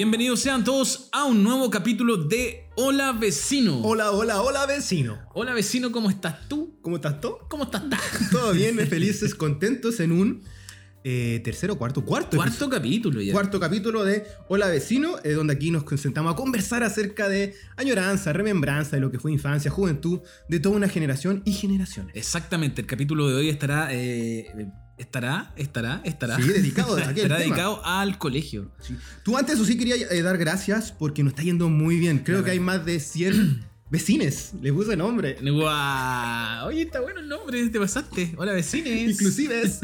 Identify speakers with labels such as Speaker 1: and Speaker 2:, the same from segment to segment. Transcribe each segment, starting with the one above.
Speaker 1: Bienvenidos sean todos a un nuevo capítulo de Hola Vecino.
Speaker 2: Hola, hola, hola vecino.
Speaker 1: Hola vecino, ¿cómo estás tú?
Speaker 2: ¿Cómo estás tú?
Speaker 1: ¿Cómo estás? tú?
Speaker 2: Todo bien, felices, contentos en un eh, tercero, cuarto, cuarto.
Speaker 1: Cuarto capítulo ya.
Speaker 2: Cuarto capítulo de Hola Vecino, eh, donde aquí nos sentamos a conversar acerca de añoranza, remembranza de lo que fue infancia, juventud, de toda una generación y generaciones.
Speaker 1: Exactamente, el capítulo de hoy estará. eh, estará, estará, estará.
Speaker 2: Sí, dedicado a aquel
Speaker 1: estará
Speaker 2: tema.
Speaker 1: dedicado al colegio.
Speaker 2: Sí. Tú antes, eso sí, quería eh, dar gracias porque nos está yendo muy bien. Creo que hay más de 100 vecines. Le puse nombre.
Speaker 1: Guau. Oye, está bueno el nombre, te pasaste. Hola vecines.
Speaker 2: Inclusives.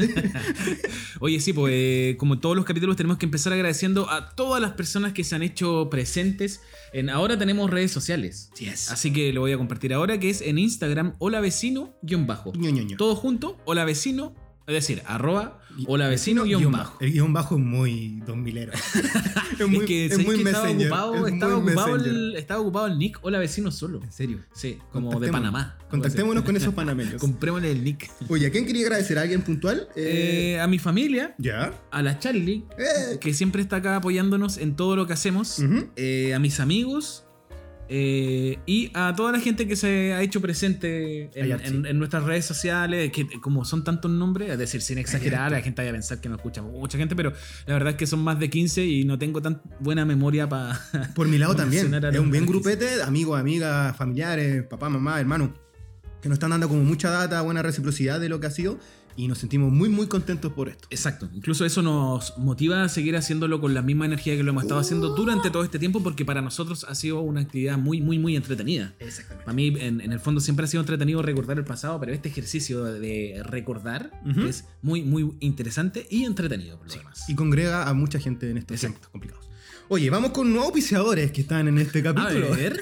Speaker 1: Oye, sí, pues eh, como todos los capítulos tenemos que empezar agradeciendo a todas las personas que se han hecho presentes. En, ahora tenemos redes sociales.
Speaker 2: Yes.
Speaker 1: Así que lo voy a compartir ahora, que es en Instagram, hola vecino, guion bajo.
Speaker 2: Ño, Ño, Ño.
Speaker 1: Todo junto, hola vecino, es decir, arroba, hola vecino, guion bajo.
Speaker 2: El guion bajo es muy 2000 ero. es muy,
Speaker 1: es que,
Speaker 2: es
Speaker 1: ¿sabes
Speaker 2: muy
Speaker 1: que estaba ocupado,
Speaker 2: es
Speaker 1: estaba,
Speaker 2: muy
Speaker 1: ocupado el, estaba ocupado el nick, hola vecino solo.
Speaker 2: En serio.
Speaker 1: Sí, como de. Panamá.
Speaker 2: Contactémonos con esos panameños.
Speaker 1: Comprémosle el nick.
Speaker 2: Oye, ¿a quién quería agradecer? ¿A alguien puntual? Eh,
Speaker 1: Eh, a mi familia,
Speaker 2: ya.
Speaker 1: a la Charlie,
Speaker 2: Eh,
Speaker 1: que siempre está acá apoyándonos en todo lo que hacemos, a mis amigos eh, y a toda la gente que se ha hecho presente en, en- en nuestras redes sociales, que como son tantos nombres, es decir, sin exagerar, la gente vaya a pensar que nos escucha mucha gente, pero la verdad es que son más de 15 y no tengo tan buena memoria para...
Speaker 2: Por mi lado también. Es un bien grupete, amigos, amigas, familiares, papá, mamá, hermano, que nos están dando como mucha data, buena reciprocidad de lo que ha sido y nos sentimos muy, muy contentos por esto.
Speaker 1: Exacto, incluso eso nos motiva a seguir haciéndolo con la misma energía que lo hemos estado haciendo durante todo este tiempo porque para nosotros ha sido una actividad muy, muy, muy entretenida.
Speaker 2: Exactamente.
Speaker 1: Para mí, en, en el fondo, siempre ha sido entretenido recordar el pasado, pero este ejercicio de recordar es muy, muy interesante y entretenido por lo demás.
Speaker 2: Y congrega a mucha gente en estos
Speaker 1: Exacto.
Speaker 2: tiempos complicados. Oye, vamos con nuevos auspiciadores que están en este
Speaker 1: A
Speaker 2: capítulo.
Speaker 1: ver.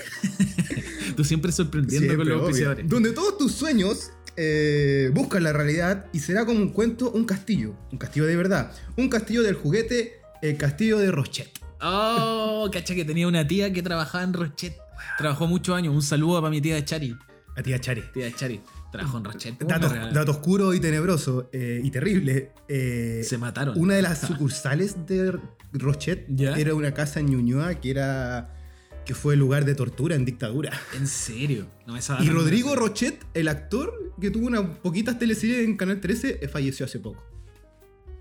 Speaker 1: Tú siempre sorprendiendo
Speaker 2: Siempre,
Speaker 1: con los auspiciadores.
Speaker 2: Donde todos tus sueños eh, buscan la realidad y será como un cuento, un castillo. Un castillo de verdad. Un castillo del juguete, el castillo de Rochet.
Speaker 1: Oh, cacha que tenía una tía que trabajaba en Rochet. Trabajó muchos años. Un saludo para mi tía Chari.
Speaker 2: La tía Chare.
Speaker 1: Tía Chari. Trabajó en Rochet.
Speaker 2: Dato, dato oscuro y tenebroso eh, y terrible. eh,
Speaker 1: Se mataron.
Speaker 2: una de las sucursales de Rochet
Speaker 1: ¿Ya?
Speaker 2: era una casa en Ñuñoa que era que fue lugar de tortura en dictadura.
Speaker 1: En serio. No, esa
Speaker 2: Y
Speaker 1: no
Speaker 2: Rodrigo. Rochet, el actor que tuvo unas poquitas teleseries en Canal 13, eh, falleció hace poco.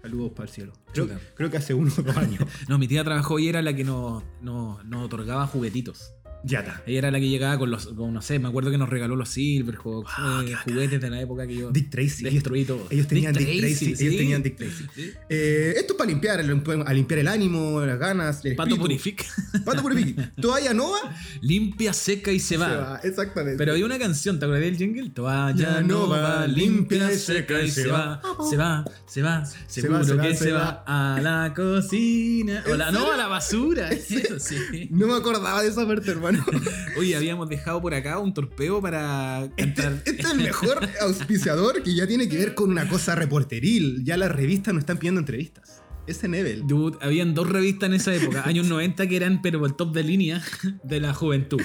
Speaker 2: Saludos para el cielo. Creo, creo que hace uno o dos años.
Speaker 1: No, mi tía trabajó y era la que nos, nos, nos otorgaba juguetitos.
Speaker 2: Ya está.
Speaker 1: Ella era la que llegaba con los, con, no sé, me acuerdo que nos regaló los Silverhawks,
Speaker 2: Ah,
Speaker 1: eh, juguetes de la época que yo
Speaker 2: Dick Tracy.
Speaker 1: destruí todo.
Speaker 2: Ellos tenían Dick, Tracy.
Speaker 1: sí.
Speaker 2: Ellos tenían Dick Tracy.
Speaker 1: Sí.
Speaker 2: Eh, esto es para limpiar, el- a limpiar el ánimo, las ganas, el
Speaker 1: Pato. Purific.
Speaker 2: Pato Purific. Toalla Nova
Speaker 1: Limpia, seca y se va.
Speaker 2: se va. Exactamente.
Speaker 1: Pero había una canción, ¿te acuerdas del jingle? Toalla
Speaker 2: Ya
Speaker 1: no
Speaker 2: no
Speaker 1: va,
Speaker 2: va,
Speaker 1: limpia, seca y se va. Se va, se va, seguro
Speaker 2: va, se va,
Speaker 1: que
Speaker 2: se va
Speaker 1: a la cocina. O la, no, a la basura. Eso sí.
Speaker 2: No me acordaba de esa parte, hermano.
Speaker 1: Oye, habíamos dejado por acá un torpeo para cantar.
Speaker 2: Este es el mejor auspiciador que ya tiene que ver con una cosa reporteril. Ya las revistas no están pidiendo entrevistas. Ese Nebel.
Speaker 1: Dude, habían dos revistas en esa época, años 90, que eran pero el top de línea de la juventud.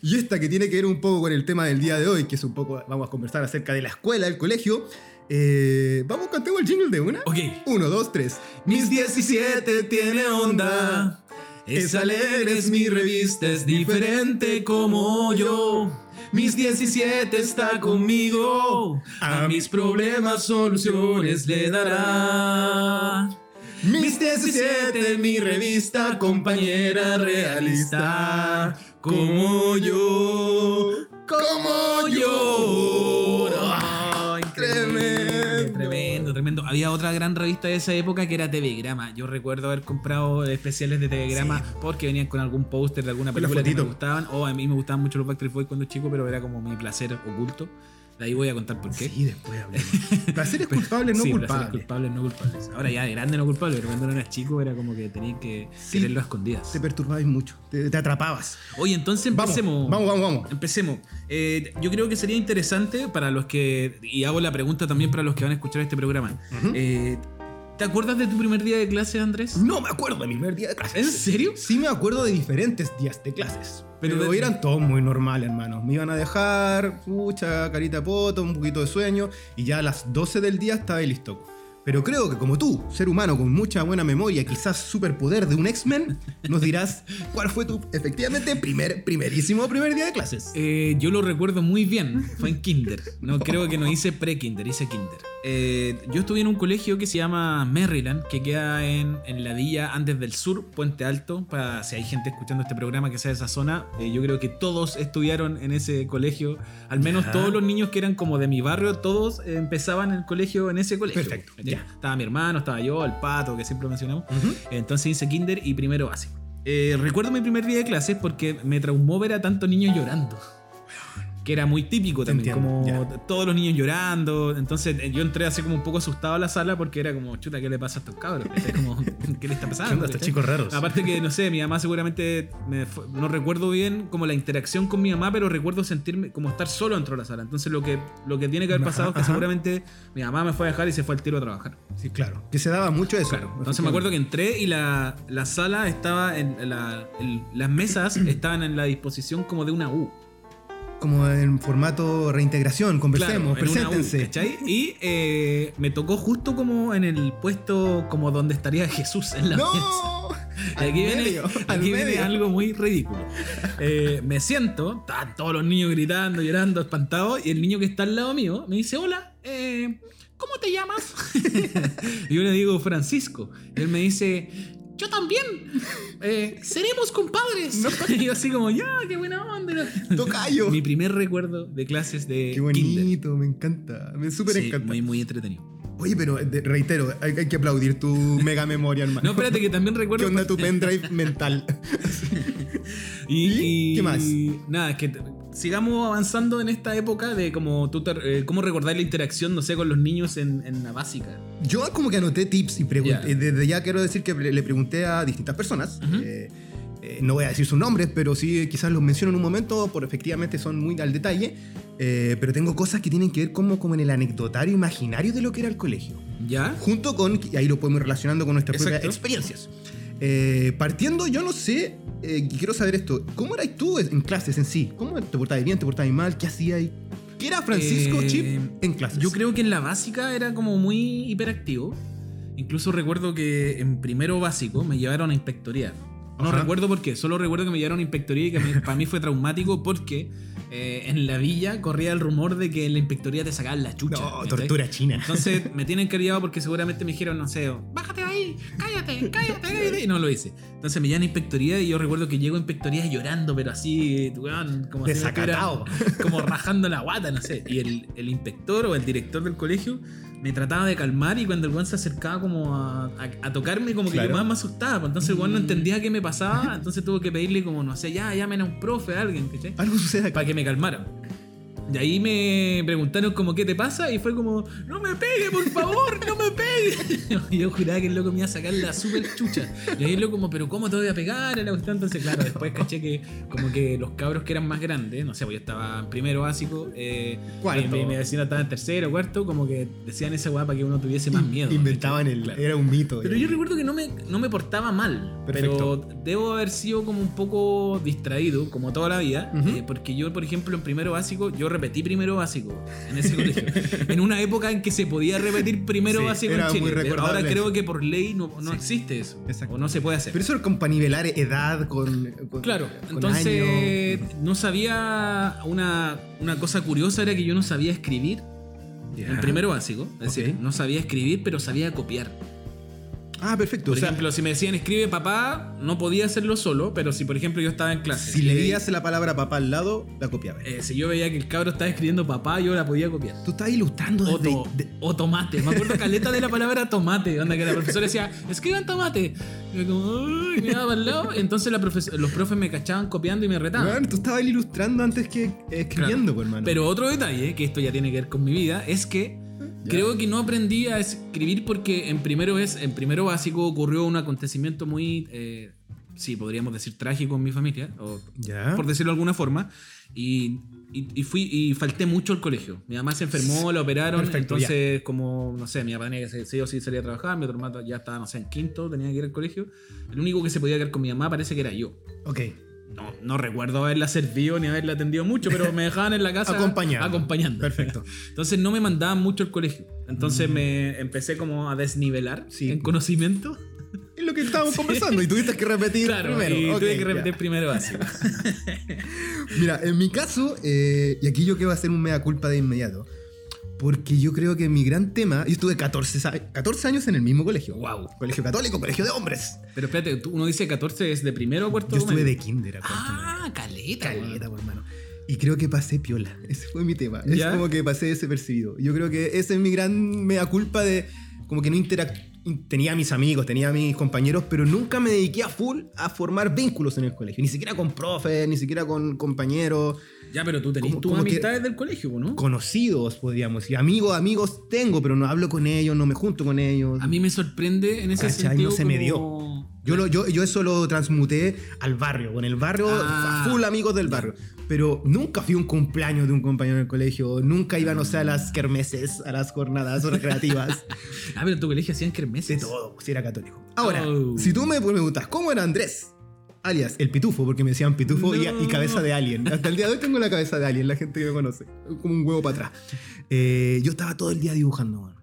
Speaker 2: Y esta que tiene que ver un poco con el tema del día de hoy, que es un poco, vamos a conversar acerca de la escuela, el colegio. Eh, vamos, cantemos el jingle de una.
Speaker 1: Ok.
Speaker 2: Uno, dos, tres.
Speaker 1: Mis 17 tiene onda. Es alegre, es mi revista, es diferente como yo. Mis 17 está conmigo. A mis problemas soluciones le dará. Mis 17, mi revista, compañera realista. Como yo, como yo. Oh,
Speaker 2: Tremendo.
Speaker 1: Había otra gran revista de esa época que era TV Grama. Yo recuerdo haber comprado especiales de TV Grama porque venían con algún póster de alguna película que me gustaban. O a mí me gustaban mucho los Backstreet Boys cuando chico, pero era como mi placer oculto. De ahí voy a contar por qué.
Speaker 2: Sí, después hablemos. Placeres culpables, no
Speaker 1: Sí,
Speaker 2: culpables.
Speaker 1: culpables, no culpables. Ahora ya de grande no culpable, pero cuando eras chico era como que tenían que
Speaker 2: Sí.
Speaker 1: quererlo a escondidas.
Speaker 2: Te perturbabas mucho, te, te atrapabas.
Speaker 1: Oye, entonces empecemos.
Speaker 2: vamos, vamos, vamos.
Speaker 1: Empecemos. Eh, yo creo que sería interesante para los que. Y hago la pregunta también para los que van a escuchar este programa. Eh, ¿Te acuerdas de tu primer día de clase, Andrés?
Speaker 2: No me acuerdo de mi primer día de clases.
Speaker 1: ¿En serio?
Speaker 2: Sí me acuerdo de diferentes días de clases.
Speaker 1: Pero
Speaker 2: Pero,
Speaker 1: de-
Speaker 2: eran todos muy normales, hermano. Me iban a dejar, pucha, carita de poto, un poquito de sueño. Y ya a las 12 del día estaba listo. Pero creo que como tú, ser humano con mucha buena memoria, quizás superpoder de un X-Men, nos dirás cuál fue tu efectivamente primer, primerísimo primer día de clases.
Speaker 1: Eh, yo lo recuerdo muy bien, fue en kinder. No creo que no hice pre-kinder, hice kinder. Eh, yo estuve en un colegio que se llama Maryland, que queda en, en la villa Andes del Sur, Puente Alto. Para si hay gente escuchando este programa que sea de esa zona, eh, yo creo que todos estudiaron en ese colegio. Al menos
Speaker 2: Ya.
Speaker 1: todos los niños que eran como de mi barrio, todos empezaban el colegio en ese colegio.
Speaker 2: Perfecto, ya.
Speaker 1: Estaba mi hermano, estaba yo, el pato, que siempre mencionamos. Entonces hice kinder y primero básico. Eh, recuerdo mi primer día de clases porque me traumó ver a tantos niños llorando. Que era muy típico también, como todos los niños llorando. Entonces eh, yo entré así como un poco asustado a la sala porque era como, chuta, ¿qué le pasa a estos cabros? Es como, ¿qué le está
Speaker 2: ¿Qué
Speaker 1: pasando?
Speaker 2: onda estos chicos raros?
Speaker 1: Aparte que, no sé, mi mamá seguramente, me fue- no recuerdo bien como la interacción con mi mamá, pero recuerdo sentirme como estar solo dentro de la sala. Entonces lo que, lo que tiene que haber
Speaker 2: Ajá,
Speaker 1: pasado es que
Speaker 2: ajá.
Speaker 1: seguramente mi mamá me fue a dejar y se fue al tiro a trabajar.
Speaker 2: Sí, claro. Que se daba mucho eso.
Speaker 1: Claro. Entonces me acuerdo que entré y la, la sala estaba en la, el- las mesas estaban en la disposición como de una U.
Speaker 2: Como en formato reintegración, conversemos,
Speaker 1: Claro, U,
Speaker 2: preséntense.
Speaker 1: Y eh, me tocó justo como en el puesto como donde estaría Jesús en la mesa.
Speaker 2: ¡No!
Speaker 1: Y aquí viene,
Speaker 2: medio,
Speaker 1: aquí viene algo muy ridículo. Eh, me siento, están todos los niños gritando, llorando, espantados, y el niño que está al lado mío me dice, hola, eh, ¿cómo te llamas? y yo le digo, Francisco. Y él me dice, yo también. Eh, seremos compadres. y yo así como, ya, qué buena onda.
Speaker 2: Tocayo.
Speaker 1: Mi primer recuerdo de clases de
Speaker 2: Qué
Speaker 1: kinder.
Speaker 2: bonito, me encanta. Me súper
Speaker 1: Sí,
Speaker 2: encanta.
Speaker 1: muy, muy entretenido.
Speaker 2: Oye, pero de- reitero, hay, hay que aplaudir tu mega memoria, hermano.
Speaker 1: No, espérate, que también recuerdo...
Speaker 2: ¿Qué onda tu pendrive mental?
Speaker 1: Y,
Speaker 2: ¿Y?
Speaker 1: y-
Speaker 2: ¿Qué más?
Speaker 1: Nada, es que sigamos avanzando en esta época de como tú te- eh, cómo recordar la interacción, no sé, con los niños en, en la básica.
Speaker 2: Yo como que anoté tips y pregunté.
Speaker 1: Ya.
Speaker 2: Desde ya quiero decir que le pregunté a distintas personas.
Speaker 1: Ujú.
Speaker 2: eh, eh, no voy a decir sus nombres, pero sí quizás los menciono en un momento, por efectivamente son muy al detalle. eh, pero tengo cosas que tienen que ver como, como en el anecdotario imaginario de lo que era el colegio.
Speaker 1: ¿Ya?
Speaker 2: Junto con, y ahí lo podemos ir relacionando con nuestras propias
Speaker 1: Exacto.
Speaker 2: experiencias. Eh, partiendo, yo no sé, eh, quiero saber esto, ¿cómo eras tú en clases en sí? ¿Cómo te portabas bien, te portabas mal? ¿Qué hacías? ¿Qué era Francisco
Speaker 1: Eh,
Speaker 2: Chip en clases?
Speaker 1: Yo creo que en la básica era como muy hiperactivo. Incluso recuerdo que en primero básico me llevaron a inspectoría. No
Speaker 2: Ajá.
Speaker 1: recuerdo por qué, solo recuerdo que me llevaron a inspectoría y que para mí fue traumático porque eh, en la villa corría el rumor de que en la inspectoría te sacaban la chucha.
Speaker 2: No, tortura china.
Speaker 1: Entonces me tienen que llevar porque seguramente me dijeron, no sé, bájate ahí, cállate, cállate, cállate. Y no lo hice. Entonces me llevan a inspectoría y yo recuerdo que llego a inspectoría llorando, pero así, weón, como si
Speaker 2: Desacatado.
Speaker 1: como rajando la guata, no sé. Y el, el inspector o el director del colegio me trataba de calmar y cuando el weón se acercaba como a, a- a tocarme, como que
Speaker 2: Claro.
Speaker 1: yo más me asustaba. pues Entonces el weón no
Speaker 2: Mm.
Speaker 1: entendía qué me pasaba, entonces tuve que pedirle como, no sé, ya, llamen a un profe, a alguien, ¿cachai?
Speaker 2: Algo sucede acá.
Speaker 1: para que me calmaran. Y ahí me preguntaron como qué te pasa y fue como, no me pegue, por favor, no me pegue. Y yo juraba que el loco me iba a sacar la super chucha. Y ahí el loco como, pero ¿cómo te voy a pegar? Y la cuestión, Entonces, claro, después caché que como que los cabros que eran más grandes, no sé, pues yo estaba en primero básico, eh,
Speaker 2: Cuarto.
Speaker 1: Mi, mi vecino estaba en tercero, cuarto, como que decían esa weá para que uno tuviese más miedo.
Speaker 2: Inventaban el.
Speaker 1: Claro.
Speaker 2: Era un mito.
Speaker 1: Pero yo recuerdo que no me, no me portaba mal.
Speaker 2: Perfecto.
Speaker 1: Pero debo haber sido como un poco distraído, como toda la vida. Eh, porque yo, por ejemplo, en primero básico, yo repetí primero básico en ese colegio. en una época en que se podía repetir primero
Speaker 2: Sí,
Speaker 1: básico en Chile. pero ahora creo
Speaker 2: eso.
Speaker 1: que por ley no, no
Speaker 2: Sí.
Speaker 1: existe eso.
Speaker 2: Exacto.
Speaker 1: O no se puede hacer.
Speaker 2: Pero eso era como para nivelar edad con. con-
Speaker 1: Claro,
Speaker 2: con
Speaker 1: entonces no sabía una, una cosa curiosa era que yo no sabía escribir
Speaker 2: Ya.
Speaker 1: en primero básico, es decir,
Speaker 2: Ok.
Speaker 1: no sabía escribir, pero sabía copiar.
Speaker 2: Ah, perfecto.
Speaker 1: Por
Speaker 2: o sea,
Speaker 1: ejemplo, si me decían escribe papá, no podía hacerlo solo, pero si por ejemplo yo estaba en clase.
Speaker 2: si leías la palabra papá al lado, la copiabas.
Speaker 1: eh, si yo veía que el cabro estaba escribiendo papá, yo la podía copiar.
Speaker 2: Tú estás ilustrando
Speaker 1: O,
Speaker 2: desde.
Speaker 1: to-
Speaker 2: de-
Speaker 1: o tomate. Me acuerdo caleta de la palabra tomate. Donde que la profesora decía, escriban tomate. Y yo como, "Ay", me daba al lado. Entonces la los profes me cachaban copiando y me retaban.
Speaker 2: Weón, tú estabas ilustrando antes que eh, escribiendo, pues, hermano.
Speaker 1: Pero otro detalle, que esto ya tiene que ver con mi vida, es que
Speaker 2: Ya.
Speaker 1: creo que no aprendí a escribir porque en primero, es, en primero básico ocurrió un acontecimiento muy, eh, sí, podríamos decir trágico en mi familia, o
Speaker 2: Ya.
Speaker 1: por decirlo de alguna forma, y, y- y fui y falté mucho al colegio. Mi mamá se enfermó, la operaron,
Speaker 2: Perfecto,
Speaker 1: entonces como, no sé, mi papá tenía que sí o sí salía a trabajar, mi otro hermano ya estaba, no sé, en quinto, tenía que ir al colegio. El único que se podía quedar con mi mamá parece que era yo.
Speaker 2: Ok.
Speaker 1: No, no recuerdo haberla servido ni haberla atendido mucho, pero me dejaban en la casa
Speaker 2: Acompañando.
Speaker 1: acompañando.
Speaker 2: Perfecto.
Speaker 1: Entonces no me mandaban mucho al colegio. Entonces me empecé como a desnivelar
Speaker 2: Sí.
Speaker 1: en conocimiento.
Speaker 2: Es lo que estábamos conversando y tuviste que repetir
Speaker 1: Claro,
Speaker 2: primero.
Speaker 1: y tuve que
Speaker 2: ya.
Speaker 1: repetir primero básico.
Speaker 2: Mira, en mi caso, eh, y aquí yo quiero hacer un mea culpa de inmediato, porque yo creo que mi gran tema, yo estuve 14, sa- 14 años en el mismo colegio.
Speaker 1: Wow.
Speaker 2: Colegio católico, colegio de hombres.
Speaker 1: Pero espérate, uno dice 14 es de primero o cuarto
Speaker 2: Yo estuve de kinder a cuarto medio.
Speaker 1: Ah, caleta.
Speaker 2: Caleta, pues, hermano. Y creo que pasé piola. Ese fue mi tema. Es
Speaker 1: ¿Ya?
Speaker 2: como que pasé desapercibido. Yo creo que esa es mi gran mea culpa de como que no interac tenía a mis amigos, tenía a mis compañeros, pero nunca me dediqué a full a formar vínculos en el colegio. Ni siquiera con profes, ni siquiera con compañeros
Speaker 1: Ya, pero tú tenés
Speaker 2: Como-
Speaker 1: tus
Speaker 2: como
Speaker 1: amistades del colegio, ¿no?
Speaker 2: conocidos, podríamos decir. Amigos, amigos tengo, pero no hablo con ellos, no me junto con ellos.
Speaker 1: A mí me sorprende en ese
Speaker 2: ¿Cachai?
Speaker 1: sentido.
Speaker 2: No se me dio.
Speaker 1: como-
Speaker 2: Yo, lo- yo, yo eso lo transmuté al barrio. Con el barrio,
Speaker 1: Ah.
Speaker 2: full amigos del barrio. Pero nunca fui un cumpleaños de un compañero en el colegio. Nunca iba, no sé, a las kermeses, a las jornadas recreativas.
Speaker 1: Ah, pero en tu colegio hacían
Speaker 2: de
Speaker 1: kermeses.
Speaker 2: todo, si era católico. Ahora,
Speaker 1: Oh.
Speaker 2: si tú me preguntas, ¿cómo era Andrés? Alias, el pitufo, porque me decían pitufo y,
Speaker 1: No.
Speaker 2: y cabeza de alien. Hasta el día de hoy tengo la cabeza de alien, la gente que me conoce. Como un huevo para atrás. Eh, yo estaba todo el día dibujando, man.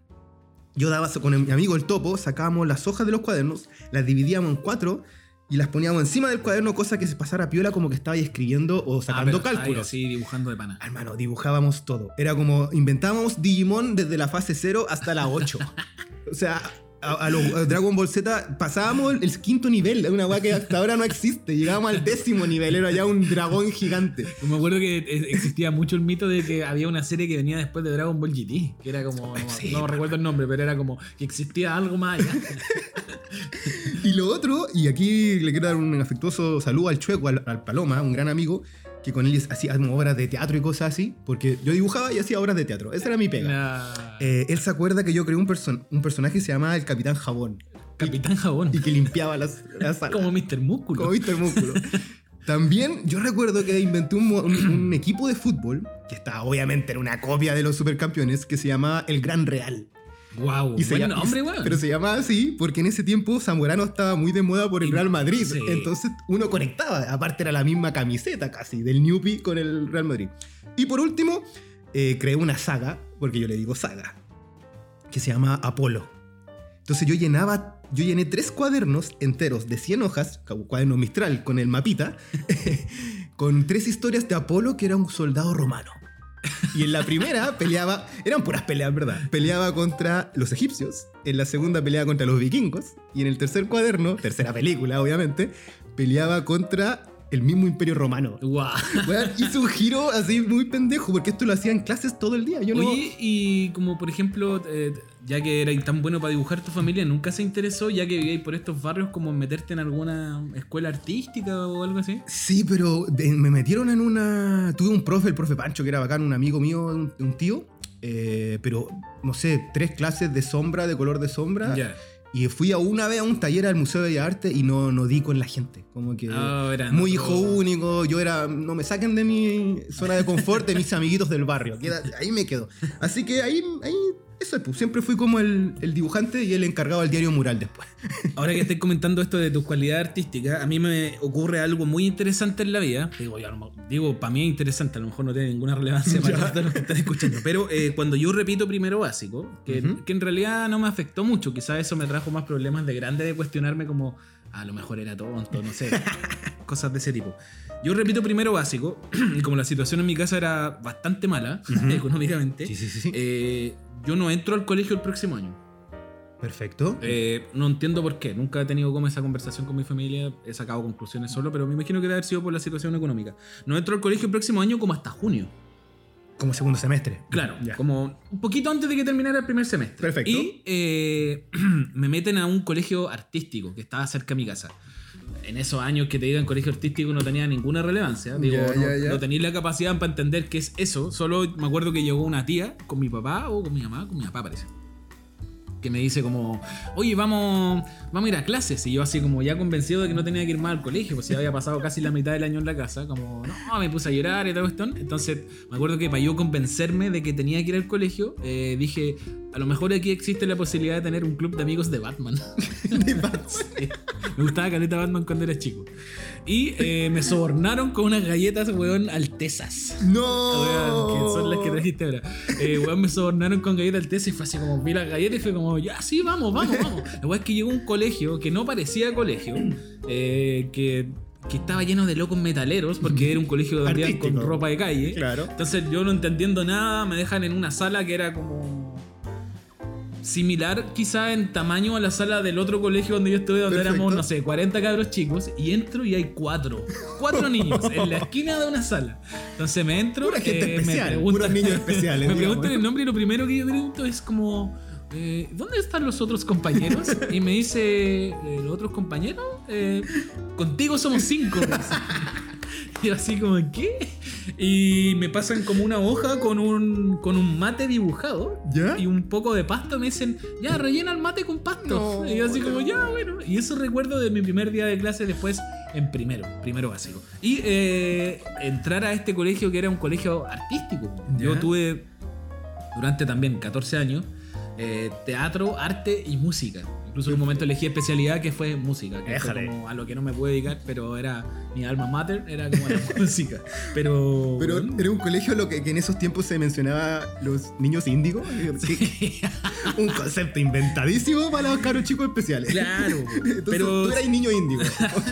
Speaker 2: Yo daba con mi amigo el topo, sacábamos las hojas de los cuadernos, las dividíamos en cuatro y las poníamos encima del cuaderno, cosa que se pasara piola como que estaba ahí escribiendo o
Speaker 1: Ah,
Speaker 2: sacando
Speaker 1: pero-
Speaker 2: cálculos.
Speaker 1: Sí, dibujando de pana.
Speaker 2: Hermano, dibujábamos todo. Era como inventábamos Digimon desde la fase 0 hasta la 8. o sea, a, a los a Dragon Ball Z pasábamos el, el quinto nivel, una weá que hasta ahora no existe. Llegábamos al décimo nivel, era ya un dragón gigante.
Speaker 1: Me acuerdo que existía mucho el mito de que había una serie que venía después de Dragon Ball GT, que era como, no,
Speaker 2: Sí,
Speaker 1: no
Speaker 2: pa.
Speaker 1: recuerdo el nombre, pero era como que existía algo más allá.
Speaker 2: Y lo otro, y aquí le quiero dar un afectuoso saludo al Chueco, al, al Paloma, un gran amigo, que con él hacía obras de teatro y cosas así, porque yo dibujaba y hacía obras de teatro. Esa era mi pega.
Speaker 1: Nah.
Speaker 2: Eh, él se acuerda que yo creé un, person- un personaje que se llamaba el Capitán Jabón
Speaker 1: Capitán Jabón.
Speaker 2: y que limpiaba las, las salas.
Speaker 1: Como Mr. Músculo.
Speaker 2: Como el músculo. También yo recuerdo que inventé un, un- un equipo de fútbol, que está obviamente en una copia de los supercampeones, que se llamaba El Gran Real.
Speaker 1: Wow,
Speaker 2: Y se llama-
Speaker 1: nombre, weón.
Speaker 2: Pero se llamaba así porque en ese tiempo Zamorano estaba muy de moda por el Real Madrid.
Speaker 1: sí.
Speaker 2: Entonces uno conectaba. Aparte era la misma camiseta casi del Newpie con el Real Madrid. Y por último, eh, creé una saga, porque yo le digo saga, que se llama Apolo. Entonces yo llenaba, yo llené tres cuadernos enteros de 100 hojas, cu- cuaderno Mistral con el mapita, con tres historias de Apolo que era un soldado romano. Y en la primera peleaba, eran puras peleas, ¿verdad? Peleaba contra los egipcios, en la segunda peleaba contra los vikingos, y en el tercer cuaderno, tercera película obviamente, peleaba contra el mismo imperio romano.
Speaker 1: Guau.
Speaker 2: Weón, hizo un giro así muy pendejo, porque esto lo hacía en clases todo el día. Yo no...
Speaker 1: Oye, y como por ejemplo, eh, ya que eras tan bueno para dibujar tu familia, ¿nunca se interesó, ya que vivíais por estos barrios, como meterte en alguna escuela artística o algo así?
Speaker 2: Sí, pero de- me metieron en una. Tuve un profe, el profe Pancho, que era bacán, un amigo mío, un, un tío. eh, pero, no sé, tres clases de sombra, de color de sombra.
Speaker 1: Ya.
Speaker 2: Y fui a una vez a un taller al Museo de Bellas Artes y no, no di con la gente. Como que.
Speaker 1: Era
Speaker 2: muy hijo único. Yo era. No me saquen de mi zona de confort, de mis amiguitos del barrio. Ahí me quedo. Así que ahí. ahí eso, pues, siempre fui como el, el dibujante y el encargado del diario mural después.
Speaker 1: Ahora que estoy comentando esto de tus cualidades artísticas, a mí me ocurre algo muy interesante en la vida. Digo, digo para mí es interesante, a lo mejor no tiene ninguna relevancia para los que están escuchando. Pero eh, cuando yo repito primero básico, que, que en realidad no me afectó mucho, quizás eso me trajo más problemas de grande de cuestionarme como, a lo mejor era tonto, no sé, cosas de ese tipo. Yo repito primero básico, y como la situación en mi casa era bastante mala
Speaker 2: Ujú.
Speaker 1: económicamente,
Speaker 2: sí, sí.
Speaker 1: eh, yo no entro al colegio el próximo año.
Speaker 2: Perfecto.
Speaker 1: Eh, no entiendo por qué. Nunca he tenido como esa conversación con mi familia. He sacado conclusiones solo, pero me imagino que debe haber sido por la situación económica. No entro al colegio el próximo año como hasta junio.
Speaker 2: como segundo semestre.
Speaker 1: Claro,
Speaker 2: Ya.
Speaker 1: como un poquito antes de que terminara el primer semestre.
Speaker 2: Perfecto.
Speaker 1: Y eh, me meten a un colegio artístico que estaba cerca de mi casa. En esos años que te digan colegio artístico no tenía ninguna relevancia. Digo, no, no tenía la capacidad para entender qué es eso. Solo me acuerdo que llegó una tía con mi papá o con mi mamá, con mi papá parece. que me dice como, oye, vamos, vamos a ir a clases. Y yo así como ya convencido de que no tenía que ir más al colegio, pues ya había pasado casi la mitad del año en la casa, como, no, me puse a llorar y tal cuestión. Entonces me acuerdo que para yo convencerme de que tenía que ir al colegio, eh, dije, a lo mejor aquí existe la posibilidad de tener un club de amigos de Batman.
Speaker 2: De Batman.
Speaker 1: Sí. Me gustaba caleta Batman cuando era chico. Y eh, me sobornaron con unas galletas, weón, altezas.
Speaker 2: ¡No!
Speaker 1: Weón, que son las que trajiste ahora. Eh, weón, me sobornaron con galletas altezas y fue así como, vi las galletas y fue como, ya, sí, vamos, vamos, vamos. La weón es que llegó un colegio que no parecía colegio, eh, que, que estaba lleno de locos metaleros, porque era un colegio andían con ropa de calle.
Speaker 2: Claro.
Speaker 1: Entonces yo no entendiendo nada, me dejan en una sala que era como similar quizá en tamaño a la sala del otro colegio donde yo estuve, donde
Speaker 2: Perfecto.
Speaker 1: éramos, no sé, 40 cabros chicos, y entro y hay cuatro, cuatro niños en la esquina de una sala. Entonces me entro,
Speaker 2: Pura gente
Speaker 1: eh,
Speaker 2: especial,
Speaker 1: me preguntan,
Speaker 2: niños especiales,
Speaker 1: me
Speaker 2: digamos.
Speaker 1: preguntan el nombre y lo primero que yo pregunto es como... eh, ¿Dónde están los otros compañeros? Y me dice, eh, ¿los otros compañeros? Eh, contigo somos cinco. Y yo así como, ¿qué? Y me pasan como una hoja con un, con un mate dibujado
Speaker 2: ¿Ya?
Speaker 1: y un poco de pasto. Me dicen, ya, rellena el mate con pasto.
Speaker 2: No,
Speaker 1: y yo así como, ya, bueno. Y eso recuerdo de mi primer día de clase después en primero, primero básico. Y eh, entrar a este colegio que era un colegio artístico. Yo tuve durante también 14 años eh, teatro, arte y música. Incluso en un momento elegí especialidad que fue música, que fue como a lo que no me puedo dedicar, pero era mi alma mater, era como la música. Pero,
Speaker 2: Pero
Speaker 1: bueno,
Speaker 2: era un colegio lo que, que en esos tiempos se mencionaba los niños índigos. que- un concepto inventadísimo para los caros chicos especiales.
Speaker 1: claro,
Speaker 2: Entonces,
Speaker 1: pero
Speaker 2: tú eras niño índigo.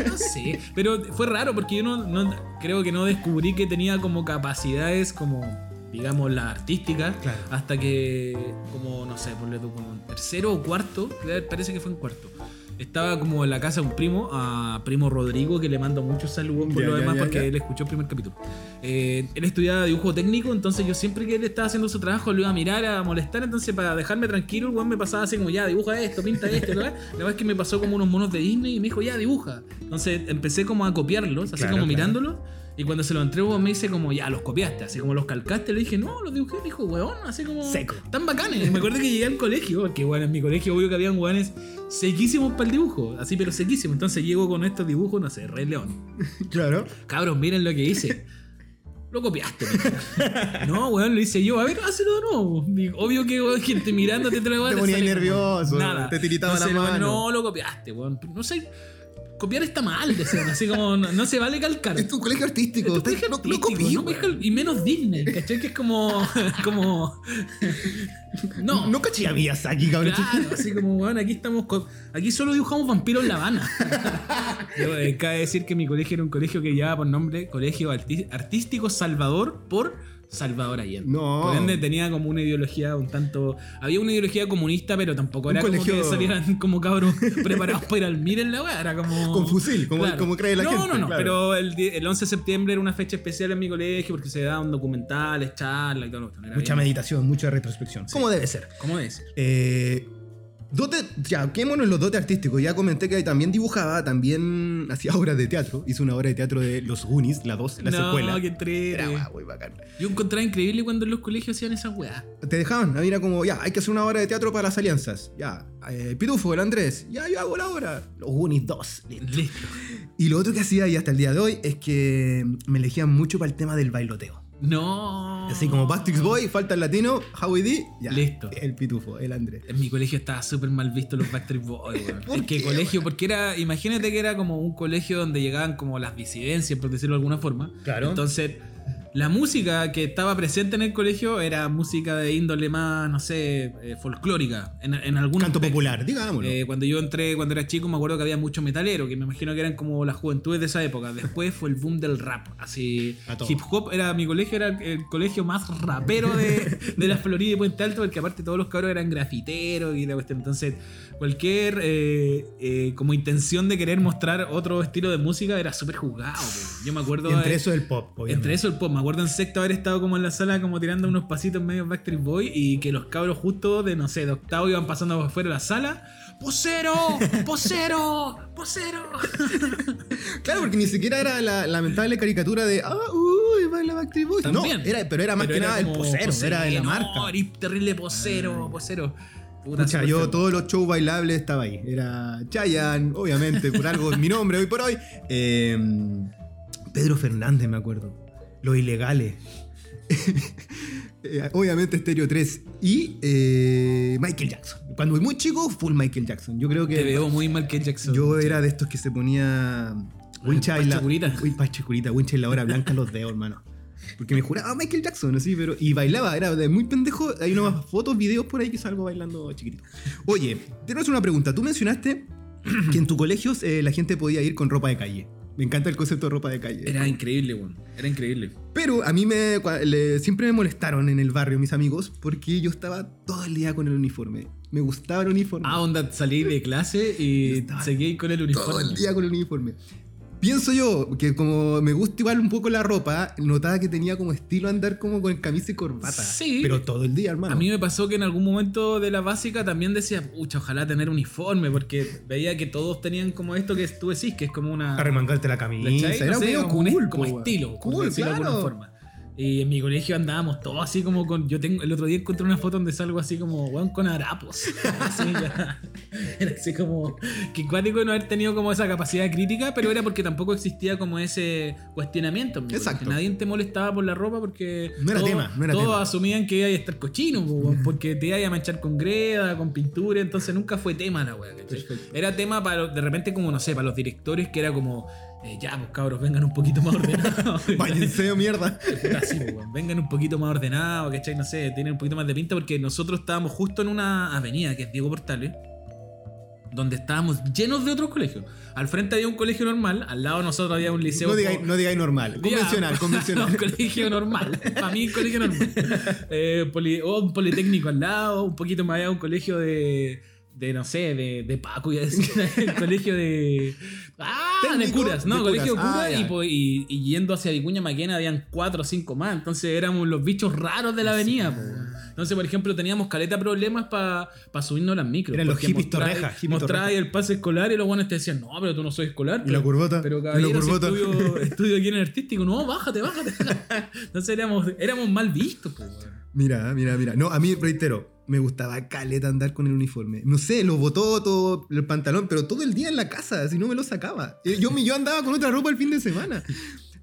Speaker 1: no sé, pero fue raro porque yo no, no- creo que no descubrí que tenía como capacidades como digamos las artísticas
Speaker 2: Claro.
Speaker 1: hasta que como no sé, ponle tú como en tercero o cuarto, parece que fue en cuarto. Estaba como en la casa de un primo, a primo Rodrigo, que le mando muchos saludos por
Speaker 2: Ya,
Speaker 1: lo
Speaker 2: ya,
Speaker 1: demás,
Speaker 2: ya,
Speaker 1: porque él escuchó el primer capítulo. Eh, él estudiaba dibujo técnico, entonces yo siempre que él estaba haciendo su trabajo lo iba a mirar, a molestar, entonces para dejarme tranquilo, el weón me pasaba así como, ya, dibuja esto, pinta esto, ¿no? La verdad es que me pasó como unos monos de Disney y me dijo, ya, dibuja. Entonces empecé como a copiarlos, así
Speaker 2: Claro,
Speaker 1: como
Speaker 2: claro.
Speaker 1: mirándolos. Y cuando se los entrego me dice como, ya, los copiaste, así como los calcaste. Le dije, no, los dibujé. Me dijo, weón, así como...
Speaker 2: Seco.
Speaker 1: Tan bacanes. Me acuerdo que llegué al colegio, porque bueno, en mi colegio obvio que habían weones sequísimos para el dibujo, así pero sequísimos. Entonces llego con estos dibujos, no sé, Rey León.
Speaker 2: claro.
Speaker 1: Cabros, miren lo que hice. Lo copiaste. no, weón, lo hice yo. A ver, hazlo de nuevo. Digo, Obvio que weón, gente mirándote te lo
Speaker 2: Te ponías nervioso, te tiritaba la
Speaker 1: weón,
Speaker 2: mano.
Speaker 1: No, lo copiaste, weón. No sé, copiar está mal, decían. Así como, no, no se vale calcar.
Speaker 2: Es tu colegio artístico.
Speaker 1: Es tu colegio
Speaker 2: no
Speaker 1: artístico, no y menos Disney, ¿cachai? Que es como. como. No.
Speaker 2: No caché a Miyazaki, cabrón.
Speaker 1: Claro, así como, weón, aquí estamos con- Aquí solo dibujamos vampiros en La Habana. Cabe decir que mi colegio era un colegio que llevaba por nombre Colegio Artístico Salvador por Salvador Allende.
Speaker 2: No.
Speaker 1: Por ende tenía como una ideología un tanto. Había una ideología comunista, pero tampoco era como que salieran como cabros preparados para ir al miren la weá. Era como.
Speaker 2: Con fusil, como- como cree la
Speaker 1: no,
Speaker 2: gente,
Speaker 1: No, no,
Speaker 2: claro.
Speaker 1: Pero el, el 11 de septiembre era una fecha especial en mi colegio porque se daban documentales, charlas y todo lo que
Speaker 2: Mucha
Speaker 1: bien-
Speaker 2: meditación, mucha retrospección. ¿Cómo debe ser?
Speaker 1: ¿Cómo es?
Speaker 2: Eh, dote, ya, quedémonos en los dotes artísticos. Ya comenté que también dibujaba, también hacía obras de teatro. Hizo una obra de teatro de Los Goonies, la 2, la
Speaker 1: no,
Speaker 2: secuela.
Speaker 1: qué entrete.
Speaker 2: Era guau, muy bacán.
Speaker 1: Yo encontraba increíble cuando en los colegios hacían esas weas.
Speaker 2: Te dejaban, a mí era como, ya, hay que hacer una obra de teatro para las alianzas. Ya, eh, Pitufo, el Andrés, ya, yo hago la obra. Los Goonies 2, listo.
Speaker 1: Listo.
Speaker 2: Y lo otro que hacía, y hasta el día de hoy, es que me elegían mucho para el tema del bailoteo.
Speaker 1: No.
Speaker 2: Así como Backstreet Boy, falta el latino, Howie D, ya.
Speaker 1: Listo.
Speaker 2: El Pitufo, el Andrés.
Speaker 1: En mi colegio estaba súper mal visto los Backstreet Boys, weón.
Speaker 2: ¿Por qué,
Speaker 1: colegio, porque era, imagínate que era como un colegio donde llegaban como las disidencias, por decirlo de alguna forma.
Speaker 2: Claro.
Speaker 1: Entonces, la música que estaba presente en el colegio era música de índole más, no sé, eh, folclórica. En, en algún
Speaker 2: Canto
Speaker 1: aspecto.
Speaker 2: popular, digámoslo.
Speaker 1: Eh, cuando yo entré, cuando era chico, me acuerdo que había mucho metalero, que me imagino que eran como las juventudes de esa época. Después fue el boom del rap. Así, hip hop era mi colegio, era el colegio más rapero de, de la Florida y Puente Alto, porque aparte todos los cabros eran grafiteros y la cuestión. Entonces, cualquier eh, eh, como intención de querer mostrar otro estilo de música era súper juzgado. po. Yo me acuerdo.
Speaker 2: Entre eso el pop, obviamente.
Speaker 1: entre eso el pop, me acuerdo en sexto haber estado como en la sala como tirando unos pasitos medio Backstreet Boy y que los cabros justo de, no sé, de octavo iban pasando por fuera de la sala. ¡Posero! ¡Posero! ¡Posero!
Speaker 2: Claro, porque ni siquiera era la lamentable caricatura de, ah, uy, baila Backstreet.
Speaker 1: También.
Speaker 2: No, era, pero era más
Speaker 1: Pero
Speaker 2: que nada el
Speaker 1: como
Speaker 2: posero, era de la
Speaker 1: no,
Speaker 2: marca.
Speaker 1: terrible posero, posero. Puta,
Speaker 2: Pucha, yo
Speaker 1: feo.
Speaker 2: todos los shows bailables estaba ahí. Era Chayanne, obviamente, por algo es mi nombre hoy por hoy. Eh, Pedro Fernández, me acuerdo. Los ilegales. Eh, obviamente Stereo 3 y eh, Michael Jackson. Cuando muy chico, full Michael Jackson. Yo creo que
Speaker 1: Te veo muy mal que Jackson.
Speaker 2: yo era de estos que se ponía wincha en la
Speaker 1: Pachecurita.
Speaker 2: Uy, pachecurita, wincha en la hora blanca los dedos, hermano. Porque me juraba Michael Jackson, así, pero. Y bailaba, era de muy pendejo. Hay unas fotos, videos por ahí que salgo bailando chiquitito. Oye, te voy a hacer una pregunta. Tú mencionaste que en tu colegio eh, la gente podía ir con ropa de calle. Me encanta el concepto de ropa de calle.
Speaker 1: Era increíble, weón. Era increíble.
Speaker 2: Pero a mí me, le- siempre me molestaron en el barrio mis amigos porque yo estaba todo el día con el uniforme. Me gustaba el uniforme.
Speaker 1: Ah, onda, salí de clase y seguí con el uniforme.
Speaker 2: todo el día con el uniforme. Pienso yo que como me gusta igual un poco la ropa, notaba que tenía como estilo andar como con camisa y corbata.
Speaker 1: Sí.
Speaker 2: Pero todo el día, hermano.
Speaker 1: A mí me pasó que en algún momento de la básica también decía, pucha, ojalá tener uniforme, porque veía que todos tenían como esto que tú decís, que es como una.
Speaker 2: Arremangarte la camisa. Era
Speaker 1: No sé,
Speaker 2: medio
Speaker 1: como, un- como estilo, por
Speaker 2: Cool,
Speaker 1: decirlo de alguna
Speaker 2: claro.
Speaker 1: forma. Y en mi colegio andábamos todos así como con. Yo tengo. El otro día encontré una foto donde salgo así como, weón, con harapos. Así ya. Era así como. Que cuático no haber tenido como esa capacidad crítica, pero era porque tampoco existía como ese cuestionamiento. en mi
Speaker 2: Exacto.
Speaker 1: colegio. Nadie te molestaba por la ropa porque.
Speaker 2: No era
Speaker 1: todos-
Speaker 2: tema, no era
Speaker 1: Todos
Speaker 2: tema.
Speaker 1: asumían que iba a estar cochino, po, weón, porque te iba a manchar con greda, con pintura, entonces nunca fue tema la weá. Era tema para, de repente, como no sé, para los directores, que era como, eh, ya, pues cabros, vengan un poquito más ordenados.
Speaker 2: Váyanse a mierda.
Speaker 1: Pues, vengan un poquito más ordenados, ¿cachai? No sé, tienen un poquito más de pinta, porque nosotros estábamos justo en una avenida, que es Diego Portales, donde estábamos llenos de otros colegios. Al frente había un colegio normal, al lado de nosotros había un liceo.
Speaker 2: No digáis, no digáis normal. Convencional,
Speaker 1: ya,
Speaker 2: convencional.
Speaker 1: un colegio normal. Para mí, un colegio normal. Eh, poli- o un politécnico al lado, un poquito más allá, un colegio de. De no sé, de, de Paco, decir. el colegio de. Ah, de curas, ¿no?
Speaker 2: de
Speaker 1: colegio de
Speaker 2: curas.
Speaker 1: curas
Speaker 2: Ah,
Speaker 1: y, po- y, y yendo hacia Vicuña Maquena habían cuatro o cinco más. Entonces éramos los bichos raros de la avenida. po. Entonces, por ejemplo, teníamos caleta problemas para subirnos a las micros.
Speaker 2: Eran los hippies torrejas, torrejas.
Speaker 1: el pase escolar y los buenos te decían, no, pero tú no soy escolar.
Speaker 2: Y la
Speaker 1: pero-
Speaker 2: curvota.
Speaker 1: Pero
Speaker 2: y la
Speaker 1: caballero, si
Speaker 2: curvota.
Speaker 1: estudio, estudio aquí en el artístico. No, bájate, bájate. Entonces éramos, éramos mal vistos, weón.
Speaker 2: Mira, mira, mira. No, a mí, reitero, me gustaba caleta andar con el uniforme. No sé, los bototos, el pantalón, pero todo el día en la casa, si no me lo sacaba. Eh, Yo, yo andaba con otra ropa el fin de semana.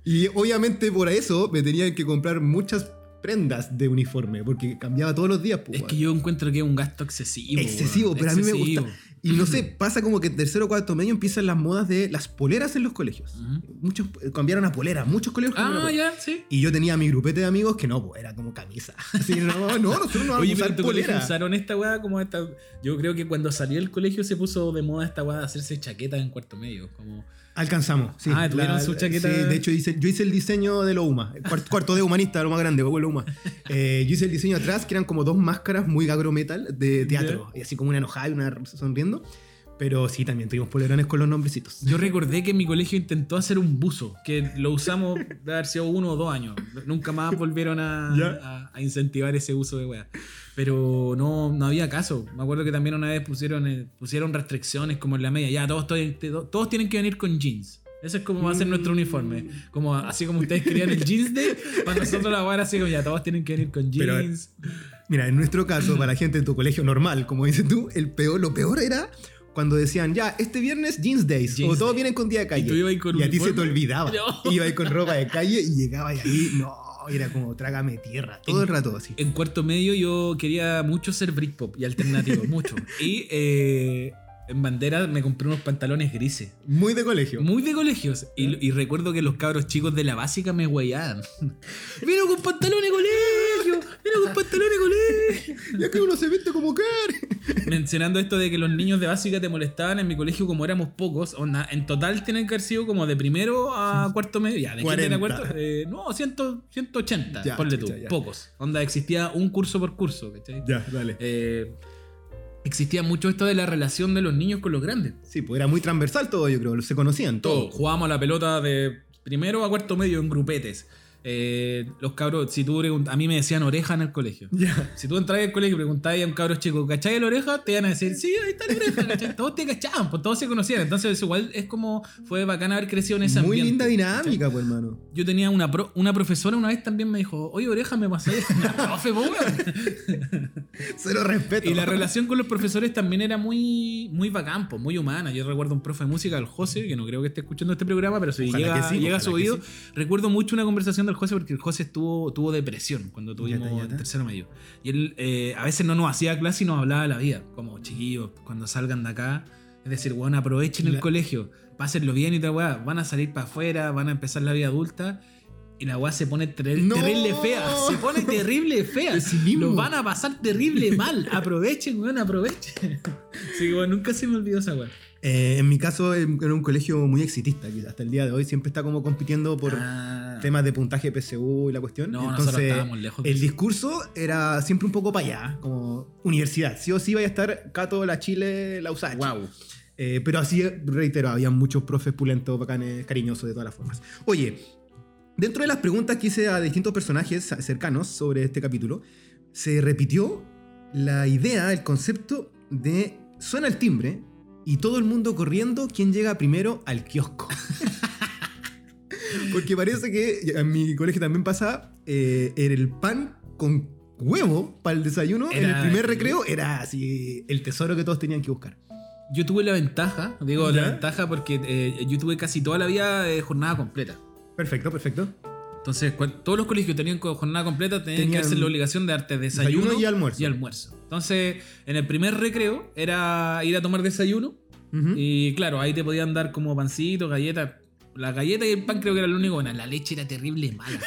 Speaker 2: Y obviamente por eso me tenían que comprar muchas prendas de uniforme, porque cambiaba todos los días. pues,
Speaker 1: Es que yo encuentro que es un gasto excesivo.
Speaker 2: Excesivo, pero a mí me gusta. Y no sé, pasa como que en tercero o cuarto medio empiezan las modas de las poleras en los colegios. Muchos eh, cambiaron a polera, muchos colegios cambiaron a
Speaker 1: Ah, ya, sí.
Speaker 2: Y yo tenía mi grupete de amigos que no, pues era como camisa. Así, no, no, nosotros no vamos
Speaker 1: Oye,
Speaker 2: a usar polera.
Speaker 1: usaron esta weá como esta. Yo creo que cuando salió el colegio se puso de moda esta weá de hacerse chaquetas en cuarto medio. Como.
Speaker 2: Alcanzamos, sí.
Speaker 1: Ah, tuvieron su chaqueta.
Speaker 2: Sí, de hecho hice- yo hice el diseño de lo UMA. Cuarto, cuarto de humanista, lo más grande, abuelo UMA. Eh, yo hice el diseño atrás, que eran como dos máscaras muy agrometal de teatro. Y así como una enojada y una sonriendo. Pero sí, también tuvimos polerones con los nombrecitos.
Speaker 1: Yo recordé que mi colegio intentó hacer un buzo, que lo usamos de haber sido uno o dos años. Nunca más volvieron a,
Speaker 2: Ya.
Speaker 1: a- a incentivar ese uso de weá. Pero no, no había caso. Me acuerdo que también una vez pusieron, eh, pusieron restricciones como en la media. Ya, todos, todos, todos tienen que venir con jeans. Ese es como va a ser nuestro uniforme. Como, así como ustedes querían el jeans de, para nosotros la era así como ya, todos tienen que venir con
Speaker 2: Pero,
Speaker 1: jeans.
Speaker 2: Mira, en nuestro caso, para la gente de tu colegio normal, como dices tú, el peor, lo peor era cuando decían, ya, este viernes jeans days,
Speaker 1: Jeans
Speaker 2: o todos
Speaker 1: day.
Speaker 2: vienen con día de calle.
Speaker 1: Y tú ibas con
Speaker 2: y a ti se te olvidaba.
Speaker 1: No.
Speaker 2: Iba ahí con ropa de calle y llegaba y ahí, no, era como trágame tierra, todo el rato así.
Speaker 1: En cuarto medio yo quería mucho ser Britpop y alternativo, mucho. Y eh, en bandera me compré unos pantalones grises.
Speaker 2: Muy de colegio.
Speaker 1: Muy de colegios. Y, y recuerdo que los cabros chicos de la básica me huellaban. Vino con pantalones colegio. Vino con pantalones colegio.
Speaker 2: Ya que uno se viste como quiere.
Speaker 1: Mencionando esto de que los niños de básica te molestaban en mi colegio como éramos pocos. Onda, en total tienen que haber sido como de primero a cuarto medio. Ya, de kinder a
Speaker 2: 40.
Speaker 1: cuarto. eh, no, 100, 180.
Speaker 2: Ya,
Speaker 1: ponle tú.
Speaker 2: ya.
Speaker 1: Pocos. Onda, existía un curso por curso. ¿cachai?
Speaker 2: Ya, dale.
Speaker 1: Eh, existía mucho esto de la relación de los niños con los grandes.
Speaker 2: Sí, pues era muy transversal todo, yo creo. Se conocían
Speaker 1: Todo.
Speaker 2: todos.
Speaker 1: Jugábamos a la pelota de primero a cuarto medio en grupetes. Eh, los cabros, si tú pregunt- a mí me decían oreja en el colegio. Si tú entras al colegio y preguntabas a un cabro chico, ¿cachai la oreja? Te iban a decir, sí, ahí está la oreja, ¿cachai? Todos te cachaban, pues todos se conocían. Entonces, igual es como, fue bacán haber crecido en ese
Speaker 2: Muy
Speaker 1: ambiente.
Speaker 2: linda
Speaker 1: ¿cachai?
Speaker 2: dinámica, pues, hermano.
Speaker 1: Yo tenía una, pro- una profesora una vez también me dijo, oye, oreja, me pasé. Profe.
Speaker 2: Cero respeto.
Speaker 1: Y la relación con los profesores también era muy, muy bacán, po, muy humana. Yo recuerdo un profe de música, el José, que no creo que esté escuchando este programa, pero si
Speaker 2: Ojalá
Speaker 1: llega,
Speaker 2: que sí,
Speaker 1: llega a su oído,
Speaker 2: sí.
Speaker 1: recuerdo mucho una conversación del José porque el José estuvo, tuvo depresión cuando tuvimos
Speaker 2: yata.
Speaker 1: el tercero medio. Y él eh, a veces no nos hacía clase y nos hablaba de la vida, como chiquillos, cuando salgan de acá. Es decir, bueno, aprovechen el colegio, pásenlo bien y tal, weá. Van a salir para afuera, van a empezar la vida adulta. Y la weá se pone ter-
Speaker 2: ¡No!
Speaker 1: terrible fea. Se pone terrible fea. Lo van a pasar terrible mal. Aprovechen, weón, aprovechen. Sí, weón, nunca se me olvidó esa weá.
Speaker 2: Eh, en mi caso, em, era un colegio muy exitista, que hasta el día de hoy siempre está como compitiendo por
Speaker 1: Ah.
Speaker 2: temas de puntaje PSU y la cuestión.
Speaker 1: No, nosotros
Speaker 2: Entonces,
Speaker 1: estábamos lejos
Speaker 2: el discurso era siempre un poco para allá, como universidad. Sí o sí vaya a estar Cato, la Chile, la USACH.
Speaker 1: Wow.
Speaker 2: Eh, pero así, reitero, había muchos profes pulentos, bacanes, cariñosos de todas las formas. Oye, dentro de las preguntas que hice a distintos personajes cercanos sobre este capítulo, se repitió la idea, el concepto de suena el timbre y todo el mundo corriendo, ¿quién llega primero al kiosco? Porque parece que en mi colegio también pasaba, eh, era el pan con huevo para el desayuno en el primer recreo, era así el tesoro que todos tenían que buscar.
Speaker 1: Yo tuve la ventaja, digo
Speaker 2: ¿Ya?
Speaker 1: la ventaja porque eh, yo tuve casi toda la vida eh, jornada completa.
Speaker 2: Perfecto, perfecto.
Speaker 1: Entonces, todos los colegios tenían jornada completa, tenían,
Speaker 2: Tenían
Speaker 1: que hacer la obligación de darte desayuno,
Speaker 2: desayuno y almuerzo.
Speaker 1: y almuerzo. Entonces, en el primer recreo era ir a tomar desayuno y claro, ahí te podían dar como pancito, galletas. La galleta y el pan creo que era lo único bueno. La leche era terrible mala.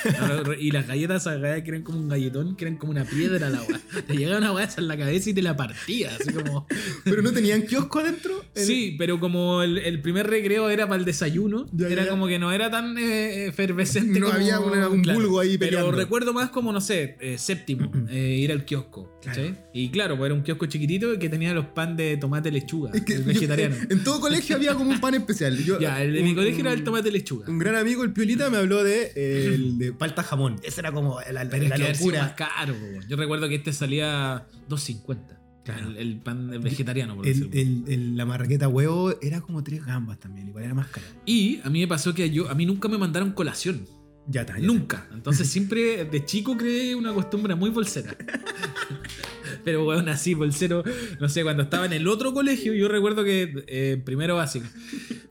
Speaker 1: y las galletas esas galletas que eran como un galletón, que eran como una piedra la weá. Te llegaba una weá en la cabeza y te la partía. Así como.
Speaker 2: Pero no tenían kiosco adentro.
Speaker 1: Sí, pero como el, el primer recreo era para el desayuno,
Speaker 2: Ya,
Speaker 1: era
Speaker 2: ya.
Speaker 1: como que no era tan eh, efervescente.
Speaker 2: No
Speaker 1: como-
Speaker 2: había una- un vulgo ahí
Speaker 1: Pero
Speaker 2: peleando.
Speaker 1: recuerdo más como, no sé, eh, séptimo, eh, ir al kiosco.
Speaker 2: Claro.
Speaker 1: Y claro, pues era un kiosco chiquitito que tenía los pan de tomate lechuga,
Speaker 2: Es que-
Speaker 1: el vegetariano.
Speaker 2: En todo colegio había como un pan especial. Yo-
Speaker 1: ya, el de mi colegio era el
Speaker 2: un-
Speaker 1: tomate lechuga.
Speaker 2: Un gran amigo, el Piolita, me habló de eh, el de palta jamón. Ese era como la,
Speaker 1: Pero
Speaker 2: la
Speaker 1: haber sido más
Speaker 2: locura.
Speaker 1: caro. Yo recuerdo que este salía 2.50.
Speaker 2: Claro.
Speaker 1: El, el pan vegetariano, por
Speaker 2: El-
Speaker 1: decirlo.
Speaker 2: el- la marraqueta huevo era como tres gambas también, igual era más caro.
Speaker 1: Y a mí me pasó que yo, a mí nunca me mandaron colación.
Speaker 2: Ya está. ya está.
Speaker 1: Nunca. Entonces siempre de chico creé una costumbre muy bolsera. Pero bueno, así, bolsero, no sé, cuando estaba en el otro colegio, yo recuerdo que eh, primero básico.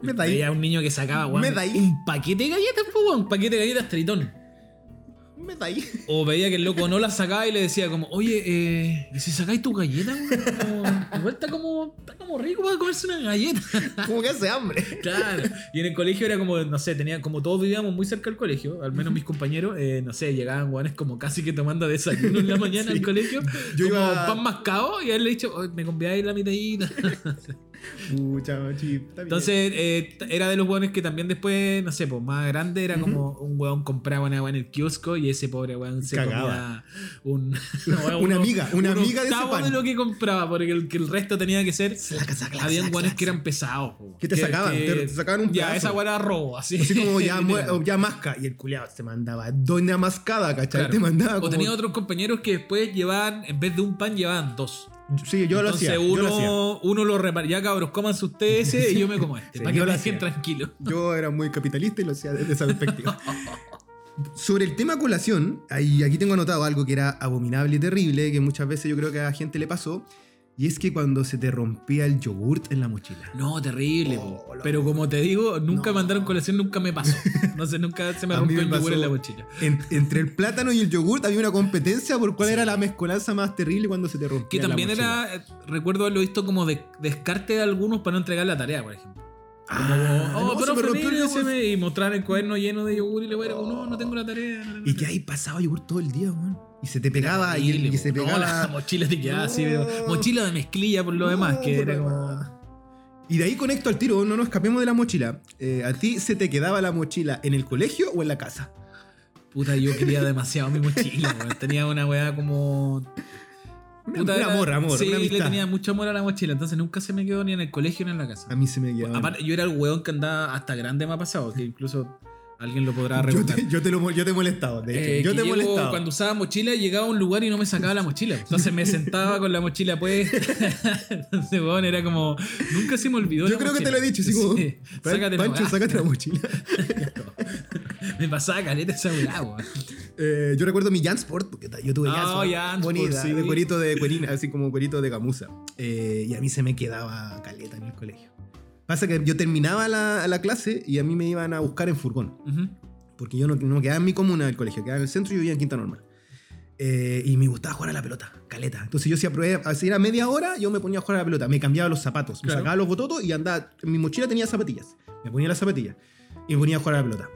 Speaker 2: Me.
Speaker 1: Veía un niño que sacaba weón, un paquete de galletas, pues, weón, un paquete de galletas tritón.
Speaker 2: Me da ahí.
Speaker 1: O veía que el loco no las sacaba y le decía como, oye, eh, ¿y si sacáis tu galleta, Igual está como, está como rico para comerse una galleta.
Speaker 2: Como que hace hambre.
Speaker 1: Claro. Y en el colegio era como, no sé, tenía como todos vivíamos muy cerca del colegio, al menos mis compañeros, eh, no sé, llegaban guanes como casi que tomando desayuno en la mañana
Speaker 2: Sí.
Speaker 1: al colegio.
Speaker 2: Yo
Speaker 1: como
Speaker 2: iba-
Speaker 1: pan mascado y a él le he dicho, "Oye, me convidáis la mitadita. Entonces, eh, era de los hueones que también después, no sé, pues más grande era como un hueón compraba una hueá en el kiosco y ese pobre hueón se
Speaker 2: Cagaba.
Speaker 1: comía un,
Speaker 2: Una amiga, una
Speaker 1: un
Speaker 2: amiga de ese pan.
Speaker 1: de lo que compraba, porque el, que el resto tenía que ser guanes
Speaker 2: saca.
Speaker 1: que eran pesados. po.
Speaker 2: ¿Qué te sacaban? Te- te sacaban un
Speaker 1: Ya,
Speaker 2: pedazo.
Speaker 1: esa guara era robo, así.
Speaker 2: Así como ya, ya masca. Y el culiado se mandaba doña mascada, ¿cachai?
Speaker 1: Claro.
Speaker 2: Te mandaba
Speaker 1: O
Speaker 2: como...
Speaker 1: tenía otros compañeros que después llevaban, en vez de un pan, llevaban dos.
Speaker 2: Sí, yo lo hacía.
Speaker 1: uno,
Speaker 2: Yo lo hacía.
Speaker 1: uno lo ya cabros, cómanse ustedes ese y yo me como este.
Speaker 2: Sí,
Speaker 1: para que
Speaker 2: lo
Speaker 1: dejen tranquilo.
Speaker 2: Yo era muy capitalista y lo hacía desde esa perspectiva. Sobre el tema colación, ahí, aquí tengo anotado algo que era abominable y terrible, que muchas veces yo creo que a la gente le pasó, y es que cuando se te rompía el yogurt en la mochila.
Speaker 1: No, terrible.
Speaker 2: Oh,
Speaker 1: Pero como te digo, nunca
Speaker 2: No.
Speaker 1: mandaron colación, nunca me pasó. No sé, nunca se me rompió
Speaker 2: me
Speaker 1: el yogur en la mochila.
Speaker 2: En- entre el plátano y el yogurt había una competencia por cuál
Speaker 1: Sí.
Speaker 2: era la mezcolanza más terrible cuando se te rompía
Speaker 1: Que
Speaker 2: la
Speaker 1: también
Speaker 2: mochila.
Speaker 1: era, eh, recuerdo haberlo visto como de, descarte de algunos para no entregar la tarea, por ejemplo.
Speaker 2: Ah,
Speaker 1: oh,
Speaker 2: no,
Speaker 1: pero
Speaker 2: se me rompió el
Speaker 1: mire, se
Speaker 2: yogur.
Speaker 1: me- y mostrar el cuaderno lleno de yogur y le voy a ir como, no, no tengo la tarea. no tengo
Speaker 2: Y que
Speaker 1: tarea".
Speaker 2: ahí pasaba yogur todo el día, weón. Y se te pegaba y,
Speaker 1: Terrible,
Speaker 2: y se pegaba.
Speaker 1: No, la mochila te quedaba así, mochila de mezclilla por lo demás, que era como...
Speaker 2: Y de ahí conecto al tiro, no nos escapemos de la mochila. Eh, ¿A ti se te quedaba la mochila en el colegio o en la casa?
Speaker 1: Puta, yo quería demasiado mi mochila, weón. Tenía una weá como.
Speaker 2: Un
Speaker 1: Puta, era-
Speaker 2: amor, amor,
Speaker 1: Sí,
Speaker 2: una
Speaker 1: le tenía mucho amor a la mochila, entonces nunca se me quedó ni en el colegio ni en la casa.
Speaker 2: A mí se me quedaba.
Speaker 1: Aparte, yo era el weón que andaba hasta grande, me ha pasado, que incluso Alguien lo podrá
Speaker 2: Yo
Speaker 1: recordar.
Speaker 2: te, yo, te lo, yo te he molestado, de hecho.
Speaker 1: Eh,
Speaker 2: yo te he molestado.
Speaker 1: Cuando usaba mochila, llegaba a un lugar y no me sacaba la mochila. Entonces me sentaba con la mochila puesta. Entonces, weón, era como. Nunca se me olvidó.
Speaker 2: Yo
Speaker 1: la
Speaker 2: creo que te lo he dicho, así como.
Speaker 1: Sí.
Speaker 2: "Pan-
Speaker 1: Sácate la
Speaker 2: Pancho,
Speaker 1: weá".
Speaker 2: sácate la mochila.
Speaker 1: Me pasaba caleta esa weá, weón.
Speaker 2: Eh, yo recuerdo mi Jansport, porque yo tuve
Speaker 1: Ah,
Speaker 2: Jansport.
Speaker 1: Jansport,
Speaker 2: bonita,
Speaker 1: sí.
Speaker 2: de cuerito de cuerina, así como cuerito de gamuza. Eh, y a mí se me quedaba caleta en el colegio. Pasa que yo terminaba la, la clase y a mí me iban a buscar en furgón.
Speaker 1: Ujú.
Speaker 2: Porque yo no, no quedaba en mi comuna del colegio, quedaba en el centro y yo vivía en Quinta Normal. Eh, y me gustaba jugar a la pelota, caleta. Entonces yo si aprobé, si era media hora, yo me ponía a jugar a la pelota. Me cambiaba los zapatos, me sacaba los bototos y andaba. En mi mochila tenía zapatillas. Me ponía las zapatillas y me ponía a jugar a la pelota.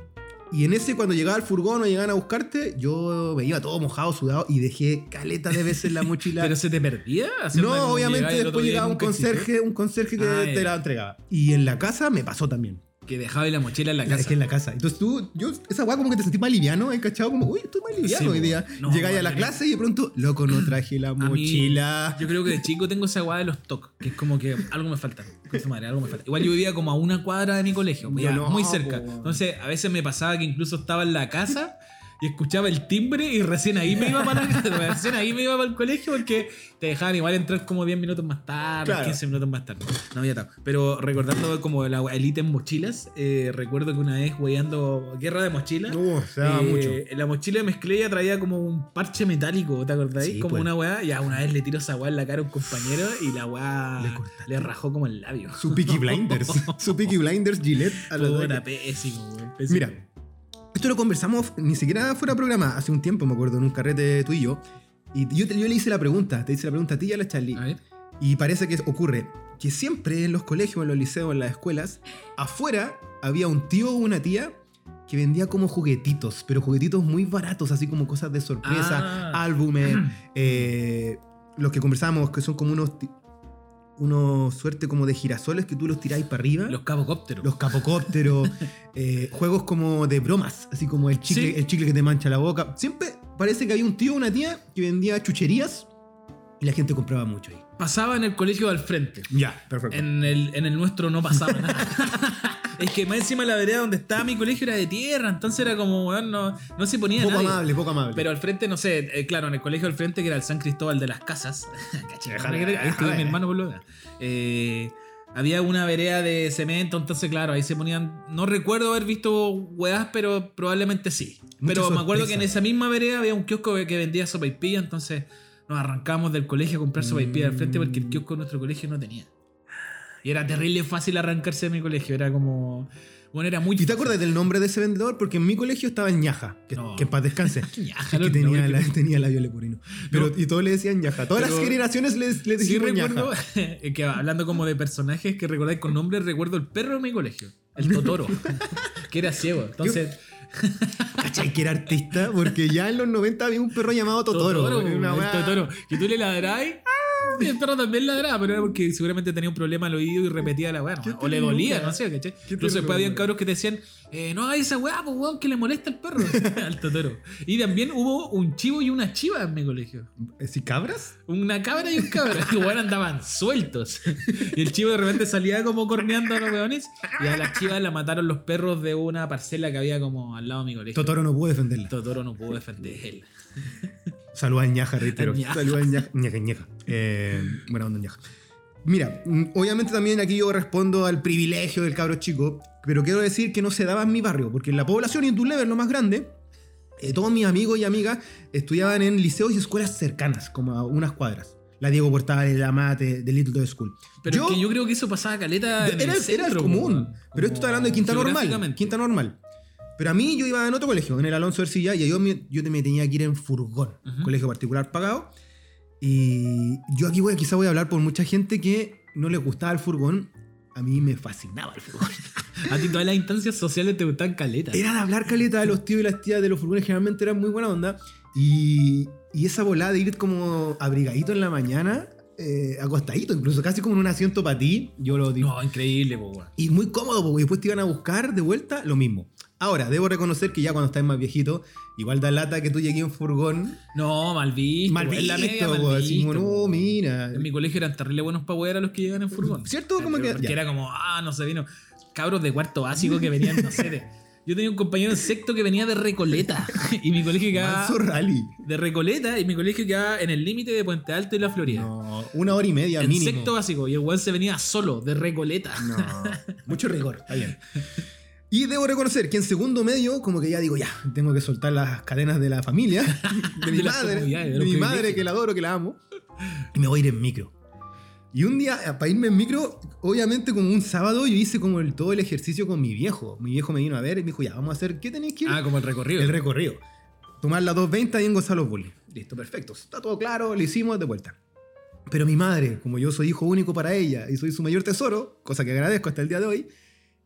Speaker 2: Y en ese, cuando llegaba el furgón o llegaban a buscarte, yo me iba todo mojado, sudado y dejé caleta de veces la mochila.
Speaker 1: ¿Pero se te perdía?
Speaker 2: No, obviamente después llegaba un conserje, un conserje que
Speaker 1: Ah,
Speaker 2: te la entregaba. Y en la casa me pasó también.
Speaker 1: Que dejaba la mochila en la casa.
Speaker 2: dejé en la casa. Entonces tú, yo, esa weá como que te sentí más liviano, ¿eh? ¿cachado? Como, uy, estoy más liviano
Speaker 1: Sí,
Speaker 2: hoy
Speaker 1: po.
Speaker 2: día.
Speaker 1: No,
Speaker 2: Llegáis a la clase y de pronto, loco, no traje la
Speaker 1: mí,
Speaker 2: mochila.
Speaker 1: yo creo que de chico tengo esa weá de los TOC, que es como que algo me falta. Con su madre, algo me falta. Igual yo vivía como a una cuadra de mi colegio, muy cerca. Entonces, a veces me pasaba que incluso estaba en la casa y escuchaba el timbre y recién ahí me iba para casa, recién ahí me iba para el colegio porque te dejaban igual entrar como 10 minutos más tarde,
Speaker 2: Claro.
Speaker 1: 15 minutos más tarde. No había tanto. Pero recordando como la el ítem mochilas, eh, recuerdo que una vez weyando guerra de mochilas.
Speaker 2: Se daba
Speaker 1: Eh,
Speaker 2: mucho.
Speaker 1: La mochila de mezclilla traía como un parche metálico, ¿te acordáis?
Speaker 2: Sí,
Speaker 1: como
Speaker 2: pues.
Speaker 1: una weá. Ya una vez le tiró esa weá en la cara a un compañero y la weá
Speaker 2: Le
Speaker 1: le, rajó como el labio.
Speaker 2: Su Peaky Blinders. su Peaky Blinders Gillette. A la toalla.
Speaker 1: pésimo, pésimo.
Speaker 2: Mira, esto lo conversamos ni siquiera fuera programa, hace un tiempo, me acuerdo, en un carrete tú y yo. Y yo, te- yo le hice la pregunta, te hice la pregunta a ti y a la Charlie.
Speaker 1: A ver.
Speaker 2: Y parece que ocurre que siempre en los colegios, en los liceos, en las escuelas, afuera había un tío o una tía que vendía como juguetitos, pero juguetitos muy baratos, así como cosas de sorpresa,
Speaker 1: Ah.
Speaker 2: álbumes, eh, los que conversábamos, que son como unos, unos suerte como de girasoles que tú los tiráis para arriba.
Speaker 1: Los cabocópteros.
Speaker 2: Los capocópteros, eh, juegos como de bromas, así como el chicle,
Speaker 1: Sí.
Speaker 2: el chicle que te mancha la boca. Siempre parece que había un tío o una tía que vendía chucherías y la gente compraba mucho ahí.
Speaker 1: Pasaba en el colegio al frente.
Speaker 2: Ya, perfecto.
Speaker 1: En el, en el nuestro no pasaba nada. es que más encima la vereda donde estaba mi colegio era de tierra, entonces era como, weón, no, no se ponía
Speaker 2: poco
Speaker 1: nadie.
Speaker 2: amable, poco amable.
Speaker 1: Pero al frente, no sé, eh, claro, en el colegio al frente, que era el San Cristóbal de las Casas. Caché, ahí
Speaker 2: déjale.
Speaker 1: mi hermano por lo eh, Había una vereda de cemento, entonces, claro, ahí se ponían. No recuerdo haber visto weás, pero probablemente sí.
Speaker 2: Mucha
Speaker 1: pero me acuerdo que en esa misma vereda había un kiosco que vendía sopa y pilla, entonces nos arrancamos del colegio a comprar sopa y pilla al frente porque el kiosco de nuestro colegio no tenía. Y era terrible fácil arrancarse de mi colegio, era como. Bueno, era muy
Speaker 2: ¿Y te acuerdas del nombre de ese vendedor? Porque en mi colegio estaba en Ñaja, que,
Speaker 1: No.
Speaker 2: que paz descanse.
Speaker 1: Ñaja,
Speaker 2: que tenía, la,
Speaker 1: que-
Speaker 2: tenía labio leporino. Pero, y todos le decían Ñaja. Todas las
Speaker 1: Pero-
Speaker 2: generaciones les, les
Speaker 1: Sí
Speaker 2: decían
Speaker 1: recuerdo,
Speaker 2: Ñaja.
Speaker 1: que hablando como de personajes que recordáis con nombres, recuerdo el perro de mi colegio, el Totoro, que era ciego. Entonces,
Speaker 2: ¿Cachai que era artista? Porque ya en los 90 había un perro llamado Totoro.
Speaker 1: Totoro,
Speaker 2: una
Speaker 1: el Totoro, que tú le ladrás y el perro también ladraba, pero era porque seguramente tenía un problema al oído y repetía la weá. O le dolía, no sé, ¿cachai? Incluso después habían cabros que te decían, eh, no esa weá, pues weón, que le molesta al perro, al Totoro. Y también hubo un chivo y una chiva en mi colegio.
Speaker 2: ¿Sí, cabras?
Speaker 1: Una cabra y un cabra. Que weón andaban sueltos. Y el chivo de repente salía como corneando a los weones. Y a las chivas la mataron los perros de una parcela que había como al lado de mi colegio.
Speaker 2: Totoro no pudo defenderla.
Speaker 1: Totoro no pudo defender él.
Speaker 2: Saluda a Ñaja, reitero.
Speaker 1: A Ñaja.
Speaker 2: Saluda a Ñaja. Ñaja, Ñaja. Eh, buena onda, Ñaja. Mira, mm, obviamente también aquí yo respondo al privilegio del cabro chico, pero quiero decir que no se daba en mi barrio, porque en la población y en tu level, lo más grande, eh, todos mis amigos y amigas estudiaban en liceos y escuelas cercanas, como a unas cuadras. La Diego Portales, la Mate, del Little School.
Speaker 1: Pero
Speaker 2: Yo-
Speaker 1: es que yo creo que eso pasaba caleta. en
Speaker 2: era,
Speaker 1: el
Speaker 2: era el
Speaker 1: centro,
Speaker 2: común.
Speaker 1: weón.
Speaker 2: Pero esto está hablando de quinta normal. Quinta normal. Pero a mí yo iba en otro colegio, en el Alonso Ercilla, y yo me, yo me tenía que ir en furgón, colegio particular pagado. Y yo aquí voy, quizá voy a hablar por mucha gente que no les gustaba el furgón. A mí me fascinaba el furgón.
Speaker 1: A ti todas las instancias sociales te gustan caleta.
Speaker 2: Era de hablar caleta de los tíos y las tías de los furgones, generalmente eran muy buena onda. Y, y esa volada de ir como abrigadito en la mañana, eh, acostadito, incluso casi como en un asiento para ti, yo lo digo.
Speaker 1: No, increíble, po.
Speaker 2: Y muy cómodo, porque después te iban a buscar de vuelta, lo mismo. Ahora, debo reconocer que ya cuando estás más viejito, igual da lata que tú llegues en furgón.
Speaker 1: No, mal visto.
Speaker 2: Mal
Speaker 1: en la media,
Speaker 2: visto,
Speaker 1: mal
Speaker 2: po, así
Speaker 1: visto,
Speaker 2: como,
Speaker 1: po.
Speaker 2: no, mira.
Speaker 1: En mi colegio eran terrible buenos para wear a los que llegan en furgón.
Speaker 2: ¿Cierto? Como que-
Speaker 1: Porque
Speaker 2: ya.
Speaker 1: era como, ah, no sé, vino cabros de cuarto básico que venían, no sé, de- Yo tenía un compañero en sexto que venía de Recoleta. Y mi colegio quedaba.
Speaker 2: Rally.
Speaker 1: De Recoleta y mi colegio quedaba en el límite de Puente Alto y La Florida.
Speaker 2: No, una hora y media
Speaker 1: en
Speaker 2: mínimo.
Speaker 1: sexto básico. Y el weón se venía solo, de Recoleta.
Speaker 2: No, mucho rigor, está bien. Y debo reconocer que en segundo medio, como que ya digo, ya, tengo que soltar las cadenas de la familia, de mi
Speaker 1: De
Speaker 2: madre,
Speaker 1: de
Speaker 2: mi madre que la adoro, que la amo, y me voy a ir en micro. Y un día, eh, para irme en micro, obviamente como un sábado, yo hice como el, todo el ejercicio con mi viejo. Mi viejo me vino a ver y me dijo, ya, vamos a hacer, ¿qué tenéis que ir?
Speaker 1: Ah, como el recorrido.
Speaker 2: el recorrido. Tomar la 220 ahí en Gonzalo Bulli. Listo, perfecto. Está todo claro, lo hicimos de vuelta. Pero mi madre, como yo soy hijo único para ella y soy su mayor tesoro, cosa que agradezco hasta el día de hoy,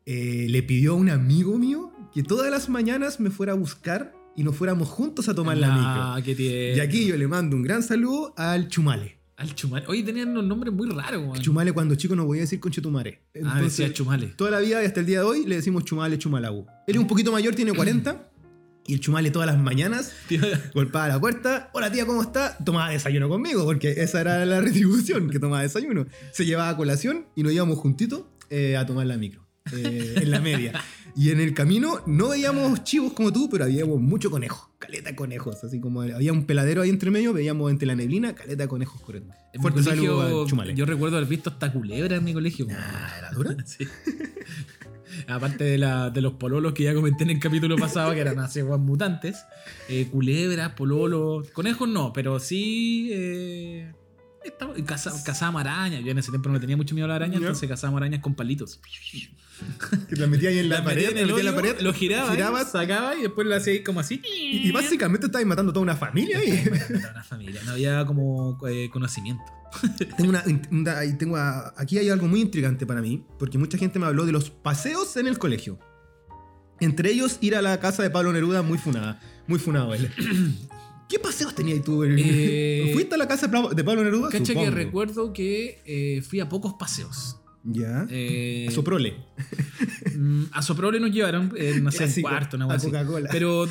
Speaker 2: eh, le pidió a un amigo mío que todas las mañanas me fuera a buscar y nos fuéramos juntos a tomar la
Speaker 1: Ah, qué
Speaker 2: micro.
Speaker 1: tierno.
Speaker 2: Y aquí yo le mando un gran saludo al Chumale.
Speaker 1: Al Chumale. Oye, tenían unos nombres muy raros, weón.
Speaker 2: Chumale cuando chico no voy a decir conchetumare.
Speaker 1: Ah, decía Chumale.
Speaker 2: Toda la vida y hasta el día de hoy le decimos Chumale, Chumalagu. Él es un poquito mayor, tiene 40. Y el Chumale todas las mañanas golpeaba la puerta. Hola tía, ¿cómo está? Tomaba desayuno conmigo, porque esa era la retribución, que tomaba desayuno. Se llevaba colación y nos íbamos juntitos eh, a tomar la micro, eh, en la media. Y en el camino no veíamos chivos como tú, pero habíamos mucho conejo, caleta conejos. Así como había un peladero ahí entre medio, veíamos entre la neblina caleta conejos corriendo. Fuerte saludo
Speaker 1: colegio,
Speaker 2: al Chumale.
Speaker 1: yo recuerdo haber visto hasta culebra en mi colegio.
Speaker 2: Ah, ¿era dura?
Speaker 1: Sí. Aparte de, la- de los pololos que ya comenté en el capítulo pasado, que eran así, mutantes. eh, culebras, pololos. Conejos no, pero sí. Eh, estaba- caza- arañas. Yo en ese tiempo no le tenía mucho miedo a la araña,
Speaker 2: Ya.
Speaker 1: entonces cazábamos arañas con palitos.
Speaker 2: Que la metía ahí en la pared,
Speaker 1: en el
Speaker 2: la pared,
Speaker 1: lo giraba,
Speaker 2: girabas,
Speaker 1: sacaba y después lo hacía ahí como así.
Speaker 2: y, y básicamente estabas matando toda una familia ahí.
Speaker 1: Una familia, no había como eh, conocimiento.
Speaker 2: Tengo una, una- ahí tengo a- aquí hay algo muy intrigante para mí, porque mucha gente me habló de los paseos en el colegio. Entre ellos, ir a la casa de Pablo Neruda, muy funada. Muy funado él. ¿Qué paseos tenías tú?
Speaker 1: Eh,
Speaker 2: ¿Fuiste a la casa de Pablo- Neruda?
Speaker 1: Cacha que recuerdo que eh, fui a pocos paseos.
Speaker 2: Ya.
Speaker 1: Eh,
Speaker 2: A Soprole.
Speaker 1: mm, a Soprole nos llevaron, eh, no sé, en cuarto, una
Speaker 2: a
Speaker 1: así. Pero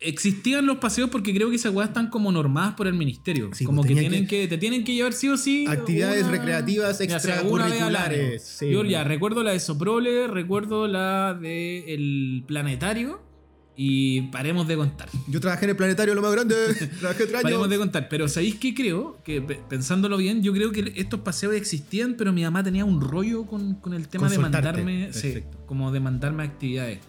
Speaker 1: existían los paseos porque creo que esas weas están como normadas por el ministerio.
Speaker 2: Sí,
Speaker 1: como
Speaker 2: pues
Speaker 1: que tienen
Speaker 2: que-
Speaker 1: que, te tienen que llevar sí o sí.
Speaker 2: Actividades
Speaker 1: una-
Speaker 2: recreativas extracurriculares. sí.
Speaker 1: Yo ya recuerdo la de Soprole, recuerdo la de el planetario y paremos de contar.
Speaker 2: Yo trabajé en el planetario lo más grande. Trabajé tres
Speaker 1: Paremos
Speaker 2: años.
Speaker 1: de contar, pero ¿sabéis qué creo? Que pe- pensándolo bien, yo creo que estos paseos existían, pero mi mamá tenía un rollo con, con el tema de mandarme, sí, como de mandarme actividades.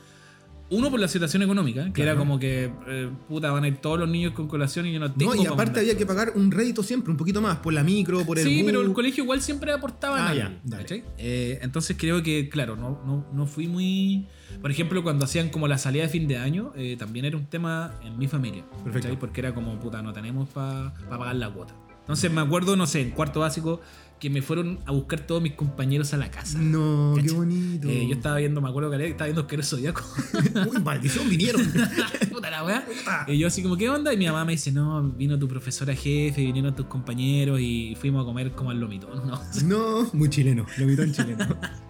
Speaker 1: Uno por la situación económica, que
Speaker 2: Claro.
Speaker 1: era como que, eh, puta, van a ir todos los niños con colación y yo no tengo
Speaker 2: No, y
Speaker 1: pa'
Speaker 2: aparte había que pagar un rédito siempre, un poquito más, por la micro, por el
Speaker 1: Sí,
Speaker 2: bus.
Speaker 1: pero el colegio igual siempre aportaba
Speaker 2: Ah,
Speaker 1: en
Speaker 2: ya.
Speaker 1: Eh, entonces creo que, claro, no, no, no fui muy... Por ejemplo, cuando hacían como la salida de fin de año, eh, también era un tema en mi familia.
Speaker 2: Perfecto.
Speaker 1: Porque era como, puta, no tenemos para pagar la cuota. Entonces me acuerdo, no sé, en cuarto básico, que me fueron a buscar todos mis compañeros a la casa.
Speaker 2: No, qué bonito.
Speaker 1: Eh, yo estaba viendo, me acuerdo que estaba viendo que era Zodíaco.
Speaker 2: Uy, maldición, vinieron.
Speaker 1: Puta la weá. Y yo así como, ¿qué onda? Y mi mamá me dice, no, vino tu profesora jefe, vinieron tus compañeros y fuimos a comer como al lomitón, ¿no?
Speaker 2: No, muy chileno, lo mitad en chileno.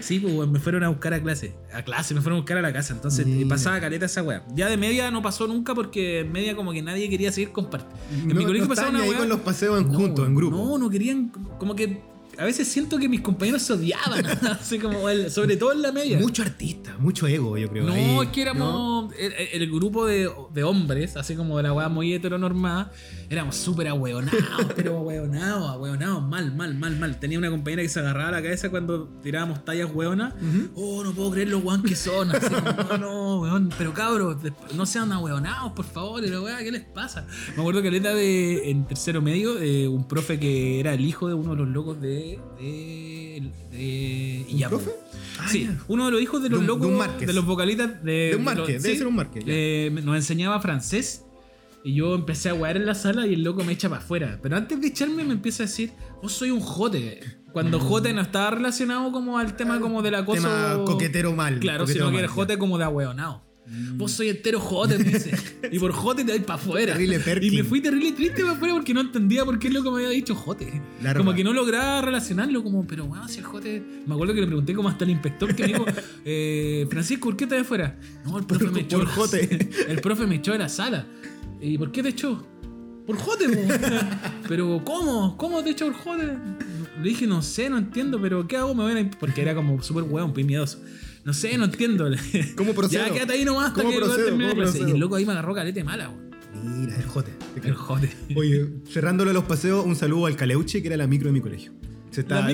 Speaker 1: Sí, pues me fueron a buscar a clase. A clase, me fueron a buscar a la casa. Entonces eh,
Speaker 2: Mira.
Speaker 1: pasaba caleta esa weá. Ya de media no pasó nunca porque en media como que nadie quería seguir compartiendo. En mi colegio pasaba
Speaker 2: estaban
Speaker 1: una
Speaker 2: ahí
Speaker 1: weá.
Speaker 2: con los paseos en
Speaker 1: No,
Speaker 2: juntos, en grupo.
Speaker 1: No, no querían. Como que a veces siento que mis compañeros se odiaban. así como el- sobre todo en la media.
Speaker 2: Mucho artista, mucho ego, yo creo.
Speaker 1: No,
Speaker 2: ahí,
Speaker 1: es que éramos el, el grupo de, de hombres, así como de la weá muy heteronormada, éramos súper ahueonados, pero ahueonados, ahueonados, mal, mal, mal, mal. Tenía una compañera que se agarraba la cabeza cuando tirábamos tallas hueonas. Oh, no puedo creer lo weón que son. Así como, no, no, weón. Pero cabros, no sean ahueonados, por favor. Y la weá, ¿qué les pasa? Me acuerdo que en tercero medio, eh, un profe que era el hijo de uno de los locos de. De. de
Speaker 2: ¿Un
Speaker 1: Iyapu.
Speaker 2: profe? Ah,
Speaker 1: Sí, uno de los hijos de los
Speaker 2: De un- de
Speaker 1: locos, de, los vocalistas de,
Speaker 2: De un
Speaker 1: los-
Speaker 2: Márquez, debe ser un Márquez, ya.
Speaker 1: eh, nos enseñaba francés y yo empecé a jugar en la sala y el loco me echa para afuera. Pero antes de echarme me empieza a decir, vos soy un jote. Cuando jote no estaba relacionado como al tema como del acoso.
Speaker 2: Mm. Tema coquetero mal.
Speaker 1: Claro,
Speaker 2: coquetero
Speaker 1: sino que era
Speaker 2: mal,
Speaker 1: jote como de ahueonado. Vos soy entero jote, me dice. Y por jote te vais para afuera.
Speaker 2: Terrible Perkin.
Speaker 1: Y me fui terrible triste para afuera porque no entendía por qué el loco me había dicho jote.
Speaker 2: Larva.
Speaker 1: Como que no lograba relacionarlo, como, pero bueno, si el jote. Me acuerdo que le pregunté como hasta el inspector que me dijo, eh, Francisco, ¿por qué te afuera? No, el profe
Speaker 2: Por-
Speaker 1: me echó.
Speaker 2: por jote.
Speaker 1: El profe me echó de la sala. ¿Y por qué te echó? Por jote. Pero, ¿cómo? ¿Cómo te echó por jote? Le dije, no sé, no entiendo, pero ¿qué hago? Me voy a... Porque era como súper hueón, pues miedoso. No sé, no entiendo.
Speaker 2: ¿Cómo procedo?
Speaker 1: Ya quédate ahí nomás hasta
Speaker 2: ¿Cómo
Speaker 1: que
Speaker 2: procedo?
Speaker 1: termine la
Speaker 2: ¿Cómo
Speaker 1: clase. Y el loco ahí me agarró calete mala, weón.
Speaker 2: Mira, el jote.
Speaker 1: El jote.
Speaker 2: Oye, cerrándole los paseos, un saludo al Caleuche, que era la micro de mi colegio. Se está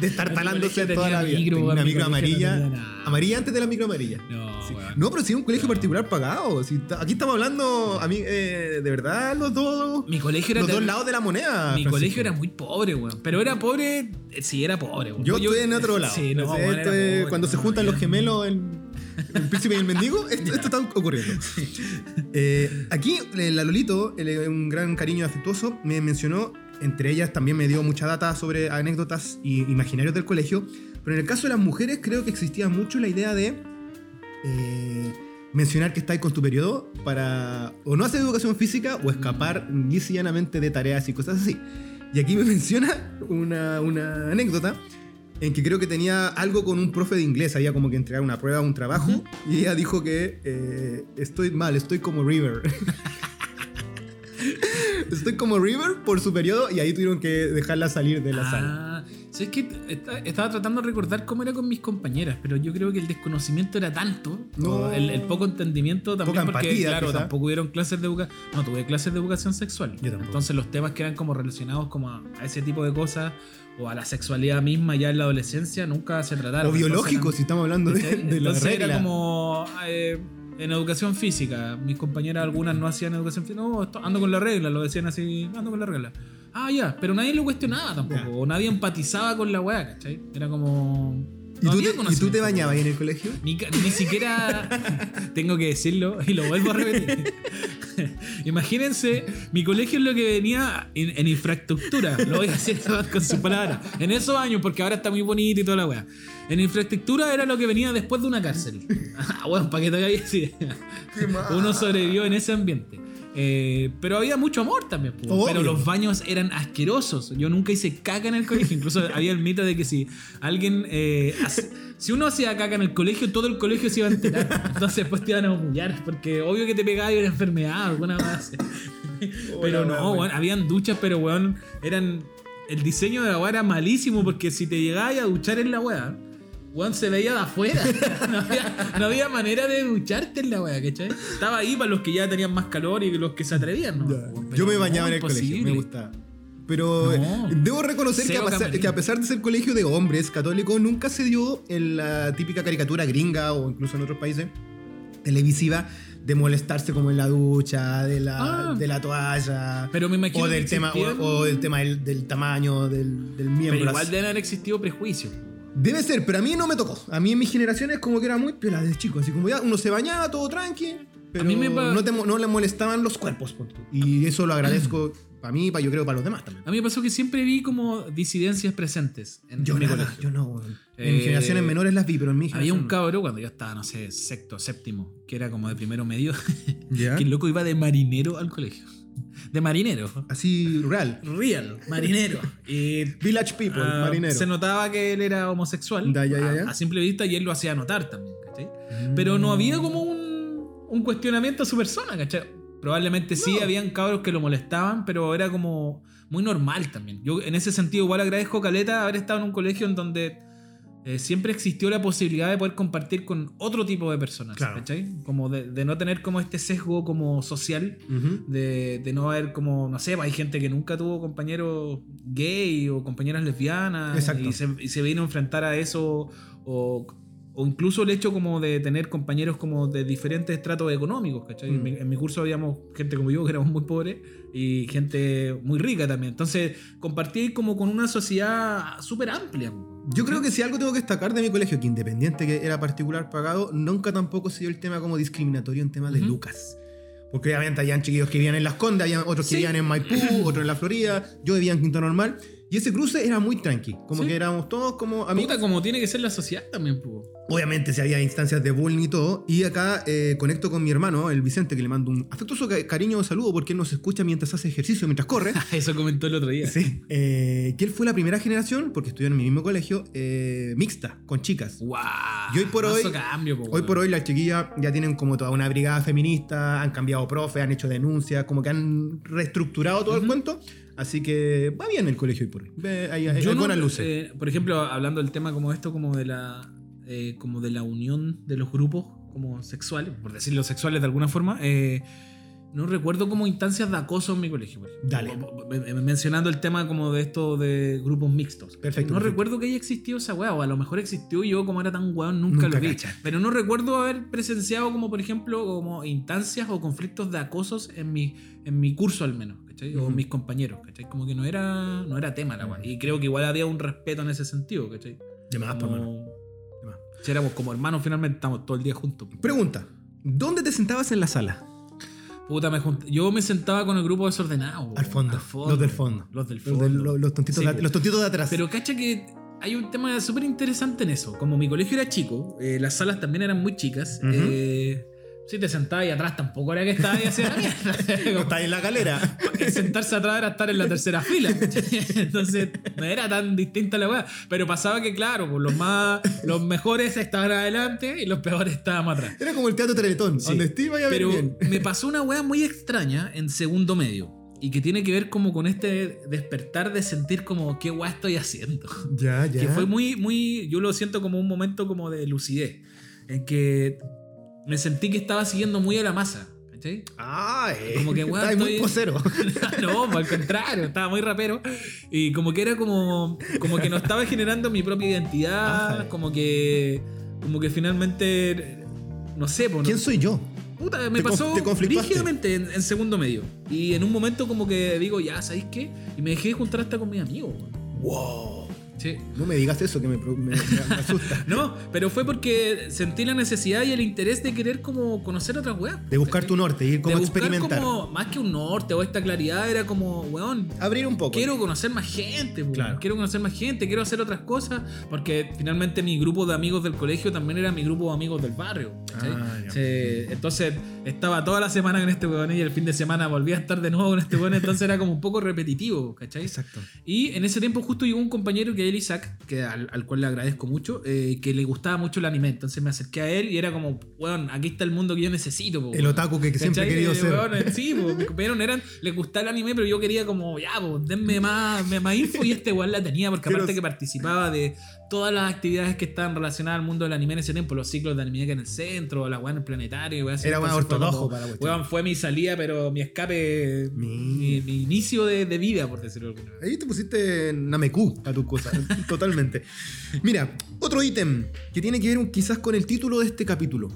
Speaker 2: destartalándose toda la vida.
Speaker 1: micro,
Speaker 2: una
Speaker 1: mi
Speaker 2: micro
Speaker 1: no
Speaker 2: amarilla. amarilla antes de la micro amarilla.
Speaker 1: No,
Speaker 2: Sí. No, pero sí, un colegio
Speaker 1: No.
Speaker 2: particular pagado. Sí, ta- aquí estamos hablando, a mí, eh, de verdad, los dos,
Speaker 1: Mi colegio era
Speaker 2: los dos lados de la moneda.
Speaker 1: Mi
Speaker 2: Francisco.
Speaker 1: colegio era muy pobre, weón. Pero era pobre, eh, sí, era pobre, weón.
Speaker 2: Yo estoy en otro lado.
Speaker 1: Sí, no,
Speaker 2: es-
Speaker 1: era pobre,
Speaker 2: cuando se juntan los gemelos, el, el príncipe y el mendigo, esto, esto está ocurriendo. Eh, aquí, eh, la Lolito, el- un gran cariño afectuoso, me mencionó, entre ellas también me dio mucha data sobre anécdotas y imaginarios del colegio, pero en el caso de las mujeres creo que existía mucho la idea de eh, mencionar que estáis con tu periodo para o no hacer educación física o escapar lisa y llanamente de tareas y cosas así. Y aquí me menciona una, una anécdota en que creo que tenía algo con un profe de inglés, había como que entregar una prueba, un trabajo, y ella dijo que eh, estoy mal, estoy como River. estoy como River por su periodo y ahí tuvieron que dejarla salir de la sala.
Speaker 1: Ah, sí, es que esta- estaba tratando de recordar cómo era con mis compañeras, pero yo creo que el desconocimiento era tanto,
Speaker 2: No.
Speaker 1: el, el poco entendimiento también,
Speaker 2: Poca
Speaker 1: porque
Speaker 2: empatía,
Speaker 1: claro,
Speaker 2: quizá.
Speaker 1: tampoco hubieron clases de educación, no, tuve clases de educación sexual.
Speaker 2: Yo.
Speaker 1: Entonces los temas que eran como relacionados como a, a ese tipo de cosas o a la sexualidad misma ya en la adolescencia nunca se trataron.
Speaker 2: O biológico, si estamos hablando de, la
Speaker 1: entonces era
Speaker 2: regla.
Speaker 1: como eh, en educación física. Mis compañeras algunas no hacían educación física. No, esto- ando con la regla, lo decían así, ando con la regla. Ah, ya, pero nadie lo cuestionaba tampoco.
Speaker 2: Ya.
Speaker 1: O nadie empatizaba con la weá, ¿cachai? Era como.
Speaker 2: ¿Y, tú te, ¿Y tú
Speaker 1: conocimiento.
Speaker 2: te bañabas ahí en el colegio?
Speaker 1: Ni, siquiera tengo que decirlo y lo vuelvo a repetir. Imagínense, mi colegio es lo que venía en, en infraestructura. Lo voy a decir con sus palabras. En esos años, porque ahora está muy bonito y toda la weá. En infraestructura era lo que venía después de una cárcel. Ah, bueno, para que te hagáis. Uno sobrevivió en ese ambiente. Eh, pero había mucho amor también.
Speaker 2: Obvio.
Speaker 1: Pero los baños eran asquerosos. Yo nunca hice caca en el colegio. Incluso había el mito de que si alguien. eh, hace- si uno hacía caca en el colegio, todo el colegio se iba a enterar. Entonces después te iban a humillar. Porque obvio que te pegaba una enfermedad alguna más. Pero no,
Speaker 2: weón.
Speaker 1: weón, habían duchas, pero weón, eran. El diseño de la weá era malísimo porque si te llegabas a duchar en la weá, weón se veía de afuera. No había, no había manera de ducharte en la weá, ¿cachai? Estaba ahí para los que ya tenían más calor y los que se atrevían, ¿no? Pero
Speaker 2: Yo me bañaba en el colegio, me
Speaker 1: imposible.
Speaker 2: gustaba. Pero
Speaker 1: No.
Speaker 2: debo reconocer que a,
Speaker 1: camerino.
Speaker 2: que a pesar de ser colegio de hombres católicos, nunca se dio en la típica caricatura gringa o incluso en otros países televisiva de molestarse como en la ducha, de la,
Speaker 1: Ah.
Speaker 2: de la toalla.
Speaker 1: Pero me imagino
Speaker 2: o del
Speaker 1: que
Speaker 2: tema,
Speaker 1: existían-
Speaker 2: o, o del tema del, del tamaño del, del
Speaker 1: Pero
Speaker 2: miembro.
Speaker 1: igual deben haber existido prejuicios.
Speaker 2: Debe ser, pero a mí no me tocó. A mí en mis generaciones como que era muy piola de chico. Así como ya uno se bañaba todo tranqui, pero
Speaker 1: mí me pa-
Speaker 2: no, te no le molestaban los cuerpos. Y eso lo agradezco para mí y para, yo creo para los demás también.
Speaker 1: A mí me pasó que siempre vi como disidencias presentes en,
Speaker 2: Yo
Speaker 1: en mi
Speaker 2: nada,
Speaker 1: colegio.
Speaker 2: yo no. En
Speaker 1: Eh,
Speaker 2: generaciones menores las vi, pero en mi
Speaker 1: Había un cabro cuando yo estaba, no sé, sexto, séptimo, que era como de primero medio,
Speaker 2: ¿Ya?
Speaker 1: que el loco iba de marinero al colegio. De marinero.
Speaker 2: Así, real.
Speaker 1: Real, marinero. Y
Speaker 2: Village People,
Speaker 1: ah,
Speaker 2: marinero.
Speaker 1: se notaba que él era homosexual
Speaker 2: Ya, ya, ya,
Speaker 1: a-. A, simple vista y él lo hacía notar también, ¿cachai? Pero no había como un, un cuestionamiento a su persona, ¿cachai? Probablemente sí habían cabros que lo molestaban, pero era como muy normal también. Yo en ese sentido igual agradezco Caleta haber estado en un colegio en donde eh, siempre existió la posibilidad de poder compartir con otro tipo de personas,
Speaker 2: Claro.
Speaker 1: ¿cachai? Como de, de no tener como este sesgo como social de, de no haber como, no sé, hay gente que nunca tuvo compañeros gay o compañeras lesbianas
Speaker 2: Exacto.
Speaker 1: y se, y se vino a enfrentar a eso o, o incluso el hecho como de tener compañeros como de diferentes estratos económicos, ¿cachai? En,
Speaker 2: Mm.
Speaker 1: mi, en mi curso habíamos gente como yo que éramos muy pobres y gente muy rica también. Entonces compartí como con una sociedad súper amplia.
Speaker 2: Yo creo que si algo tengo que destacar de mi colegio, que independiente que era particular pagado, nunca tampoco se dio el tema como discriminatorio en tema de
Speaker 1: Ujú.
Speaker 2: Lucas. Porque obviamente habían chiquillos que vivían en Las Condes, habían otros que
Speaker 1: Sí.
Speaker 2: vivían en Maipú, otros en la Florida, yo vivía en Quinto Normal. Y ese cruce era muy tranqui, como
Speaker 1: Sí.
Speaker 2: que éramos todos como amigos.
Speaker 1: Puta, como tiene que ser la sociedad también, pues.
Speaker 2: Obviamente si había instancias de bullying y todo. Y acá eh, conecto con mi hermano, el Vicente, que le mando un afectuoso ca- cariño saludo porque él nos escucha mientras hace ejercicio, mientras corre.
Speaker 1: Eso comentó el otro día.
Speaker 2: Sí. Eh, que él fue la primera generación, porque estudió en mi mismo colegio, eh, mixta, con chicas.
Speaker 1: Wow.
Speaker 2: Y hoy por hoy-
Speaker 1: cambio, po,
Speaker 2: Hoy por hoy las chiquillas ya tienen como toda una brigada feminista, han cambiado profe, han hecho denuncias, como que han reestructurado todo el
Speaker 1: Ujú.
Speaker 2: cuento. Así que va bien el colegio hoy por hoy. Hay,
Speaker 1: no-
Speaker 2: luces.
Speaker 1: eh, por ejemplo, hablando del tema como esto, como de la eh, como de la unión de los grupos como sexuales, por decirlo sexuales de alguna forma. eh, no recuerdo como instancias de acoso en mi colegio.
Speaker 2: Dale.
Speaker 1: Eh, Mencionando el tema como de esto de grupos mixtos.
Speaker 2: Perfecto,
Speaker 1: No
Speaker 2: perfecto.
Speaker 1: recuerdo que haya existido esa weá, o a lo mejor existió y yo como era tan weón nunca,
Speaker 2: Nunca
Speaker 1: lo vi.
Speaker 2: cachaste.
Speaker 1: Pero no recuerdo haber presenciado como por ejemplo como instancias o conflictos de acosos en mi, en mi curso al menos, ¿cachai? O mis compañeros, ¿cachai? Como que no era, no era tema la weá. Y creo que igual había un respeto en ese sentido, ¿cachai?
Speaker 2: De más,
Speaker 1: Como-
Speaker 2: hermano. De más.
Speaker 1: Si éramos como hermanos finalmente, estamos todo el día juntos.
Speaker 2: Pregunta. ¿Dónde te sentabas en la sala?
Speaker 1: Puta, me junt- yo me sentaba con el grupo desordenado.
Speaker 2: Al fondo. Los del fondo.
Speaker 1: Los del
Speaker 2: Los,
Speaker 1: fondo.
Speaker 2: de- los- los tontitos
Speaker 1: Sí,
Speaker 2: de, los tontitos de atrás.
Speaker 1: Pero cacha que hay un tema súper interesante en eso. Como mi colegio era chico, eh, las salas también eran muy chicas. Eh, si te sentabas ahí atrás, tampoco era que estabas ahí hacia la mierda.
Speaker 2: En la galera.
Speaker 1: El sentarse atrás era estar en la tercera fila. Entonces no era tan distinta la weá. Pero pasaba que, claro, pues los más los mejores estaban adelante y los peores estábamos atrás.
Speaker 2: Era como el teatro Teletón,
Speaker 1: Sí.
Speaker 2: donde Steve vaya a ver
Speaker 1: Pero
Speaker 2: bien.
Speaker 1: me pasó una weá muy extraña en segundo medio. Y que tiene que ver como con este despertar de sentir como qué weá estoy haciendo.
Speaker 2: Ya, ya.
Speaker 1: Que fue muy, muy. Yo lo siento como un momento como de lucidez. En que me sentí que estaba siguiendo muy a la masa.
Speaker 2: Ah, eh.
Speaker 1: Como que, weón,
Speaker 2: Está muy
Speaker 1: estoy-
Speaker 2: posero.
Speaker 1: no, al contrario, estaba muy rapero. Y como que era como. Como que no estaba generando mi propia identidad. Como que. Como que finalmente. No sé, pues.
Speaker 2: ¿Quién soy yo?
Speaker 1: Puta, me
Speaker 2: Te
Speaker 1: pasó rígidamente en, en segundo medio. Y en un momento como que digo, ya, ¿sabéis qué? Y me dejé de juntar hasta con mis amigos.
Speaker 2: Wow.
Speaker 1: Sí.
Speaker 2: No me digas eso que me, me- me- me asusta.
Speaker 1: No, pero fue porque sentí la necesidad y el interés de querer como conocer otras weas.
Speaker 2: De buscar tu norte, ir como
Speaker 1: de buscar
Speaker 2: experimentar.
Speaker 1: como, más que un norte o esta claridad, era como, weón,
Speaker 2: Abrir un poco.
Speaker 1: quiero conocer más gente, weón.
Speaker 2: Claro.
Speaker 1: quiero conocer más gente, quiero hacer otras cosas, porque finalmente mi grupo de amigos del colegio también era mi grupo de amigos del barrio.
Speaker 2: Ah,
Speaker 1: entonces estaba toda la semana con este weón y el fin de semana volví a estar de nuevo con este weón, entonces era como un poco repetitivo, ¿cachai?
Speaker 2: Exacto.
Speaker 1: Y en ese tiempo justo llegó un compañero que Isaac, que al, al cual le agradezco mucho, eh, que le gustaba mucho el anime. Entonces me acerqué a él y era como, weón, aquí está el mundo que yo necesito. po,
Speaker 2: El
Speaker 1: weón".
Speaker 2: otaku que, que siempre he querido
Speaker 1: Eh,
Speaker 2: ser.
Speaker 1: weón, eh, sí, po, mis compañeros eran, les gustaba el anime, pero yo quería como, ya, pues, denme más, más info y este weón la tenía, porque aparte que participaba de todas las actividades que estaban relacionadas al mundo del anime en ese tiempo, los ciclos de anime que en el centro, la weón en el planetario, así.
Speaker 2: Era
Speaker 1: fue
Speaker 2: ortodoxo para.
Speaker 1: Weón, fue mi salida, pero mi escape,
Speaker 2: Mi-
Speaker 1: mi, inicio de, de vida, por decirlo de alguna manera.
Speaker 2: Ahí te pusiste Nameku a tu cosa, totalmente. Mira, otro ítem que tiene que ver quizás con el título de este capítulo.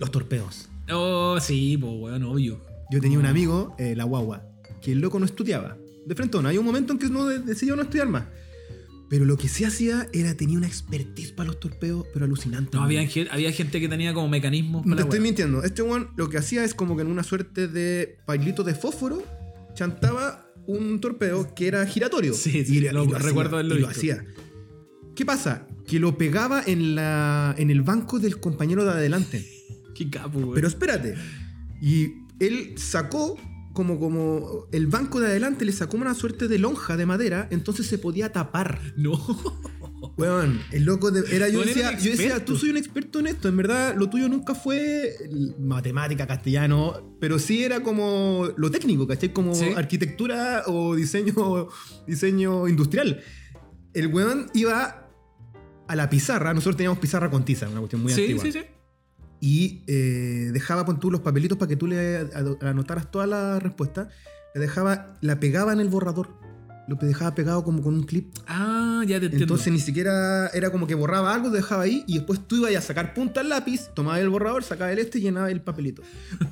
Speaker 2: Los torpeos.
Speaker 1: Oh, sí, pues, weón, obvio.
Speaker 2: Yo tenía un amigo, eh, la guagua, que el loco no estudiaba. De frente no, hay un momento en que no de- decidió no estudiar más. Pero lo que sí hacía era tenía una expertise para los torpeos, pero alucinante.
Speaker 1: No, había, había gente que tenía como mecanismos
Speaker 2: No te estoy mintiendo. Este one lo que hacía es como que en una suerte de pailito de fósforo chantaba un torpedo que era giratorio.
Speaker 1: Sí, sí, lo
Speaker 2: hacía,
Speaker 1: recuerdo haberlo
Speaker 2: y lo hacía. ¿Qué pasa? Que lo pegaba en, la, en el banco del compañero de adelante.
Speaker 1: Qué capo, weón.
Speaker 2: Pero espérate. Y él sacó como, como el banco de adelante le sacó una suerte de lonja de madera, entonces se podía tapar.
Speaker 1: No.
Speaker 2: Weón, el loco de- era yo decía, yo decía, tú soy un experto en esto, en verdad lo tuyo nunca fue matemática, castellano, pero sí era como lo técnico, ¿cachai? Como
Speaker 1: Sí.
Speaker 2: arquitectura o diseño, diseño industrial. El weón iba a la pizarra, nosotros teníamos pizarra con tiza, una cuestión muy
Speaker 1: sí,
Speaker 2: antigua.
Speaker 1: sí, sí.
Speaker 2: Y eh, dejaba con tú los papelitos para que tú le anotaras todas las respuestas. Le dejaba, la pegaba en el borrador. Lo dejaba pegado como con un clip.
Speaker 1: Ah, ya te entiendo.
Speaker 2: Entonces ni siquiera era como que borraba algo, dejaba ahí y después tú ibas a sacar punta al lápiz, tomabas el borrador, sacabas el este y llenabas el papelito.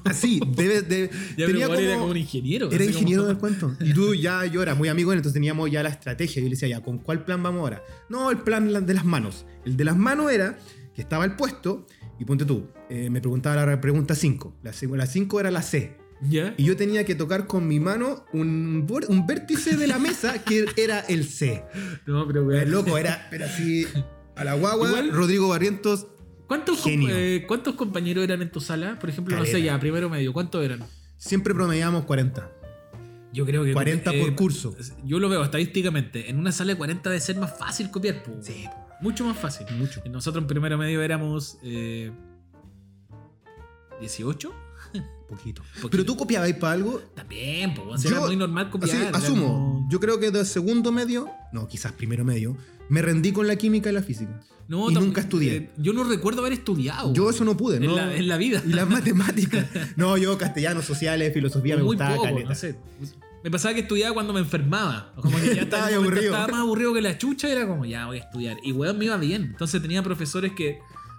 Speaker 2: Así, debe, de,
Speaker 1: ya
Speaker 2: tenía
Speaker 1: era como
Speaker 2: como-
Speaker 1: un ingeniero.
Speaker 2: era ingeniero
Speaker 1: como-
Speaker 2: del cuento. Y tú ya, yo era muy amigo, entonces teníamos ya la estrategia. Yo le decía, ya, ¿con cuál plan vamos ahora? No, el plan de las manos. El de las manos era que estaba el puesto y ponte tú, eh, me preguntaba la pregunta 5. La 5 era la C.
Speaker 1: ¿Ya?
Speaker 2: Y yo tenía que tocar con mi mano un, vértice de la mesa que era el C.
Speaker 1: No, pero weón.
Speaker 2: loco era, pero así, a la guagua,
Speaker 1: Igual-
Speaker 2: Rodrigo Barrientos,
Speaker 1: ¿Cuántos, com- eh, ¿Cuántos compañeros eran en tu sala? Por ejemplo, no sé, ya, primero medio. ¿Cuántos eran?
Speaker 2: siempre promediábamos 40.
Speaker 1: Yo creo que.
Speaker 2: 40 por
Speaker 1: eh,
Speaker 2: curso.
Speaker 1: Yo lo veo estadísticamente. En una sala de 40 debe ser más fácil copiar.
Speaker 2: Sí,
Speaker 1: Mucho más fácil.
Speaker 2: mucho.
Speaker 1: Nosotros en primero medio éramos. Eh, 18.
Speaker 2: Poquito.
Speaker 1: Poquito.
Speaker 2: Pero tú copiabas para algo.
Speaker 1: También, pues. Era muy normal copiar.
Speaker 2: así, asumo.
Speaker 1: como-
Speaker 2: yo creo que de segundo medio, no, quizás primero medio, me rendí con la química y la física.
Speaker 1: No,
Speaker 2: y nunca estudié.
Speaker 1: eh, yo no recuerdo haber estudiado.
Speaker 2: Yo eso no pude,
Speaker 1: en,
Speaker 2: ¿no?
Speaker 1: la, en la vida.
Speaker 2: Y las matemáticas. No, yo castellano, sociales, filosofía me
Speaker 1: Muy
Speaker 2: gustaba
Speaker 1: poco,
Speaker 2: caleta.
Speaker 1: no sé. Me pasaba que estudiaba cuando me enfermaba. Como que ya
Speaker 2: Estaba aburrido.
Speaker 1: Estaba más aburrido que la chucha y era como, ya voy a estudiar. Y weón me iba bien. Entonces tenía profesores que.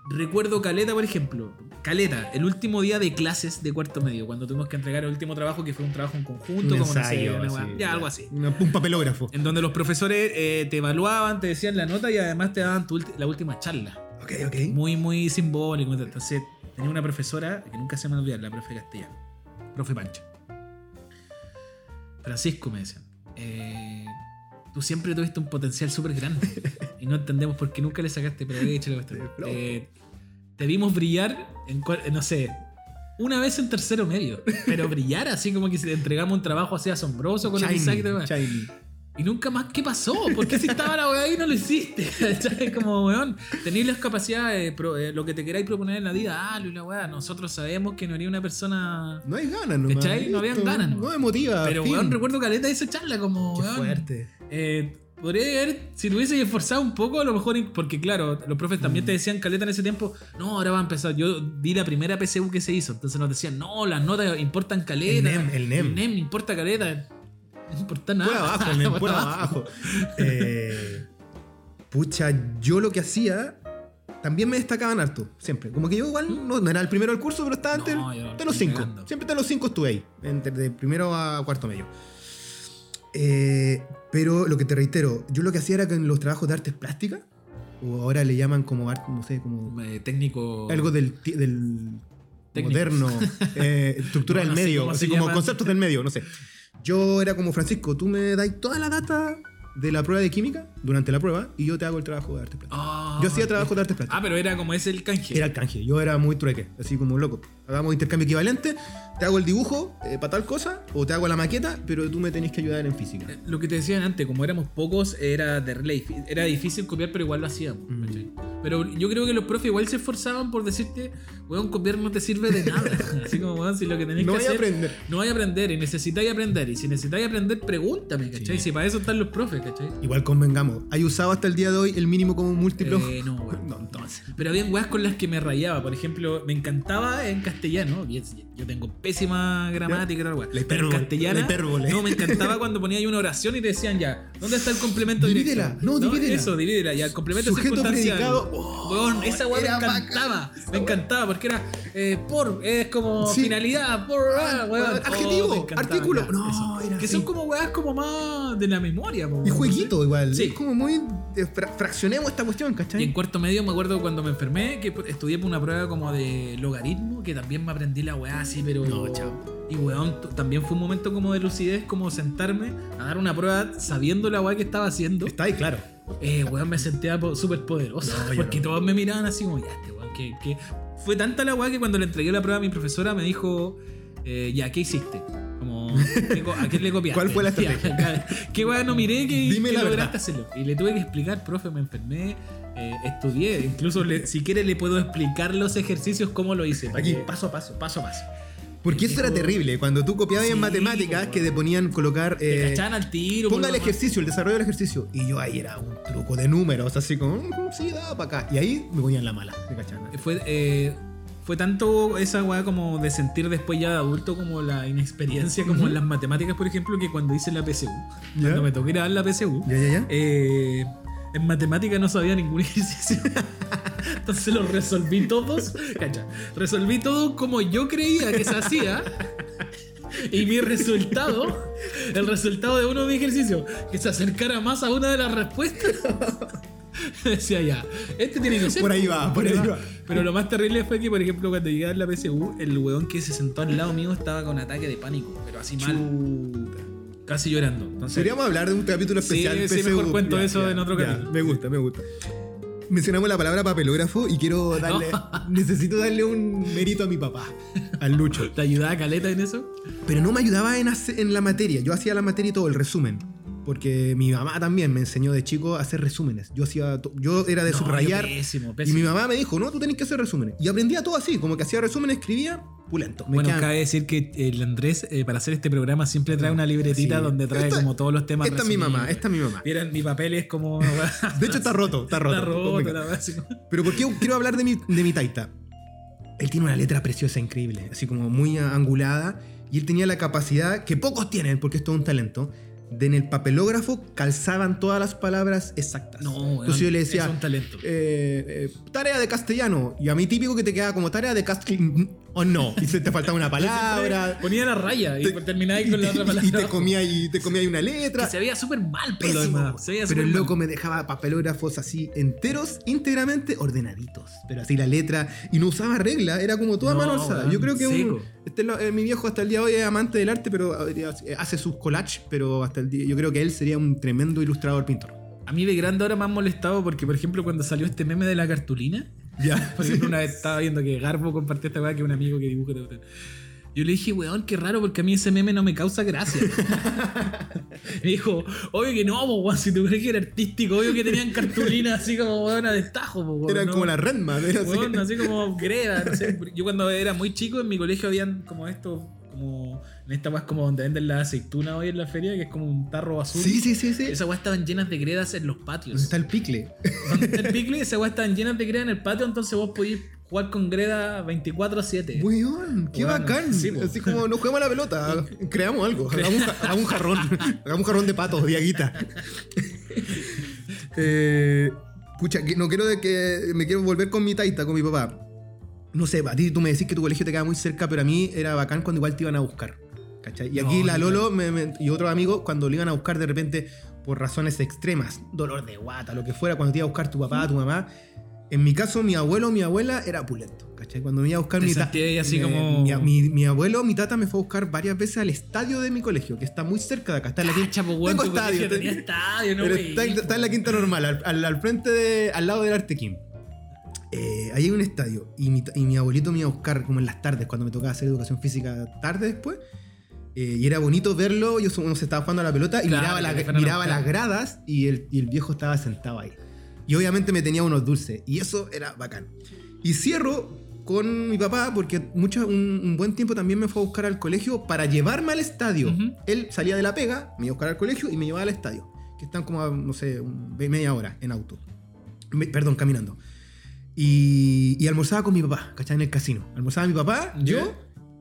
Speaker 1: Recuerdo Caleta, por ejemplo. Caleta, el último día de clases de cuarto medio, cuando tuvimos que entregar el último trabajo, que fue un trabajo en conjunto,
Speaker 2: Un
Speaker 1: como no sé,
Speaker 2: ensayo,
Speaker 1: una
Speaker 2: así,
Speaker 1: weá- ya, algo así.
Speaker 2: Una- un papelógrafo.
Speaker 1: En donde los profesores eh, te evaluaban, te decían la nota y además te daban tu la última charla.
Speaker 2: Ok, ok.
Speaker 1: Muy, muy simbólico. Entonces, tenía una profesora que nunca se me olvidar, la profe castellano. Profe Pancha. Francisco me decían. eh, tú siempre tuviste un potencial súper grande. y no entendemos por qué nunca le sacaste provecho. Eh, te vimos brillar en, en, no sé, una vez en tercero medio. Pero brillar así como que si te entregamos un trabajo así asombroso con el Isaac y. Y nunca más, ¿qué pasó? ¿Por qué si estaba la weá ahí no lo hiciste? ¿Cachai? Como, weón, tenéis las capacidades, pro- eh, lo que te queráis proponer en la vida, ah, la weá. Nosotros sabemos que no haría una persona.
Speaker 2: No hay ganas, no.
Speaker 1: ¿Cachai? No habían ganas,
Speaker 2: No
Speaker 1: nomás.
Speaker 2: me motiva.
Speaker 1: Pero, weón, recuerdo caleta esa charla, como,
Speaker 2: Qué
Speaker 1: weón.
Speaker 2: fuerte.
Speaker 1: eh, podría haber, si lo hubiese esforzado un poco, a lo mejor, porque claro, los profes también
Speaker 2: Mm.
Speaker 1: te decían caleta en ese tiempo, no, ahora va a empezar. Yo di la primera PSU que se hizo, entonces nos decían, no, las notas importan caleta.
Speaker 2: El NEM, el NEM.
Speaker 1: El NEM importa caleta. No importa nada.
Speaker 2: Por abajo, el
Speaker 1: Por
Speaker 2: por
Speaker 1: abajo.
Speaker 2: abajo. Eh, pucha, yo lo que hacía. También me destacaban harto, siempre. Como que yo igual no, no era el primero del curso, pero estaba entre
Speaker 1: No, yo
Speaker 2: de los cinco. Siempre de los cinco estuve ahí, entre de primero a cuarto medio. Eh, pero lo que te reitero, yo lo que hacía era que en los trabajos de artes plásticas, o ahora le llaman como arte, no sé, como
Speaker 1: Eh, técnico.
Speaker 2: algo del, moderno, eh, estructura
Speaker 1: No,
Speaker 2: del
Speaker 1: no
Speaker 2: medio, así como conceptos del medio, no sé. Yo era como Francisco, tú me das toda la data de la prueba de química durante la prueba y yo te hago el trabajo de arte plástico.
Speaker 1: Ah,
Speaker 2: yo hacía trabajo de arte plástico.
Speaker 1: Ah, pero era como ese el canje.
Speaker 2: Era el canje, yo era muy trueque, así como loco. Hagamos intercambio equivalente, te hago el dibujo eh, para tal cosa, o te hago la maqueta, pero tú me tenés que ayudar en física.
Speaker 1: Eh, Lo que te decían antes, como éramos pocos, era de relay. Era difícil copiar, pero igual lo hacíamos.
Speaker 2: Mm.
Speaker 1: Pero yo creo que los profes igual se esforzaban por decirte, weón, copiar no te sirve de nada. Así como, weón, si lo que tenés
Speaker 2: No
Speaker 1: que
Speaker 2: voy a
Speaker 1: hacer.
Speaker 2: aprender.
Speaker 1: No vaya a aprender, y necesitáis aprender. Y si necesitáis aprender, pregúntame, ¿cachai?
Speaker 2: Sí.
Speaker 1: Si para eso están los profes, ¿cachai?
Speaker 2: Igual convengamos, ¿hay usado hasta el día de hoy el mínimo como múltiplo?
Speaker 1: Eh, no, weón.
Speaker 2: no, entonces.
Speaker 1: Pero había weas con las que me rayaba. Por ejemplo, me encantaba en castellano. Y Yo tengo pésima gramática y tal.
Speaker 2: La
Speaker 1: Pero en
Speaker 2: hipérbole.
Speaker 1: No, me encantaba cuando ponía ahí una oración y te decían ya, ¿dónde está el complemento
Speaker 2: Divídela,
Speaker 1: directo?
Speaker 2: no, divídela.
Speaker 1: Eso, divídela. Ya, el complemento
Speaker 2: Sujeto
Speaker 1: circunstancial.
Speaker 2: predicado. Oh,
Speaker 1: Weón, esa wea me
Speaker 2: era
Speaker 1: encantaba.
Speaker 2: bacán
Speaker 1: Me encantaba porque era eh, por, es como
Speaker 2: Sí.
Speaker 1: finalidad, por, ah, weón.
Speaker 2: weón, adjetivo,
Speaker 1: me encantaba,
Speaker 2: artículo.
Speaker 1: ya,
Speaker 2: No, era
Speaker 1: Que son como weas como más de la memoria. po,
Speaker 2: Y jueguito igual.
Speaker 1: Sí.
Speaker 2: Es como muy. fra- fraccionemos esta cuestión,
Speaker 1: Y en
Speaker 2: ¿cachai?
Speaker 1: cuarto medio me acuerdo cuando me enfermé que estudié por una prueba como de logaritmo, que también me aprendí la weá así, pero.
Speaker 2: No, chao.
Speaker 1: Y weón, también fue un momento como de lucidez, como sentarme a dar una prueba sabiendo la weá que estaba haciendo.
Speaker 2: Está ahí, claro.
Speaker 1: Eh, weón, me sentía súper poderoso.
Speaker 2: No,
Speaker 1: porque
Speaker 2: no.
Speaker 1: todos me miraban así como, ya, este weón, que, que. Fue tanta la weá que cuando le entregué la prueba a mi profesora me dijo, eh, ya, ¿qué hiciste? Como, ¿qué co- ¿a quién le copiaste?
Speaker 2: ¿Cuál fue la estrategia?
Speaker 1: ¿Qué weá no miré que,
Speaker 2: Dime
Speaker 1: que
Speaker 2: la
Speaker 1: lograste
Speaker 2: verdad.
Speaker 1: hacerlo? Y le tuve que explicar, profe, me enfermé, eh, estudié. Incluso, le- si quiere, le puedo explicar los ejercicios, cómo lo hice.
Speaker 2: Aquí,
Speaker 1: Porque-
Speaker 2: paso a paso.
Speaker 1: paso a paso.
Speaker 2: Porque eso era terrible. Cuando tú copiabas en
Speaker 1: Sí,
Speaker 2: matemáticas,
Speaker 1: po,
Speaker 2: que te ponían colocar.
Speaker 1: Te
Speaker 2: eh,
Speaker 1: cachaban al tiro.
Speaker 2: ponga el ejercicio, el desarrollo del ejercicio. Y yo ahí era un truco de números, así como, "Mm, sí, da para acá. Y ahí me ponían la mala. Me cachaban.
Speaker 1: Fue, eh, fue tanto esa weá como de sentir después ya de adulto como la inexperiencia como en las matemáticas, por ejemplo, que cuando hice la PSU,
Speaker 2: ¿Ya?
Speaker 1: cuando me tocó ir a dar la PSU,
Speaker 2: Ya, ya, ya.
Speaker 1: eh, en matemáticas no sabía ningún ejercicio. Entonces los resolví todos, cacha, resolví todos como yo creía que se hacía. Y mi resultado, el resultado de uno de mis ejercicios, que se acercara más a una de las respuestas, decía ya, este tiene que ser.
Speaker 2: Por ahí va, por ahí va.
Speaker 1: Pero lo más terrible fue que, por ejemplo, cuando llegué a la PSU, el weón que se sentó al lado mío estaba con ataque de pánico, pero así mal,
Speaker 2: Chuta.
Speaker 1: Casi llorando. Entonces,
Speaker 2: Podríamos hablar de un capítulo
Speaker 1: Sí,
Speaker 2: especial.
Speaker 1: sí,
Speaker 2: PSU.
Speaker 1: mejor cuento eso en otro
Speaker 2: ya,
Speaker 1: capítulo.
Speaker 2: Me gusta, me gusta. Mencionamos la palabra papelógrafo y quiero darle. necesito darle un mérito a mi papá, al Lucho.
Speaker 1: ¿Te ayudaba Caleta en eso?
Speaker 2: Pero no me ayudaba en, en la materia. Yo hacía la materia y todo, el resumen. Porque mi mamá también me enseñó de chico a hacer resúmenes. Yo hacía, yo era de
Speaker 1: No,
Speaker 2: subrayar.
Speaker 1: yo Pésimo,
Speaker 2: Y
Speaker 1: pésimo.
Speaker 2: mi mamá me dijo, no, tú tenés que hacer resúmenes. Y aprendía todo así, como que hacía resúmenes, escribía, pulento. Me
Speaker 1: Bueno,
Speaker 2: quedan-
Speaker 1: cabe decir que el Andrés, eh, para hacer este programa, siempre trae una libretita
Speaker 2: Sí.
Speaker 1: donde trae
Speaker 2: Esta-
Speaker 1: como todos los temas.
Speaker 2: esta es mi mamá, esta es mi mamá.
Speaker 1: Miren, mi papel es como.
Speaker 2: De hecho está roto, está roto.
Speaker 1: Está roto, la verdad,
Speaker 2: Pero ¿por qué quiero hablar de mi, de mi taita? Él tiene una letra preciosa, increíble, así como muy angulada. Y él tenía la capacidad, que pocos tienen, porque esto es un talento, en el papelógrafo calzaban todas las palabras exactas.
Speaker 1: No,
Speaker 2: Entonces yo le decía,
Speaker 1: Es un talento.
Speaker 2: eh, eh, tarea de castellano. Y a mí típico que te queda como tarea de castellano. O no. Y se te faltaba una palabra.
Speaker 1: Ponía la raya y
Speaker 2: te-
Speaker 1: termináis con la otra palabra.
Speaker 2: Y te comía y te comía ahí una letra.
Speaker 1: Que se veía súper mal
Speaker 2: Pésimo.
Speaker 1: demás. Se veía
Speaker 2: Pero el
Speaker 1: mal.
Speaker 2: loco me dejaba papelógrafos así enteros, íntegramente ordenaditos. Pero así la letra. Y no usaba regla, era como toda
Speaker 1: No,
Speaker 2: mano alzada. Yo creo que un- este eh, mi viejo hasta el día de hoy es amante del arte, pero hace sus collages. Pero hasta el día. Yo creo que él sería un tremendo ilustrador pintor.
Speaker 1: A mí de grande ahora me han molestado porque, por ejemplo, cuando salió este meme de la cartulina,
Speaker 2: Ya.
Speaker 1: por ejemplo, una vez estaba viendo que Garbo compartió esta weá que un amigo que dibuja. Yo le dije, weón, qué raro porque a mí ese meme no me causa gracia. me dijo, obvio que no, weón, si tú crees que era artístico, obvio que tenían cartulinas así como weón a destajo, weón,
Speaker 2: Eran
Speaker 1: ¿no?
Speaker 2: como la Redman. Era así.
Speaker 1: Weón, así como greda, no sé. Yo cuando era muy chico en mi colegio habían como esto, como en esta weá es como donde venden la aceituna hoy en la feria, que es como un tarro azul.
Speaker 2: Sí, sí, sí, sí.
Speaker 1: Esas weas estaban llenas de gredas en los
Speaker 2: ¿Dónde
Speaker 1: patios.
Speaker 2: está el picle?
Speaker 1: Donde está el picle, esas weas estaban llenas de greda en el patio, entonces vos podías jugar con greda 24-7.
Speaker 2: Weón, qué
Speaker 1: Weón,
Speaker 2: bacán.
Speaker 1: sí, po.
Speaker 2: Así como no juguemos a la pelota, creamos algo. Hagamos, un ja- hagamos un jarrón. Hagamos un jarrón de patos, Diaguita. eh, pucha, no quiero de que me quiero volver con mi taita, con mi papá. No sé, a ti tú me decís que tu colegio te queda muy cerca, pero a mí era bacán cuando igual te iban a buscar. ¿Cachai? Y aquí
Speaker 1: No,
Speaker 2: la Lolo me- me- y otros amigos, cuando le iban a buscar de repente por razones extremas, dolor de guata, lo que fuera, cuando te iba a buscar tu papá, tu mamá. En mi caso, mi abuelo o mi abuela era pulento. ¿Cachai? Cuando me iba a buscar mi
Speaker 1: así
Speaker 2: me-
Speaker 1: como-
Speaker 2: Mi, mi- mi abuelo, mi tata me fue a buscar varias veces al estadio de mi colegio, que está muy cerca de acá. Está en la quinta. Tengo estadio,
Speaker 1: tenía
Speaker 2: ten-
Speaker 1: estadio, no
Speaker 2: pero
Speaker 1: wey.
Speaker 2: está, está en la quinta normal, al, al- al frente de. al lado del Artequín. Eh, ahí hay un estadio. Y mi, y mi abuelito me iba a buscar como en las tardes, cuando me tocaba hacer educación física tarde después. Eh, y era bonito verlo. Yo uno se estaba jugando a la pelota y
Speaker 1: Claro,
Speaker 2: miraba, la- las gradas y el, y el viejo estaba sentado ahí. Y obviamente me tenía unos dulces. Y eso era bacán. Y cierro con mi papá porque mucho, un, un buen tiempo también me fue a buscar al colegio para llevarme al estadio.
Speaker 1: Ujú.
Speaker 2: Él salía de la pega, me iba a buscar al colegio y me llevaba al estadio. Que están como, a, no sé, media hora en auto. Me- perdón, caminando. Y, y almorzaba con mi papá, ¿cachai? En el casino. Almorzaba mi papá, yo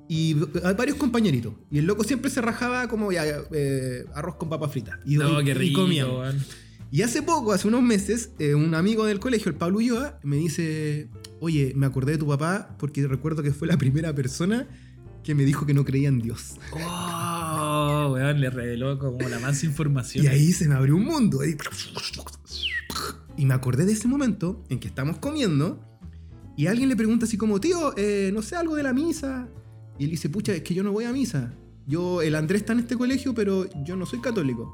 Speaker 2: y hay varios compañeritos. Y el loco siempre se rajaba como ya, eh, arroz con papa frita. Y,
Speaker 1: No,
Speaker 2: y-
Speaker 1: qué
Speaker 2: y
Speaker 1: rico,
Speaker 2: comíamos.
Speaker 1: weón.
Speaker 2: Y hace poco, hace unos meses, eh, un amigo del colegio, el Pablo Ulloa, me dice, oye, me acordé de tu papá porque recuerdo que fue la primera persona que me dijo que no creía en Dios.
Speaker 1: Oh, weón, le reveló como la más información.
Speaker 2: Y ahí se me abrió un mundo. Y me acordé de ese momento en que estamos comiendo y alguien le pregunta así como, tío, eh, no sé, algo de la misa. Y él dice, pucha, es que yo no voy a misa. Yo, el Andrés está en este colegio, pero yo no soy católico.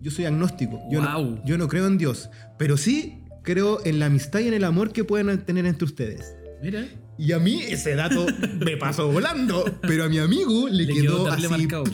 Speaker 2: Yo soy agnóstico. Yo, no, yo no creo en Dios. Pero sí creo en la amistad y en el amor que pueden tener entre ustedes.
Speaker 1: Mira,
Speaker 2: Y a mí ese dato me pasó volando. Pero a mi amigo le,
Speaker 1: le
Speaker 2: quedó, así.
Speaker 1: marcado.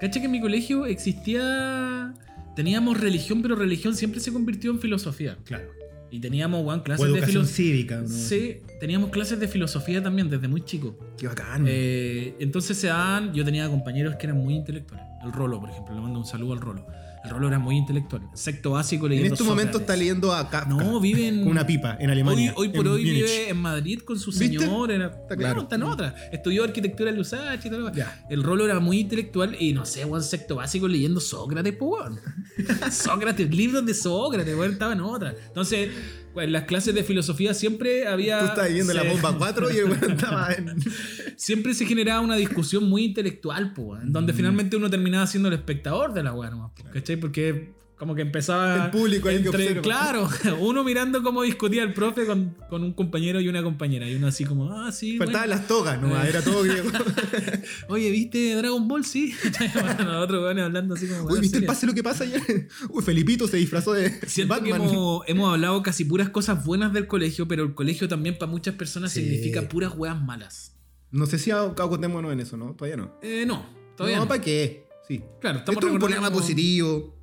Speaker 1: Cacha que en mi colegio existía. Teníamos religión, pero religión siempre se convirtió en filosofía.
Speaker 2: Claro.
Speaker 1: Y teníamos, weón, clases de
Speaker 2: educación
Speaker 1: filosofía.
Speaker 2: cívica. ¿no?
Speaker 1: Sí, teníamos clases de filosofía también desde muy chico.
Speaker 2: Qué bacán.
Speaker 1: Eh, entonces se dan, yo tenía compañeros que eran muy intelectuales. El Rolo, por ejemplo, le mando un saludo al Rolo. El Rolo era muy intelectual. Sexto básico
Speaker 2: en
Speaker 1: leyendo
Speaker 2: este momento está leyendo a Kafka.
Speaker 1: No, vive en.
Speaker 2: Con una pipa en Alemania.
Speaker 1: hoy por
Speaker 2: en
Speaker 1: hoy
Speaker 2: Múnich.
Speaker 1: vive en Madrid con su
Speaker 2: ¿Viste?
Speaker 1: señor. Era,
Speaker 2: Está claro.
Speaker 1: Está en otra. Estudió arquitectura en Lusach y todo.
Speaker 2: Ya.
Speaker 1: El Rolo era muy intelectual y no sé, weón, sexto básico leyendo Sócrates, pues, weón. Sócrates, libros de Sócrates, weón, estaba en otra. Entonces, en las clases de filosofía siempre había.
Speaker 2: Tú estás viendo la bomba 4 y el weón estaba en.
Speaker 1: Siempre se generaba una discusión muy intelectual, pues,
Speaker 2: Mm.
Speaker 1: donde finalmente uno terminaba siendo el espectador de la weá nomás, ¿cachai? Porque como que empezaba.
Speaker 2: El público ahí que.
Speaker 1: Claro, uno mirando cómo discutía el profe con, con un compañero y una compañera. Y uno así como, ah, sí.
Speaker 2: Faltaban
Speaker 1: bueno.
Speaker 2: las togas, ¿no? Era todo griego.
Speaker 1: Oye, ¿viste Dragon Ball? Sí. Bueno, otros weones hablando así como.
Speaker 2: Uy, ¿viste el pase lo que pasa ayer? Uy, Felipito se disfrazó de
Speaker 1: Siento que
Speaker 2: Batman.
Speaker 1: hemos, hemos hablado casi puras cosas buenas del colegio, pero el colegio también para muchas personas
Speaker 2: Sí.
Speaker 1: significa puras weas malas.
Speaker 2: No sé si acotémonos en eso, ¿no? Todavía no.
Speaker 1: Eh, no, todavía no.
Speaker 2: ¿para qué? Sí.
Speaker 1: Claro,
Speaker 2: Esto
Speaker 1: estamos
Speaker 2: es un problema positivo.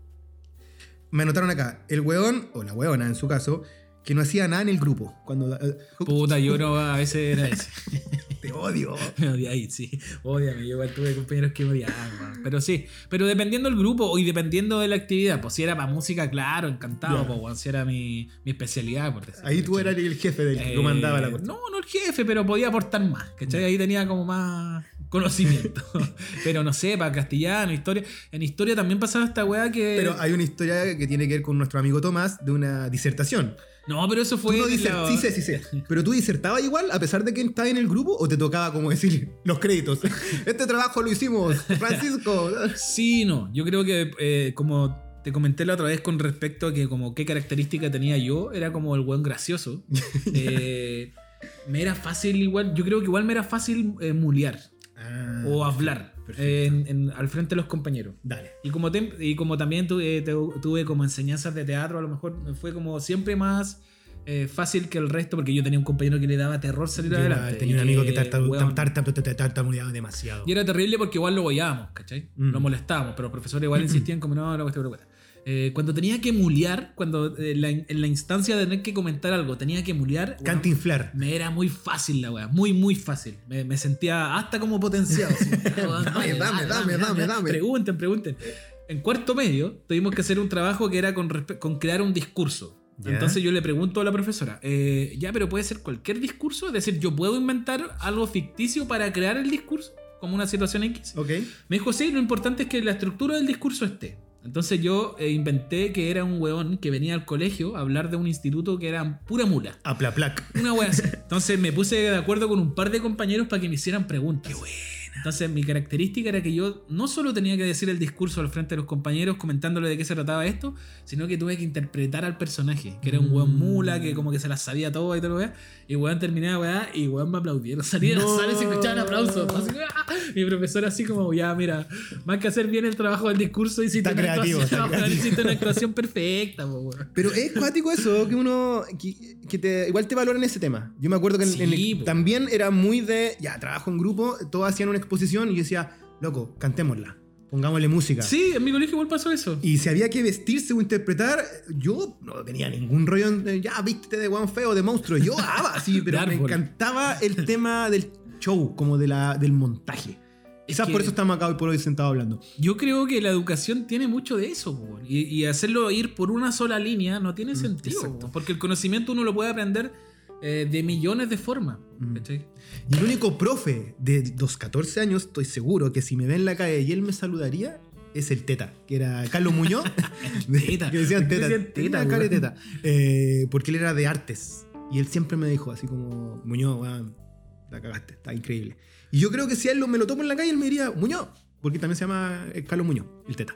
Speaker 2: Me anotaron acá, el weón, o la weona en su caso, que no hacía nada en el grupo. Cuando. eh,
Speaker 1: Puta, yo no, a veces era ese.
Speaker 2: te odio.
Speaker 1: Me odiáis, sí. Odiame. Yo igual tuve compañeros que me odiaban. Pero sí. Pero dependiendo del grupo y dependiendo de la actividad. Pues si era para música, claro, encantado.
Speaker 2: Ya.
Speaker 1: Pues, si era mi, mi especialidad, por decirlo,
Speaker 2: Ahí tú eras el jefe del que
Speaker 1: Eh,
Speaker 2: comandaba la cosa.
Speaker 1: No, no el jefe, pero podía aportar más. ¿Cachai? Ahí tenía como más conocimiento. pero no sé, para castellano, historia. En historia también pasaba esta weá que.
Speaker 2: Pero hay una historia que tiene que ver con nuestro amigo Tomás de una disertación.
Speaker 1: No, pero eso fue.
Speaker 2: No
Speaker 1: en
Speaker 2: diser-
Speaker 1: la-
Speaker 2: Sí sé, sí sé. Pero tú disertabas igual a pesar de que estabas en el grupo o te tocaba como decir los créditos. Este trabajo lo hicimos, Francisco.
Speaker 1: Sí, no. Yo creo que eh, como te comenté la otra vez con respecto a que como qué característica tenía yo, era como el buen gracioso. Eh, me era fácil igual, yo creo que igual me era fácil eh, mulear
Speaker 2: Ah,
Speaker 1: o hablar eh, en- en- al frente de los compañeros.
Speaker 2: Dale.
Speaker 1: Y como, y como también tuve, tuve como enseñanzas de teatro, a lo mejor me fue como siempre más eh, fácil que el resto, porque yo tenía un compañero que le daba terror salir
Speaker 2: Yo
Speaker 1: adelante.
Speaker 2: tenía un amigo que tartamudeaba demasiado.
Speaker 1: y era terrible porque igual lo boyábamos, ¿cachai?
Speaker 2: Mm.
Speaker 1: Lo molestábamos, pero los profesores igual insistían como no, no, cuesta, cuesta". Eh, cuando tenía que mulear, cuando eh, la- en la instancia de tener que comentar algo, tenía que mulear, weón,
Speaker 2: Cantinflar.
Speaker 1: me era muy fácil la weá, muy, muy fácil. Me, me sentía hasta como potenciado. así, weón,
Speaker 2: Dame, dame, dame, dame, dame.
Speaker 1: Pregunten, pregunten. En cuarto medio tuvimos que hacer un trabajo que era con, con crear un discurso.
Speaker 2: Ya.
Speaker 1: Entonces yo le pregunto a la profesora, eh, ya, pero puede ser cualquier discurso, es decir, yo puedo inventar algo ficticio para crear el discurso, como una situación X.
Speaker 2: Ok.
Speaker 1: Me dijo, sí, lo importante es que la estructura del discurso esté. Entonces yo eh, inventé que era un weón que venía al colegio a hablar de un instituto que era pura mula.
Speaker 2: Aplaplac.
Speaker 1: Una wea así. Entonces me puse de acuerdo con un par de compañeros para que me hicieran preguntas. Qué. Entonces mi característica era que yo no solo tenía que decir el discurso al frente de los compañeros comentándole de qué se trataba esto, sino que tuve que interpretar al personaje, que era un weón mula, que como que se las sabía todo y todo lo weá. Y weón terminé la weá y weón me aplaudieron. Salí de la sala y se escuchaban aplausos. Así que, ¡ah! Mi profesor así como, ya mira, más que hacer bien el trabajo del discurso, hiciste,
Speaker 2: Está
Speaker 1: una,
Speaker 2: creativo,
Speaker 1: actuación,
Speaker 2: está
Speaker 1: hiciste una actuación perfecta, po, weón.
Speaker 2: Pero es cuático eso, que uno. Que, que te, igual te valoran ese tema. Yo me acuerdo que en-
Speaker 1: Sí,
Speaker 2: en el- también era muy de. Ya, trabajo en grupo, todos hacían una exposición y yo decía, loco, cantémosla. Pongámosle música.
Speaker 1: Sí, en mi colegio igual pasó eso.
Speaker 2: Y si había que vestirse o interpretar, yo no tenía ningún rollo en, ya, vístete de guan feo, de monstruo. Yo amaba así, pero
Speaker 1: De
Speaker 2: me encantaba el tema del show, como de la, del montaje. Quizás por eso estamos acá hoy por hoy sentados hablando.
Speaker 1: Yo creo que la educación tiene mucho de eso, y, y hacerlo ir por una sola línea no tiene sentido,
Speaker 2: Mm,
Speaker 1: po, porque el conocimiento uno lo puede aprender eh, de millones de formas.
Speaker 2: Mm. Y el único profe de los 14 años, estoy seguro que si me ve en la calle y él me saludaría, es el Teta, que era Carlos Muñoz.
Speaker 1: Teta.
Speaker 2: que decían
Speaker 1: ¿Por qué
Speaker 2: Teta.
Speaker 1: decían Teta,
Speaker 2: cara
Speaker 1: weón?
Speaker 2: Teta. Eh, porque él era de artes. Y él siempre me dijo así como, Muñoz, weón, la cagaste, está increíble. Y yo creo que si a él lo- me lo tomo en la calle, él me diría, Muñoz, porque también se llama eh, Carlos Muñoz, el Teta.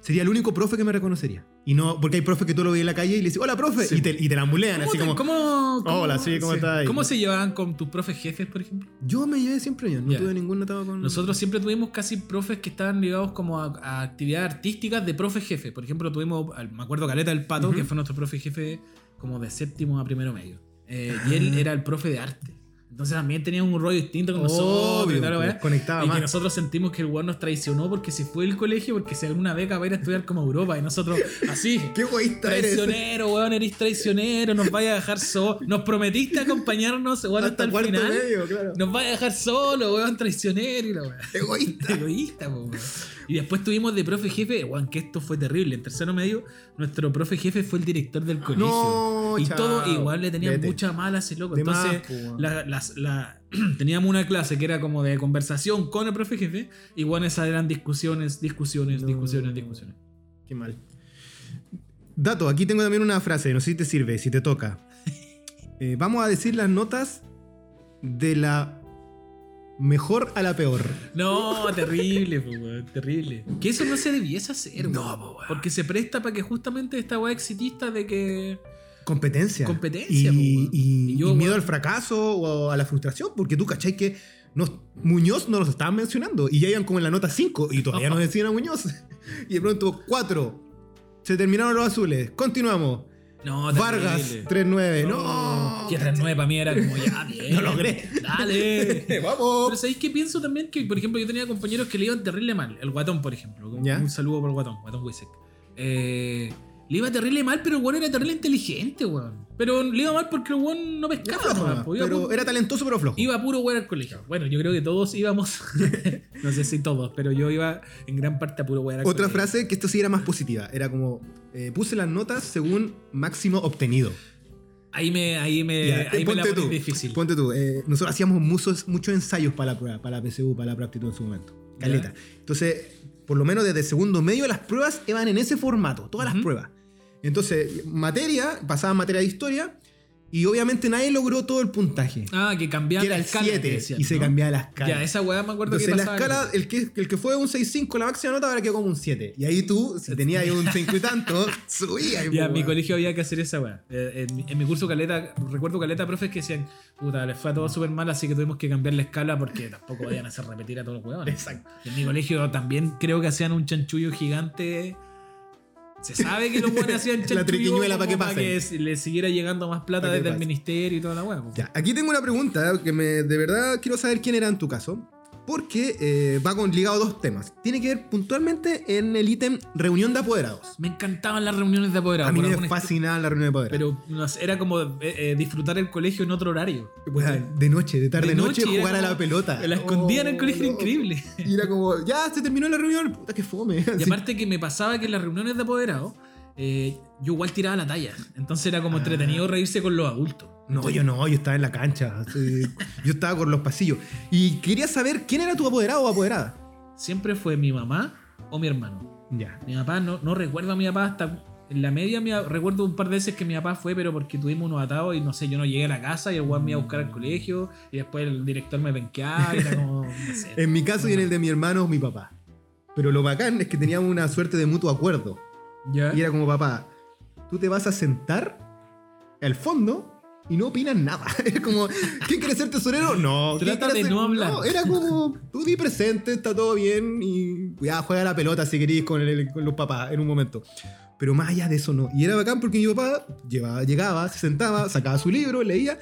Speaker 2: Sería el único profe que me reconocería. Y no, porque hay profes que tú lo ves en la calle y le dices, hola, profe,
Speaker 1: Sí.
Speaker 2: y, te, y te la mulean,
Speaker 1: ¿Cómo,
Speaker 2: así
Speaker 1: te-
Speaker 2: como,
Speaker 1: cómo- cómo-
Speaker 2: Hola, sí, ¿cómo estás?
Speaker 1: ¿Cómo se llevaban con tus profes jefes, por ejemplo?
Speaker 2: yo me llevé siempre bien, no tuve ningún etapa con...
Speaker 1: Nosotros siempre tuvimos casi profes que estaban ligados como a, a actividades artísticas de profe jefe. Por ejemplo, tuvimos, me acuerdo, Caleta del Pato, que fue nuestro profe jefe como de séptimo a primero medio. Eh, Y él era el profe de arte. Entonces también tenía un rollo distinto con nosotros.
Speaker 2: Obvio, pues, conectaba
Speaker 1: y
Speaker 2: más.
Speaker 1: que nosotros sentimos que el weón nos traicionó porque se fue del colegio porque se alguna beca para ir a estudiar como Europa. Y nosotros, así.
Speaker 2: ¡Qué egoísta eres!
Speaker 1: Traicionero, weón, eres traicionero, nos vaya a dejar solo. Nos prometiste acompañarnos, weón, hasta,
Speaker 2: Hasta
Speaker 1: el final.
Speaker 2: medio, claro.
Speaker 1: Nos vaya a dejar solo, weón, traicionero y la weá.
Speaker 2: Egoísta.
Speaker 1: Egoísta, po, weón. Y después tuvimos de profe jefe, weón, que esto fue terrible. En tercero medio, nuestro profe jefe fue el director del colegio.
Speaker 2: No,
Speaker 1: y
Speaker 2: chao.
Speaker 1: todo igual le tenía
Speaker 2: Vete.
Speaker 1: mucha mala a ese loco.
Speaker 2: De
Speaker 1: Entonces, la- la- teníamos una clase que era como de conversación con el profe jefe. Y bueno, esas eran discusiones, discusiones,
Speaker 2: No.
Speaker 1: discusiones, discusiones.
Speaker 2: Qué mal. Dato, aquí tengo también una frase, no sé si te sirve, si te toca. Eh, vamos a decir las notas de la mejor a la peor.
Speaker 1: No, terrible, po, terrible. Que eso no se debiese hacer,
Speaker 2: No, po.
Speaker 1: Porque se presta para que justamente esta weá exitista de que.
Speaker 2: Competencia.
Speaker 1: Competencia,
Speaker 2: Y,
Speaker 1: weón.
Speaker 2: y-
Speaker 1: Y yo,
Speaker 2: y miedo al fracaso o a la frustración, porque tú cachai que nos- Muñoz no los estaban mencionando y ya iban como en la nota 5 y todavía no decían a Muñoz. Y de pronto 4. Se terminaron los azules. Continuamos.
Speaker 1: No,
Speaker 2: Vargas,
Speaker 1: terrible.
Speaker 2: 3-9. No.
Speaker 1: Que 3-9 para mí era como ya, bien.
Speaker 2: No logré.
Speaker 1: Dale. Pero
Speaker 2: Vamos.
Speaker 1: ¿sabéis qué pienso también? Que, por ejemplo, yo tenía compañeros que le iban terrible mal. El guatón, por ejemplo. Un,
Speaker 2: Ya.
Speaker 1: un saludo por el guatón, guatón Wisek. Eh, le iba terrible mal, pero el weón era terrible inteligente, weón. Pero le iba mal porque el weón no pescaba, nomás, po. Iba
Speaker 2: Pero
Speaker 1: pu-
Speaker 2: era talentoso, pero flojo.
Speaker 1: Iba puro weón al colegio. Bueno, yo creo que todos íbamos. no sé si todos, pero yo iba en gran parte a puro weón al
Speaker 2: Otra
Speaker 1: colegio.
Speaker 2: frase que esto sí era más positiva. Era como, eh, puse las notas según máximo obtenido.
Speaker 1: Ahí me, ahí me, la
Speaker 2: ponte tú.
Speaker 1: difícil.
Speaker 2: Ponte tú. eh, nosotros hacíamos muchos, muchos ensayos para la prueba, para la PSU, para la práctica en su momento. Caleta. Entonces, por lo menos desde segundo medio, las pruebas iban en ese formato, todas las pruebas. Entonces, materia, pasaban materia de historia, y obviamente nadie logró todo el puntaje.
Speaker 1: Ah, que cambiaba
Speaker 2: que era
Speaker 1: la
Speaker 2: el
Speaker 1: escala.
Speaker 2: 7
Speaker 1: que decían,
Speaker 2: y se cambiaba la escala.
Speaker 1: Ya, esa weá me acuerdo
Speaker 2: Entonces,
Speaker 1: que
Speaker 2: la
Speaker 1: pasaba.
Speaker 2: escala, el que, el que fue un 6.5, la máxima nota, ahora quedó como un 7. Y ahí tú, si tenías ahí un 5 y tanto, subías.
Speaker 1: Ya, en
Speaker 2: po,
Speaker 1: mi colegio había que hacer esa weá. Eh, en, mi- en mi curso caleta, recuerdo caleta profes que decían, puta, les fue a todo súper mal, así que tuvimos que cambiar la escala porque tampoco vayan a hacer repetir a todos los weones.
Speaker 2: Exacto.
Speaker 1: En mi colegio también creo que hacían un chanchullo gigante. Se sabe que los buenos hacían chanchullo
Speaker 2: triquiñuela pa'
Speaker 1: como
Speaker 2: que
Speaker 1: que
Speaker 2: pasen.
Speaker 1: les siguiera llegando más plata desde el ministerio y toda la.
Speaker 2: Ya, aquí tengo una pregunta que me, de verdad quiero saber quién era en tu caso. Porque eh, va con ligado a dos temas. Tiene que ver puntualmente en el ítem reunión de apoderados.
Speaker 1: Me encantaban las reuniones de apoderados.
Speaker 2: a mí me
Speaker 1: alguna
Speaker 2: fascinaba la reunión de apoderados.
Speaker 1: Pero no era como eh, eh, disfrutar el colegio en otro horario.
Speaker 2: De noche, de tarde,
Speaker 1: De
Speaker 2: noche,
Speaker 1: noche,
Speaker 2: jugar a la pelota.
Speaker 1: La escondía en el
Speaker 2: Oh,
Speaker 1: colegio, era
Speaker 2: no.
Speaker 1: increíble.
Speaker 2: Y era como, ya se terminó la reunión. Puta, que fome.
Speaker 1: Y aparte que me pasaba que en las reuniones de apoderados, eh, yo igual tiraba la talla. Entonces era como
Speaker 2: Ah.
Speaker 1: entretenido reírse con los adultos.
Speaker 2: No, yo no, yo estaba en la cancha. yo estaba por los pasillos. Y quería saber quién era tu apoderado o apoderada.
Speaker 1: Siempre fue mi mamá o mi hermano.
Speaker 2: Ya.
Speaker 1: Mi papá, no, no recuerdo a mi papá hasta... En la media mi- recuerdo un par de veces que mi papá fue, pero porque tuvimos unos atados y no sé, yo no llegué a la casa y el weón me iba a buscar al colegio y después el director me penqueaba era como... No sé.
Speaker 2: En mi caso y en el de mi hermano, mi papá. Pero lo bacán es que teníamos una suerte de mutuo acuerdo.
Speaker 1: ¿Ya?
Speaker 2: Y era como, papá, tú te vas a sentar al fondo y no opinas nada. Es como, ¿quién quiere ser tesorero? No. ¿Quién
Speaker 1: Trata de
Speaker 2: ser-
Speaker 1: no hablar.
Speaker 2: era como, tú di presente, está todo bien y ya juega la pelota si querís con, el- con los papás en un momento. Pero más allá de eso no. Y era bacán porque mi papá llevaba- llegaba, se sentaba, sacaba su libro, leía.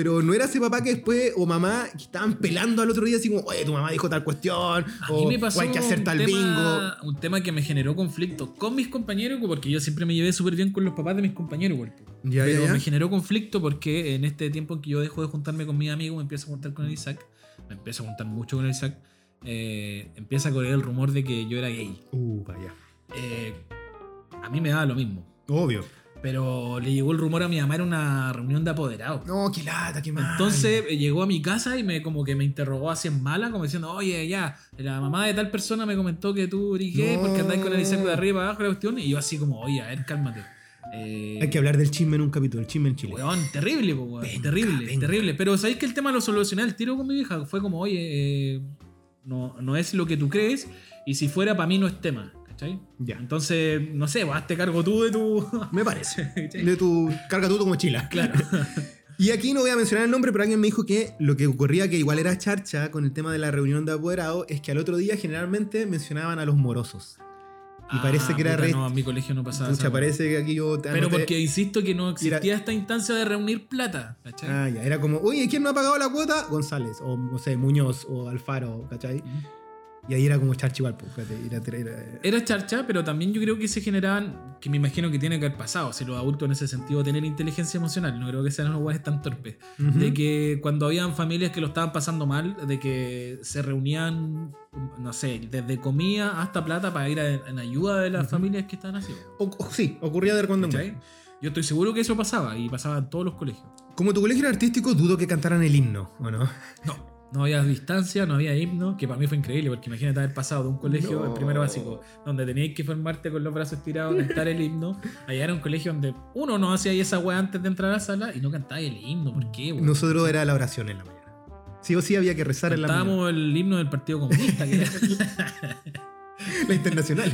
Speaker 2: Pero no era ese papá que después, o mamá, que estaban pelando al otro día, así como, oye, tu mamá dijo tal cuestión,
Speaker 1: A
Speaker 2: o,
Speaker 1: mí me pasó
Speaker 2: o hay que hacer tal
Speaker 1: tema,
Speaker 2: bingo.
Speaker 1: un tema que me generó conflicto con mis compañeros, porque yo siempre me llevé súper bien con los papás de mis compañeros.
Speaker 2: Ya,
Speaker 1: pero
Speaker 2: ya, ya.
Speaker 1: me generó conflicto porque en este tiempo en que yo dejo de juntarme con mis amigos, me empiezo a juntar con el Isaac, me empiezo a juntar mucho con el Isaac, eh, empieza a correr el rumor de que yo era gay.
Speaker 2: Uh, vaya.
Speaker 1: Eh, a mí me daba lo mismo,
Speaker 2: Obvio.
Speaker 1: Pero le llegó el rumor a mi mamá en una reunión de apoderados.
Speaker 2: No, qué lata, qué mal.
Speaker 1: Entonces eh, llegó a mi casa y me como que me interrogó así en mala, como diciendo, oye, ya, la mamá de tal persona me comentó que tú gay
Speaker 2: No.
Speaker 1: porque andáis con el Isaac de arriba abajo la cuestión. Y yo así como, oye, a ver, cálmate. Eh,
Speaker 2: Hay que hablar del chisme en un capítulo, el chisme en Chile.
Speaker 1: Weón, terrible, po, weón,
Speaker 2: Venga,
Speaker 1: terrible,
Speaker 2: venga.
Speaker 1: terrible. Pero sabéis que el tema lo solucioné al tiro con mi hija. Fue como, oye, eh, no, no es lo que tú crees y si fuera para mí no es tema. ¿Cachai?
Speaker 2: Ya.
Speaker 1: Entonces, no sé, pues, hazte cargo tú de tu...
Speaker 2: Me parece.
Speaker 1: ¿Cachai?
Speaker 2: De tu carga tú como chila.
Speaker 1: Claro.
Speaker 2: Y aquí no voy a mencionar el nombre, pero alguien me dijo que lo que ocurría que igual era charcha con el tema de la reunión de apoderados es que al otro día generalmente mencionaban a los morosos. Y parece que era
Speaker 1: puta,
Speaker 2: re-
Speaker 1: No, en mi colegio no pasaba weá.
Speaker 2: parece que aquí yo te
Speaker 1: Pero porque insisto que no existía esta instancia de reunir plata. ¿cachai?
Speaker 2: Ah, ya, era como, oye, ¿quién no ha pagado la cuota? González, o no sé, Muñoz, o Alfaro, ¿cachai? Y ahí era como charcha igual, pues, era- era-
Speaker 1: Era charcha, pero también yo creo que se generaban, que me imagino que tiene que haber pasado, si los adultos en ese sentido tienen inteligencia emocional, no creo que sean los guanes tan torpes, de que cuando habían familias que lo estaban pasando mal, de que se reunían, no sé, desde comida hasta plata para ir a- en ayuda de las familias que estaban así.
Speaker 2: O- o- sí, ocurría de cuando en cuando.
Speaker 1: Yo estoy seguro que eso pasaba y pasaba en todos los colegios.
Speaker 2: Como tu colegio era artístico, dudo que cantaran el himno, ¿o no?
Speaker 1: No. No había distancia, no había himno, que para mí fue increíble, porque imagínate haber pasado de un colegio,
Speaker 2: No.
Speaker 1: el primero básico, donde teníais que formarte con los brazos estirados, cantar el himno. Allá era un colegio donde uno no hacía esa weá antes de entrar a la sala y no cantaba el himno. ¿Por qué, weón?
Speaker 2: Nosotros era la oración en la mañana. Sí o sí había que rezar en la mañana.
Speaker 1: Cantábamos el himno del Partido Comunista. que era-
Speaker 2: La internacional.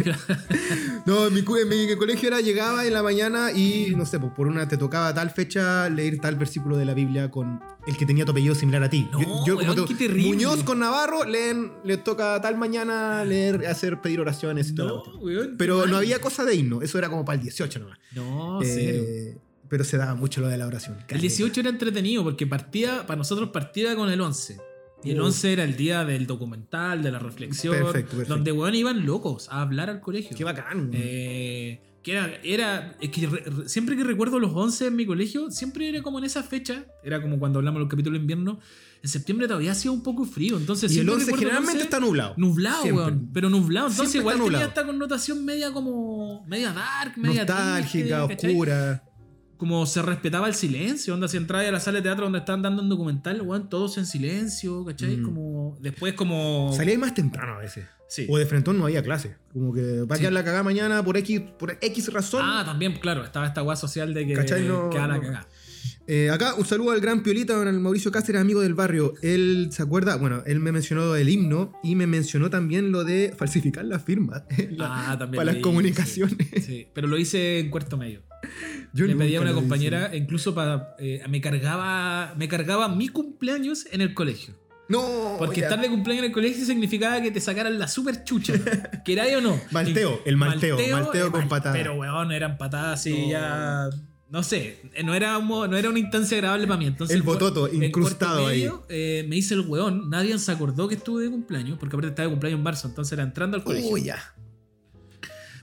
Speaker 2: no, en mi, en mi colegio era llegaba en la mañana y no sé, pues por una te tocaba tal fecha leer tal versículo de la Biblia con el que tenía tu apellido similar a ti.
Speaker 1: No, weón,
Speaker 2: tú-
Speaker 1: qué terrible.
Speaker 2: Muñoz con Navarro leen, les toca tal mañana leer, hacer pedir oraciones y
Speaker 1: no, weón. qué
Speaker 2: Pero no había cosa de himno, eso era como para el 18 nomás.
Speaker 1: No,
Speaker 2: Eh,
Speaker 1: cero.
Speaker 2: pero se daba mucho lo de la oración.
Speaker 1: El 18 era entretenido porque partía, para nosotros partía con el 11. Y el
Speaker 2: Uh.
Speaker 1: 11 era el día del documental, de la reflexión,
Speaker 2: Perfecto, perfecto.
Speaker 1: donde weón iban locos a hablar al colegio.
Speaker 2: Qué bacán.
Speaker 1: Eh, que era, era es que re- re- siempre que recuerdo los 11 en mi colegio, siempre era como en esa fecha, era como cuando hablamos del capítulo de invierno, en septiembre todavía hacía un poco frío, entonces
Speaker 2: y el
Speaker 1: siempre
Speaker 2: 11
Speaker 1: recuerdo
Speaker 2: generalmente
Speaker 1: 11
Speaker 2: está nublado.
Speaker 1: nublado,
Speaker 2: Siempre.
Speaker 1: weón, pero nublado, entonces
Speaker 2: Siempre
Speaker 1: igual
Speaker 2: está
Speaker 1: tenía
Speaker 2: nublado.
Speaker 1: esta connotación media como media dark, media
Speaker 2: Nostálgica,
Speaker 1: triste, ¿cachai? Como se respetaba el silencio, onda, si entraba a la sala de teatro donde estaban dando un documental, weón, todos en silencio, ¿cachai?
Speaker 2: Mm.
Speaker 1: Como, después como...
Speaker 2: Salía más temprano a veces.
Speaker 1: Sí.
Speaker 2: O de frente no había clase. Como que va a
Speaker 1: Sí.
Speaker 2: quedar la cagada mañana por X, por X razón.
Speaker 1: Ah, también, claro, estaba esta weá social de que.
Speaker 2: No-
Speaker 1: queda la
Speaker 2: no.
Speaker 1: cagada.
Speaker 2: Eh, acá un saludo al gran Piolita, don Mauricio Cáceres, amigo del barrio. Él se acuerda, bueno, él me mencionó el himno y me mencionó también lo de falsificar las firmas la-
Speaker 1: Ah, también
Speaker 2: para las
Speaker 1: hice,
Speaker 2: comunicaciones.
Speaker 1: Sí, pero lo hice en cuarto medio.
Speaker 2: Yo
Speaker 1: Le
Speaker 2: nunca
Speaker 1: pedí a una
Speaker 2: hice.
Speaker 1: compañera, incluso para. eh, me cargaba. Me cargaba mi cumpleaños en el colegio.
Speaker 2: No,
Speaker 1: Porque
Speaker 2: ya.
Speaker 1: estar de cumpleaños en el colegio significaba que te sacaran la super chucha. ¿Queráis o no?
Speaker 2: Malteo, el malteo, malteo con patadas.
Speaker 1: Pero weón, eran patadas así
Speaker 2: No.
Speaker 1: ya. No sé, eh, no era, un no era una instancia agradable para mí. Entonces,
Speaker 2: El bototo incrustado ahí.
Speaker 1: eh, me hice el weón. Nadie se acordó que estuve de cumpleaños, porque aparte estaba de cumpleaños en marzo, entonces era entrando al colegio.
Speaker 2: Uy, ya.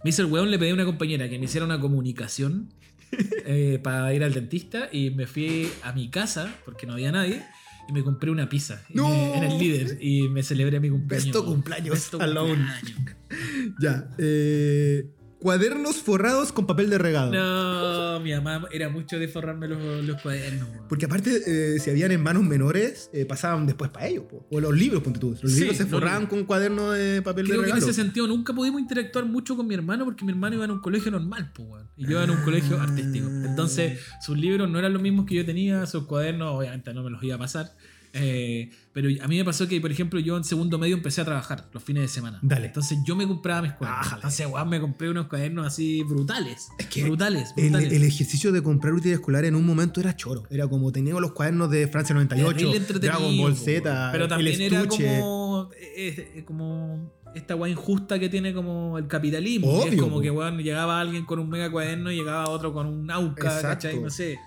Speaker 1: Me hice el weón, le pedí a una compañera que me hiciera una comunicación eh, para ir al dentista y me fui a mi casa porque no había nadie y me compré una pizza
Speaker 2: ¡No!
Speaker 1: me- en el líder y me celebré mi cumpleaños.
Speaker 2: Besto cumpleaños,
Speaker 1: Besto
Speaker 2: alone.
Speaker 1: cumpleaños.
Speaker 2: Ya. eh, cuadernos forrados con papel de regado.
Speaker 1: No, mi mamá era mucho de forrarme los, los cuadernos. weón.
Speaker 2: Porque aparte, eh, si habían hermanos menores, eh, pasaban después para ellos. po. O los libros, ponte tú. Los
Speaker 1: Sí,
Speaker 2: libros se
Speaker 1: los
Speaker 2: forraban
Speaker 1: libros.
Speaker 2: con cuadernos de papel
Speaker 1: Creo
Speaker 2: de
Speaker 1: que en
Speaker 2: regalo.
Speaker 1: ese sentido nunca pudimos interactuar mucho con mi hermano porque mi hermano iba en un colegio normal, pues, weón. Y yo iba en un colegio artístico. Entonces, sus libros no eran los mismos que yo tenía, sus cuadernos, obviamente no me los iba a pasar. Eh, pero a mí me pasó que, por ejemplo, yo en segundo medio empecé a trabajar los fines de semana.
Speaker 2: Dale.
Speaker 1: Entonces yo me compraba mis cuadernos.
Speaker 2: Ájale.
Speaker 1: Entonces, weón, me compré unos cuadernos así brutales.
Speaker 2: Es que
Speaker 1: brutales,
Speaker 2: El,
Speaker 1: brutales.
Speaker 2: el ejercicio de comprar útiles escolares en un momento era choro. Era como teníamos los cuadernos de Francia 98,
Speaker 1: Terrible entretenido,
Speaker 2: Dragon Ball Z,
Speaker 1: Pero también
Speaker 2: el
Speaker 1: era como, es como esta weá injusta que tiene como el capitalismo. que es
Speaker 2: Obvio,
Speaker 1: como
Speaker 2: po.
Speaker 1: que weón, llegaba alguien con un mega cuaderno y llegaba otro con un Auca,
Speaker 2: Exacto.
Speaker 1: ¿cachai? No sé.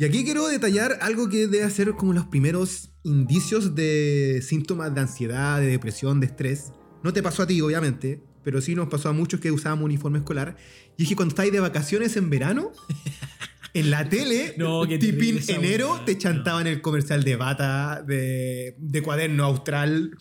Speaker 2: Y aquí quiero detallar algo que debe ser como los primeros indicios de síntomas de ansiedad, de depresión, de estrés. No te pasó a ti, obviamente, pero sí nos pasó a muchos que usábamos uniforme escolar. Y es que cuando estáis de vacaciones en verano, en la tele,
Speaker 1: No,
Speaker 2: tipín enero, te
Speaker 1: no.
Speaker 2: chantaban el comercial de bata, de, de cuaderno austral,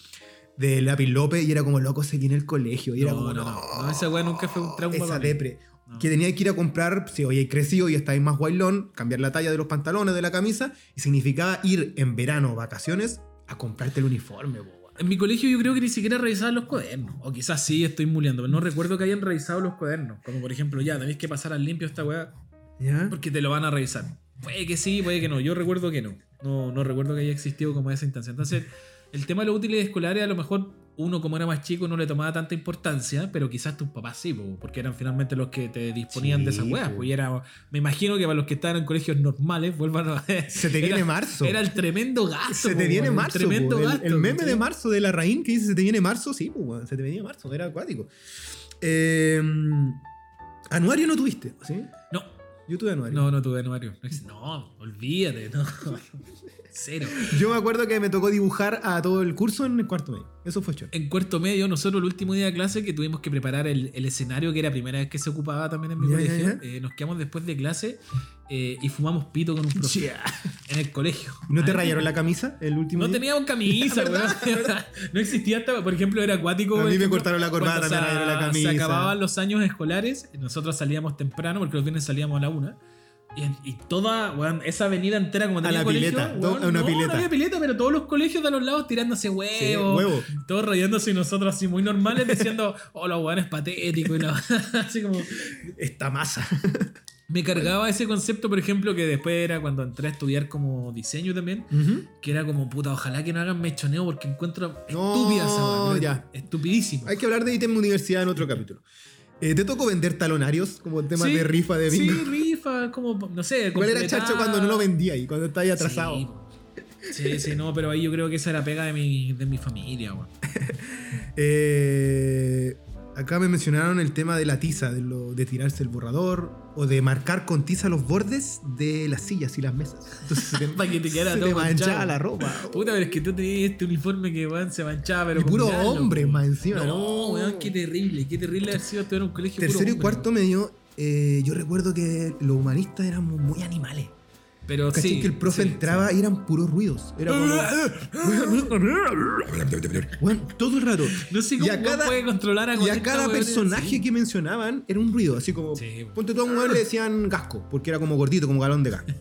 Speaker 2: de lápiz López, y era como, loco, se viene el colegio. Y era
Speaker 1: No,
Speaker 2: como,
Speaker 1: no,
Speaker 2: no,
Speaker 1: no. No, esa weá nunca fue un trauma
Speaker 2: Esa depre.
Speaker 1: No.
Speaker 2: Que tenía que ir a comprar, si hoy hay crecido y estáis más guailón, cambiar la talla de los pantalones, de la camisa, y significaba ir en verano, vacaciones, a comprarte el uniforme, weón.
Speaker 1: En mi colegio yo creo que ni siquiera revisaban los cuadernos. O quizás sí estoy muleando, pero no recuerdo que hayan revisado los cuadernos. Como por ejemplo, ya, tenéis que pasar al limpio esta weá
Speaker 2: ¿Ya?
Speaker 1: porque te lo van a revisar. Puede que sí, puede que no. Yo recuerdo que no. No, no recuerdo que haya existido como esa instancia. Entonces, el tema de los útiles escolares, a lo mejor uno como era más chico no le tomaba tanta importancia, pero quizás tus papás sí, po, porque eran finalmente los que te disponían de esas weas. y era, me imagino que para los que estaban en colegios normales, vuelvan a
Speaker 2: Se te viene
Speaker 1: era-
Speaker 2: marzo.
Speaker 1: Era el tremendo gasto.
Speaker 2: se te viene
Speaker 1: el
Speaker 2: marzo.
Speaker 1: Tremendo
Speaker 2: po. El-
Speaker 1: gasto.
Speaker 2: el, meme de marzo de la Raín que dice se te viene marzo, sí, se te venía marzo, era acuático. Eh, anuario no tuviste, ¿sí?
Speaker 1: No,
Speaker 2: Yo tuve anuario.
Speaker 1: no, no tuve anuario. No, olvídate, no. Cero.
Speaker 2: Yo me acuerdo que me tocó dibujar a todo el curso en el cuarto medio. Eso fue choro.
Speaker 1: En cuarto medio, nosotros el último día de clase que tuvimos que preparar el, el escenario, que era la primera vez que se ocupaba también en mi colegio, eh, nos quedamos después de clase eh, y fumamos pito con un profe
Speaker 2: Yeah.
Speaker 1: en el colegio.
Speaker 2: ¿No te rayaron la camisa el último
Speaker 1: No
Speaker 2: día?
Speaker 1: teníamos camisa,
Speaker 2: ¿Verdad?
Speaker 1: No existía hasta, por ejemplo, era acuático.
Speaker 2: A mí me cortaron la corbata, me rayaron la camisa.
Speaker 1: Se acababan los años escolares, nosotros salíamos temprano porque los viernes salíamos a la una. Y, y toda, weón, esa avenida entera como
Speaker 2: A
Speaker 1: tenía
Speaker 2: la
Speaker 1: colegio,
Speaker 2: pileta,
Speaker 1: weón,
Speaker 2: to- a una
Speaker 1: no,
Speaker 2: pileta.
Speaker 1: No había pileta, pero todos los colegios de los lados tirándose huevos.
Speaker 2: Sí, huevo.
Speaker 1: Todos rayándose y nosotros así muy normales diciendo, oh, los weones patéticos y la- así como.
Speaker 2: Esta masa.
Speaker 1: Me cargaba ese concepto, por ejemplo, que después era cuando entré a estudiar como diseño también, que era como puta, ojalá que no hagan mechoneo porque encuentro
Speaker 2: No,
Speaker 1: estúpida esa weá, pero
Speaker 2: ya.
Speaker 1: Estupidísimo.
Speaker 2: Hay que hablar de ítem universidad en otro capítulo. Eh, ¿Te tocó vender talonarios? Como el tema
Speaker 1: Sí,
Speaker 2: de rifa de bingo.
Speaker 1: Sí, rifa, como, no sé.
Speaker 2: ¿Cuál era
Speaker 1: completar-
Speaker 2: chacho cuando no lo vendía y cuando estaba ahí atrasado?
Speaker 1: Sí, Sí, sí, no, pero ahí yo creo que esa era pega de mi, de mi familia, weón.
Speaker 2: Eh, acá me mencionaron el tema de la tiza, de, lo, de tirarse el borrador o de marcar con tiza los bordes de las sillas y las mesas. Entonces se te,
Speaker 1: Para que te quedara
Speaker 2: se
Speaker 1: todo
Speaker 2: manchaba la ropa.
Speaker 1: Puta, pero es que tú tenías este uniforme que weón, se manchaba, pero.
Speaker 2: Y puro hombre más encima,
Speaker 1: No, weón, qué terrible, qué terrible haber sido estudiar en un colegio. puro
Speaker 2: Tercero y
Speaker 1: hombre,
Speaker 2: cuarto medio, eh, yo recuerdo que los humanistas éramos muy animales.
Speaker 1: Pero
Speaker 2: ¿Cachai?
Speaker 1: sí.
Speaker 2: que el profe
Speaker 1: sí,
Speaker 2: entraba y eran puros ruidos. Era como. Todo el rato.
Speaker 1: sí. No sé
Speaker 2: Y
Speaker 1: cómo
Speaker 2: cada-
Speaker 1: puede controlar a
Speaker 2: Y a
Speaker 1: 40
Speaker 2: cada personaje que mencionaban era un ruido, así como.
Speaker 1: Sí.
Speaker 2: Ponte todo un weón le decían gasco, porque era como gordito, como galón de gas.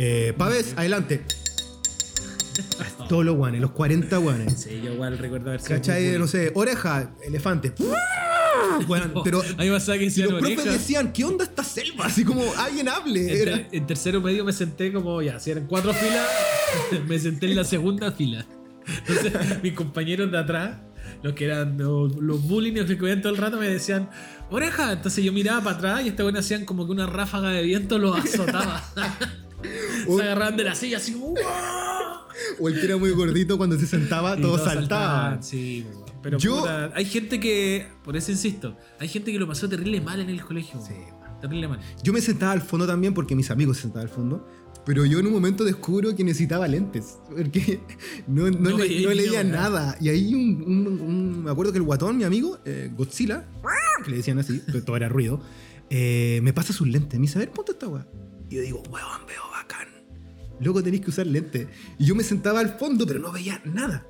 Speaker 2: Eh, Pavés, adelante. Todos los guanes, los 40 guanes.
Speaker 1: Sí, yo igual recuerdo haber sido.
Speaker 2: ¿Cachai? No sé, oreja, elefante. Bueno, pero
Speaker 1: A mí me que
Speaker 2: y los profes decían, ¿qué onda esta selva? Así como, alguien hable.
Speaker 1: En,
Speaker 2: Era-
Speaker 1: en tercero medio me senté como, ya, si eran cuatro filas, me senté en la segunda fila. Entonces, mis compañeros de atrás, los que eran los, los bullying, los que veían todo el rato, me decían, oreja. Entonces yo miraba para atrás y esta buena hacían como que una ráfaga de viento los azotaba. se agarraban de la silla así como, "Uah".
Speaker 2: O el que era muy gordito cuando se sentaba,
Speaker 1: Y
Speaker 2: todos
Speaker 1: todos
Speaker 2: saltaban.
Speaker 1: saltaban, Sí, pero
Speaker 2: Yo-
Speaker 1: puta, hay gente que, por eso insisto, hay gente que lo pasó terrible mal en el colegio.
Speaker 2: Sí.
Speaker 1: Terrible mal.
Speaker 2: Yo me sentaba al fondo también porque mis amigos se sentaban al fondo. Pero yo en un momento descubro que necesitaba lentes. Porque no, no,
Speaker 1: No
Speaker 2: le- no leía nada. Y ahí un, un- un- me acuerdo que el guatón, mi amigo, eh, Godzilla, que le decían así, pero todo era ruido, eh, me pasa sus lentes. Me dice, a ver, ponte esta weá. Y yo digo, weón, veo Luego tenéis que usar lentes. Y yo me sentaba al fondo, pero no veía nada.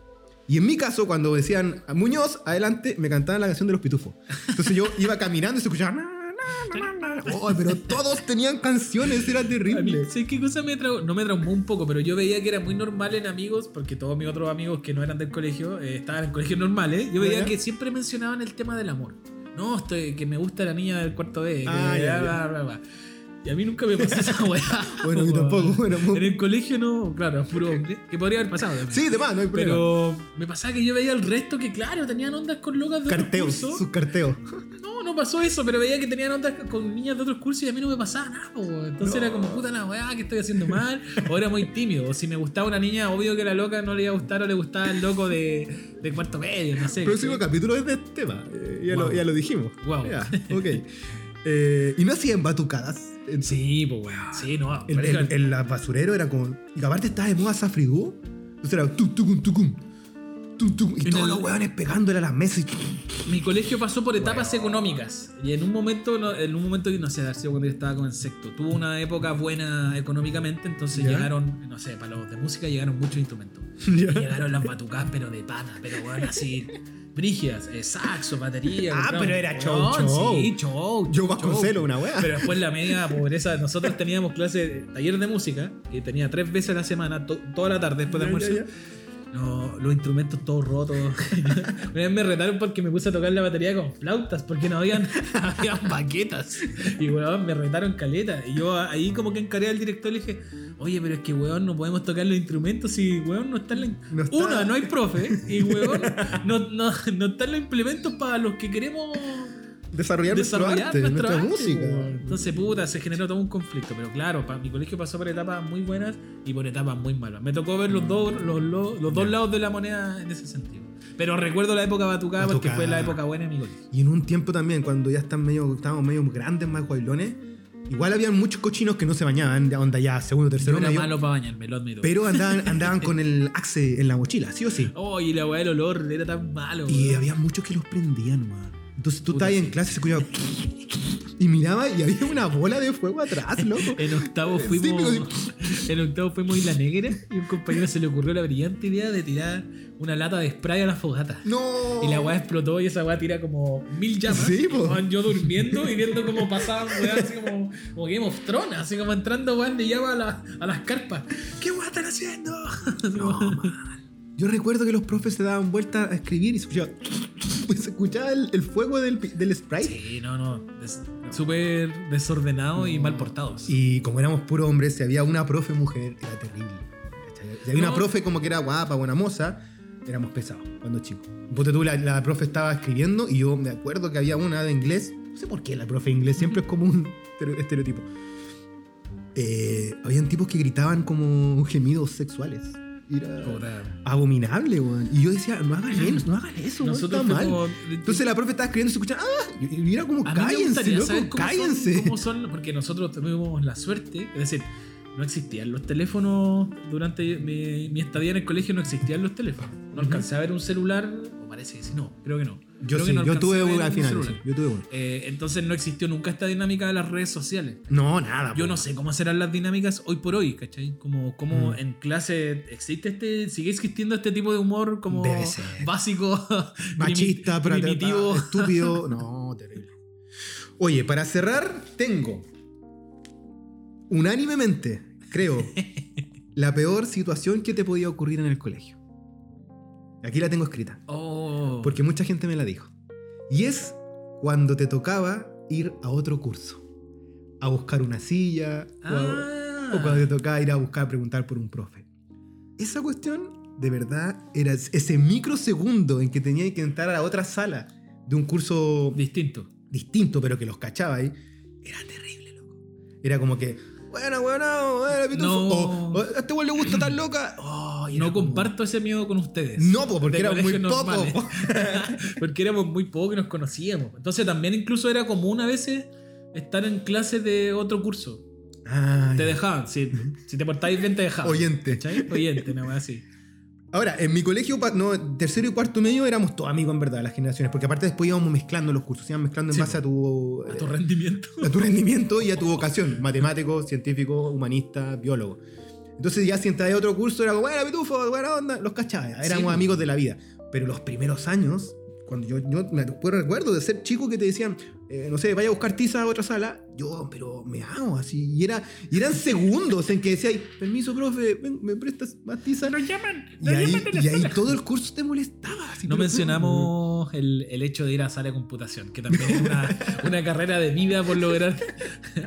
Speaker 2: Y en mi caso, cuando decían Muñoz, adelante, me cantaban la canción de los pitufos. Entonces yo iba caminando y se escuchaba. "Na, na, na, na, na". Oh, pero todos tenían canciones, era terrible.
Speaker 1: ¿sabes qué cosa me traumó? No me traumó un poco, pero yo veía que era muy normal en amigos, porque todos mis otros amigos que no eran del colegio eh, estaban en colegios normales. Yo veía
Speaker 2: Ya.
Speaker 1: que siempre mencionaban el tema del amor. No, estoy, que me gusta la niña del cuarto B. que
Speaker 2: Ah,
Speaker 1: bla,
Speaker 2: ya,
Speaker 1: bla, bla, bla. Y a mí nunca me pasó esa weá.
Speaker 2: Bueno,
Speaker 1: po,
Speaker 2: tampoco, bueno, muy-
Speaker 1: En el colegio no, claro, puro hombre. Que podría haber pasado también.
Speaker 2: Sí, demás, no hay problema.
Speaker 1: Pero me pasaba que yo veía el resto que, claro, tenían ondas con locas de
Speaker 2: carteos,
Speaker 1: otros cursos.
Speaker 2: sus carteos.
Speaker 1: No, no pasó eso, pero veía que tenían ondas con niñas de otros cursos y a mí no me pasaba nada, po. Entonces
Speaker 2: No.
Speaker 1: era como, puta la weá, que estoy haciendo mal. O era muy tímido. O si me gustaba una niña, obvio que la loca no le iba a gustar o le gustaba el loco de, de cuarto medio, no sé.
Speaker 2: Próximo
Speaker 1: ¿cachai?
Speaker 2: capítulo es de este tema. eh, ya,
Speaker 1: Wow.
Speaker 2: lo, ya lo dijimos.
Speaker 1: Wow.
Speaker 2: Ya, ok. Eh, y no hacían batucadas. En-
Speaker 1: Sí, pues weón. Sí, no.
Speaker 2: El, el, basurero era como. Y aparte estaba de moda Safriduo. Entonces era tum, tucum, tucum, tum, tum, y todos los hueones pegándole a las mesas. Y...
Speaker 1: Mi colegio pasó por etapas económicas y en un momento, en un momento no sé, sido cuando yo estaba como en sexto, tuvo una época buena económicamente, entonces
Speaker 2: Ya.
Speaker 1: llegaron, no sé, para los de música llegaron muchos instrumentos. Llegaron las batucas, pero de pana, pero bueno, así, brígidas, eh, saxo, batería.
Speaker 2: Ah, pero era
Speaker 1: Weón,
Speaker 2: show, show.
Speaker 1: Sí, show.
Speaker 2: Yo
Speaker 1: show.
Speaker 2: Vasconcelo, una wea.
Speaker 1: Pero después la media pobreza, nosotros teníamos clase, taller de música, que tenía tres veces a la semana, to- toda la tarde después del
Speaker 2: Ya, ya,
Speaker 1: almuerzo. No, los instrumentos todos rotos. Una vez me retaron porque me puse a tocar la batería con flautas, porque no habían, habían baquetas. Y weón, me retaron caleta. Y yo ahí como que encaré al director y le dije, oye, pero es que weón, no podemos tocar los instrumentos si weón no están la...
Speaker 2: No está-
Speaker 1: Una, no hay profe. Y weón, no, no, no están los implementos para los que queremos
Speaker 2: Desarrollar, nuestro arte,
Speaker 1: nuestra arte,
Speaker 2: música.
Speaker 1: Entonces, puta, se generó todo un conflicto. Pero claro, mi colegio pasó por etapas muy buenas y por etapas muy malas. Me tocó ver los dos, los, los- los dos lados de la moneda en ese sentido. Pero recuerdo la época batucada porque fue la época buena en mi colegio.
Speaker 2: Y en un tiempo también, cuando ya están medio, estábamos medio grandes, más guaylones, igual había muchos cochinos que no se bañaban, de onda ya segundo, tercero,
Speaker 1: era
Speaker 2: medio,
Speaker 1: malo para bañarme, lo admito.
Speaker 2: pero andaban, andaban con el axe en la mochila, sí o sí.
Speaker 1: Oh, y la weá del olor era tan malo.
Speaker 2: Y había muchos que los prendían, man. Entonces tú estabas en
Speaker 1: sí.
Speaker 2: clase y se y miraba y había una bola de fuego atrás, loco.
Speaker 1: En octavo
Speaker 2: Sí,
Speaker 1: fuimos.
Speaker 2: pero-
Speaker 1: en octavo fuimos Isla Negra y un compañero se le ocurrió la brillante idea de tirar una lata de spray a la fogata.
Speaker 2: No.
Speaker 1: Y la weá explotó y esa weá tira como mil llamas.
Speaker 2: Sí.
Speaker 1: Weón, Yo durmiendo y viendo cómo pasaban weá así como, como Game of Thrones, así como entrando weón de llama a, la- a las carpas. ¿Qué weá están haciendo?
Speaker 2: No, man. Yo recuerdo que los profes se daban vuelta a escribir y se escuchaba, se escuchaba el, el fuego del, del spray.
Speaker 1: Sí, no, no. des- Súper desordenado y mal portados.
Speaker 2: Y como éramos puros hombres, si había una profe mujer, era terrible. Si había
Speaker 1: No.
Speaker 2: una profe como que era guapa, buena moza, éramos pesados cuando chicos. Ponte tú, la, la profe estaba escribiendo y yo me acuerdo que había una de inglés. No sé por qué la profe de inglés siempre es como un estere- estereotipo. Eh, habían tipos que gritaban como gemidos sexuales. Era
Speaker 1: Puta.
Speaker 2: abominable, weón. Y yo decía, no hagan eso, no hagan eso, weón,
Speaker 1: Nosotros
Speaker 2: está mal.
Speaker 1: como-
Speaker 2: Entonces la profe estaba escribiendo y se escuchaba, ¡ah! Y y era como,
Speaker 1: A mí me
Speaker 2: cállense,
Speaker 1: gustaría
Speaker 2: loco,
Speaker 1: saber cómo
Speaker 2: cállense.
Speaker 1: Son, cómo son, porque nosotros tuvimos la suerte, es decir, no existían los teléfonos durante mi, mi estadía en el colegio, no existían los teléfonos. No alcancé a ver un celular, o parece que sí, no, creo que no.
Speaker 2: Yo sí,
Speaker 1: no
Speaker 2: yo tuve uno al final, sí, yo tuve uno.
Speaker 1: Eh, entonces no existió nunca esta dinámica de las redes sociales.
Speaker 2: No, nada.
Speaker 1: Yo
Speaker 2: po.
Speaker 1: no sé cómo serán las dinámicas hoy por hoy, ¿cachai? Como, como
Speaker 2: Mm.
Speaker 1: en clase existe este, sigue existiendo este tipo de humor como
Speaker 2: Debe ser.
Speaker 1: básico,
Speaker 2: Machista,
Speaker 1: primi- primitivo.
Speaker 2: primitivo, estúpido. No, terrible. Oye, para cerrar, tengo unánimemente, creo, la peor situación que te podía ocurrir en el colegio. Aquí la tengo escrita,
Speaker 1: Oh.
Speaker 2: porque mucha gente me la dijo. Y es cuando te tocaba ir a otro curso, a buscar una silla, o, a-
Speaker 1: Ah.
Speaker 2: o cuando te tocaba ir a buscar, preguntar por un profe. Esa cuestión, de verdad, era ese microsegundo en que tenía que entrar a la otra sala de un curso
Speaker 1: Distinto.
Speaker 2: distinto, pero que los cachaba ahí, era terrible, loco. Era como que, bueno, bueno, bueno.
Speaker 1: No.
Speaker 2: O, o, a este güey le gusta tan loca. Oh,
Speaker 1: No
Speaker 2: como-
Speaker 1: comparto ese miedo con ustedes.
Speaker 2: No, po, porque era muy
Speaker 1: colegios
Speaker 2: poco.
Speaker 1: normales.
Speaker 2: po.
Speaker 1: porque éramos muy pocos y nos conocíamos. Entonces también incluso era común a veces estar en clases de otro curso.
Speaker 2: Ah,
Speaker 1: Te dejaban. Si, si te portabais bien, te dejaban.
Speaker 2: Oyente.
Speaker 1: ¿Cachai? Oyente, una wea así.
Speaker 2: Ahora, en mi colegio, no, tercero y cuarto medio, éramos todos amigos en verdad, las generaciones, porque aparte después íbamos mezclando los cursos, íbamos mezclando en
Speaker 1: Sí,
Speaker 2: base a tu,
Speaker 1: A tu rendimiento.
Speaker 2: a tu rendimiento y a tu vocación, matemático, científico, humanista, biólogo. Entonces ya si entras a otro curso era como, bueno, pitufo, buena onda, los cachaba, éramos amigos de la vida. Pero los primeros años, cuando yo, yo me acuerdo- recuerdo de ser chico que te decían, eh, no sé, vaya a buscar tiza a otra sala, yo, pero me hago así. Y, era, y eran segundos en que decía, permiso, profe, ven, me prestas más tiza.
Speaker 1: Nos llaman.
Speaker 2: Y
Speaker 1: Nos
Speaker 2: ahí,
Speaker 1: llaman de la
Speaker 2: y ahí
Speaker 1: sala.
Speaker 2: todo el curso te molestaba. así,
Speaker 1: No mencionamos el, el hecho de ir a sala de computación, que también es una, una carrera de vida por lograr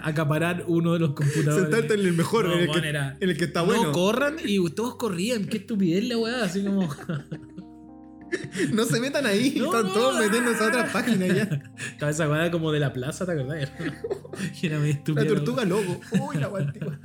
Speaker 1: acaparar uno de los computadores.
Speaker 2: Sentarte en el mejor,
Speaker 1: No,
Speaker 2: en, el que,
Speaker 1: era-
Speaker 2: en el que está
Speaker 1: no,
Speaker 2: bueno.
Speaker 1: corran y todos corrían. Qué estupidez la weá, así como.
Speaker 2: No se metan ahí,
Speaker 1: No,
Speaker 2: están
Speaker 1: no,
Speaker 2: todos
Speaker 1: ah.
Speaker 2: metiéndose a otra página ya.
Speaker 1: Estaba esa weá como de la plaza, ¿te acordás? Era muy estúpido.
Speaker 2: La tortuga loco. Uy, la weá antigua.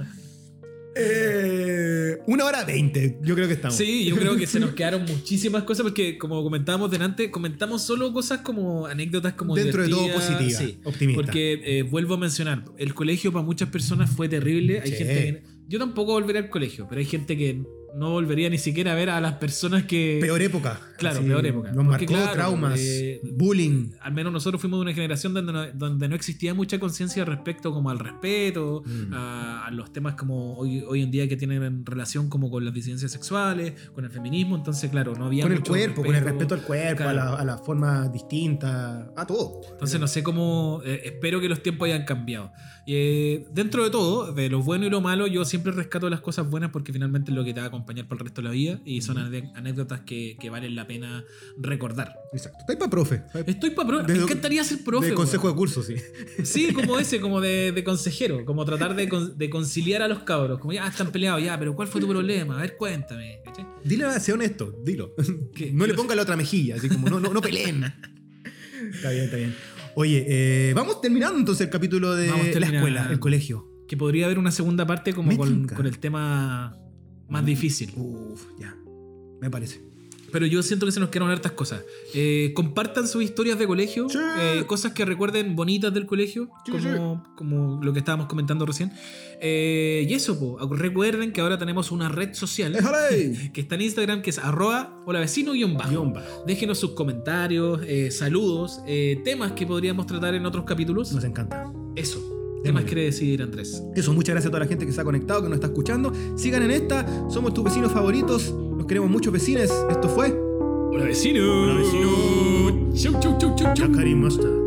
Speaker 2: Eh, una hora veinte, yo creo que estamos.
Speaker 1: Sí, yo creo que se nos quedaron muchísimas cosas porque, como comentábamos delante, comentamos solo cosas como anécdotas como
Speaker 2: Dentro de todo
Speaker 1: divertidas,
Speaker 2: positiva,
Speaker 1: sí.
Speaker 2: optimista.
Speaker 1: Porque eh, vuelvo a mencionar, el colegio para muchas personas fue terrible. Hay gente que- yo tampoco volveré al colegio, pero hay gente que no volvería ni siquiera a ver a las personas que.
Speaker 2: Peor época.
Speaker 1: Claro,
Speaker 2: Así,
Speaker 1: peor época.
Speaker 2: Nos marcó
Speaker 1: claro,
Speaker 2: traumas,
Speaker 1: eh,
Speaker 2: bullying.
Speaker 1: Al menos nosotros fuimos de una generación donde no, donde no existía mucha conciencia respecto como al respeto,
Speaker 2: Mm.
Speaker 1: a, a los temas como hoy, hoy en día que tienen relación como con las disidencias sexuales, con el feminismo. Entonces, claro, no había
Speaker 2: Con el
Speaker 1: mucho
Speaker 2: cuerpo, con el respeto al cuerpo,
Speaker 1: Claro.
Speaker 2: a, la, a la forma distinta, a todo.
Speaker 1: Entonces no sé cómo, eh, espero que los tiempos hayan cambiado. Eh, dentro de todo, de lo bueno y lo malo, yo siempre rescato las cosas buenas porque finalmente es lo que te va a acompañar por el resto de la vida y son ane- anécdotas que, que valen la pena recordar.
Speaker 2: Exacto. Ahí para profe.
Speaker 1: Estoy para profe, me encantaría ser profe.
Speaker 2: de consejo de curso, sí.
Speaker 1: Sí, como ese, como de, de consejero, como tratar de, con- de conciliar a los cabros, como ya están peleados, ya, pero ¿cuál fue tu problema? A ver, cuéntame. ¿cachai?
Speaker 2: Dile, sea honesto, dilo.
Speaker 1: ¿Qué?
Speaker 2: No le ponga la otra mejilla, así como no, no, no peleen. está bien, está bien. Oye, eh, vamos terminando entonces el capítulo de la escuela, el colegio.
Speaker 1: Que podría haber una segunda parte como con, el tema más difícil.
Speaker 2: Uf, ya. Me parece.
Speaker 1: Pero yo siento que se nos quedaron hartas cosas. Eh, compartan sus historias de colegio,
Speaker 2: Sí.
Speaker 1: eh, cosas que recuerden bonitas del colegio,
Speaker 2: Sí,
Speaker 1: como, como lo que estábamos comentando recién. Eh, y eso, po, recuerden que ahora tenemos una red social que está en Instagram que es arroba hola vecino guion bajo. Déjenos sus comentarios, saludos, temas que podríamos tratar en otros capítulos.
Speaker 2: Nos encanta.
Speaker 1: Eso. ¿Qué más quiere decir Andrés?
Speaker 2: Eso, muchas gracias a toda la gente que se ha conectado, que nos está escuchando. Sigan en esta, somos tus vecinos favoritos. Nos queremos muchos vecinos. Esto fue
Speaker 1: Hola vecino.
Speaker 2: Hola, vecino.
Speaker 1: Chau, chau, chau, chau, chau.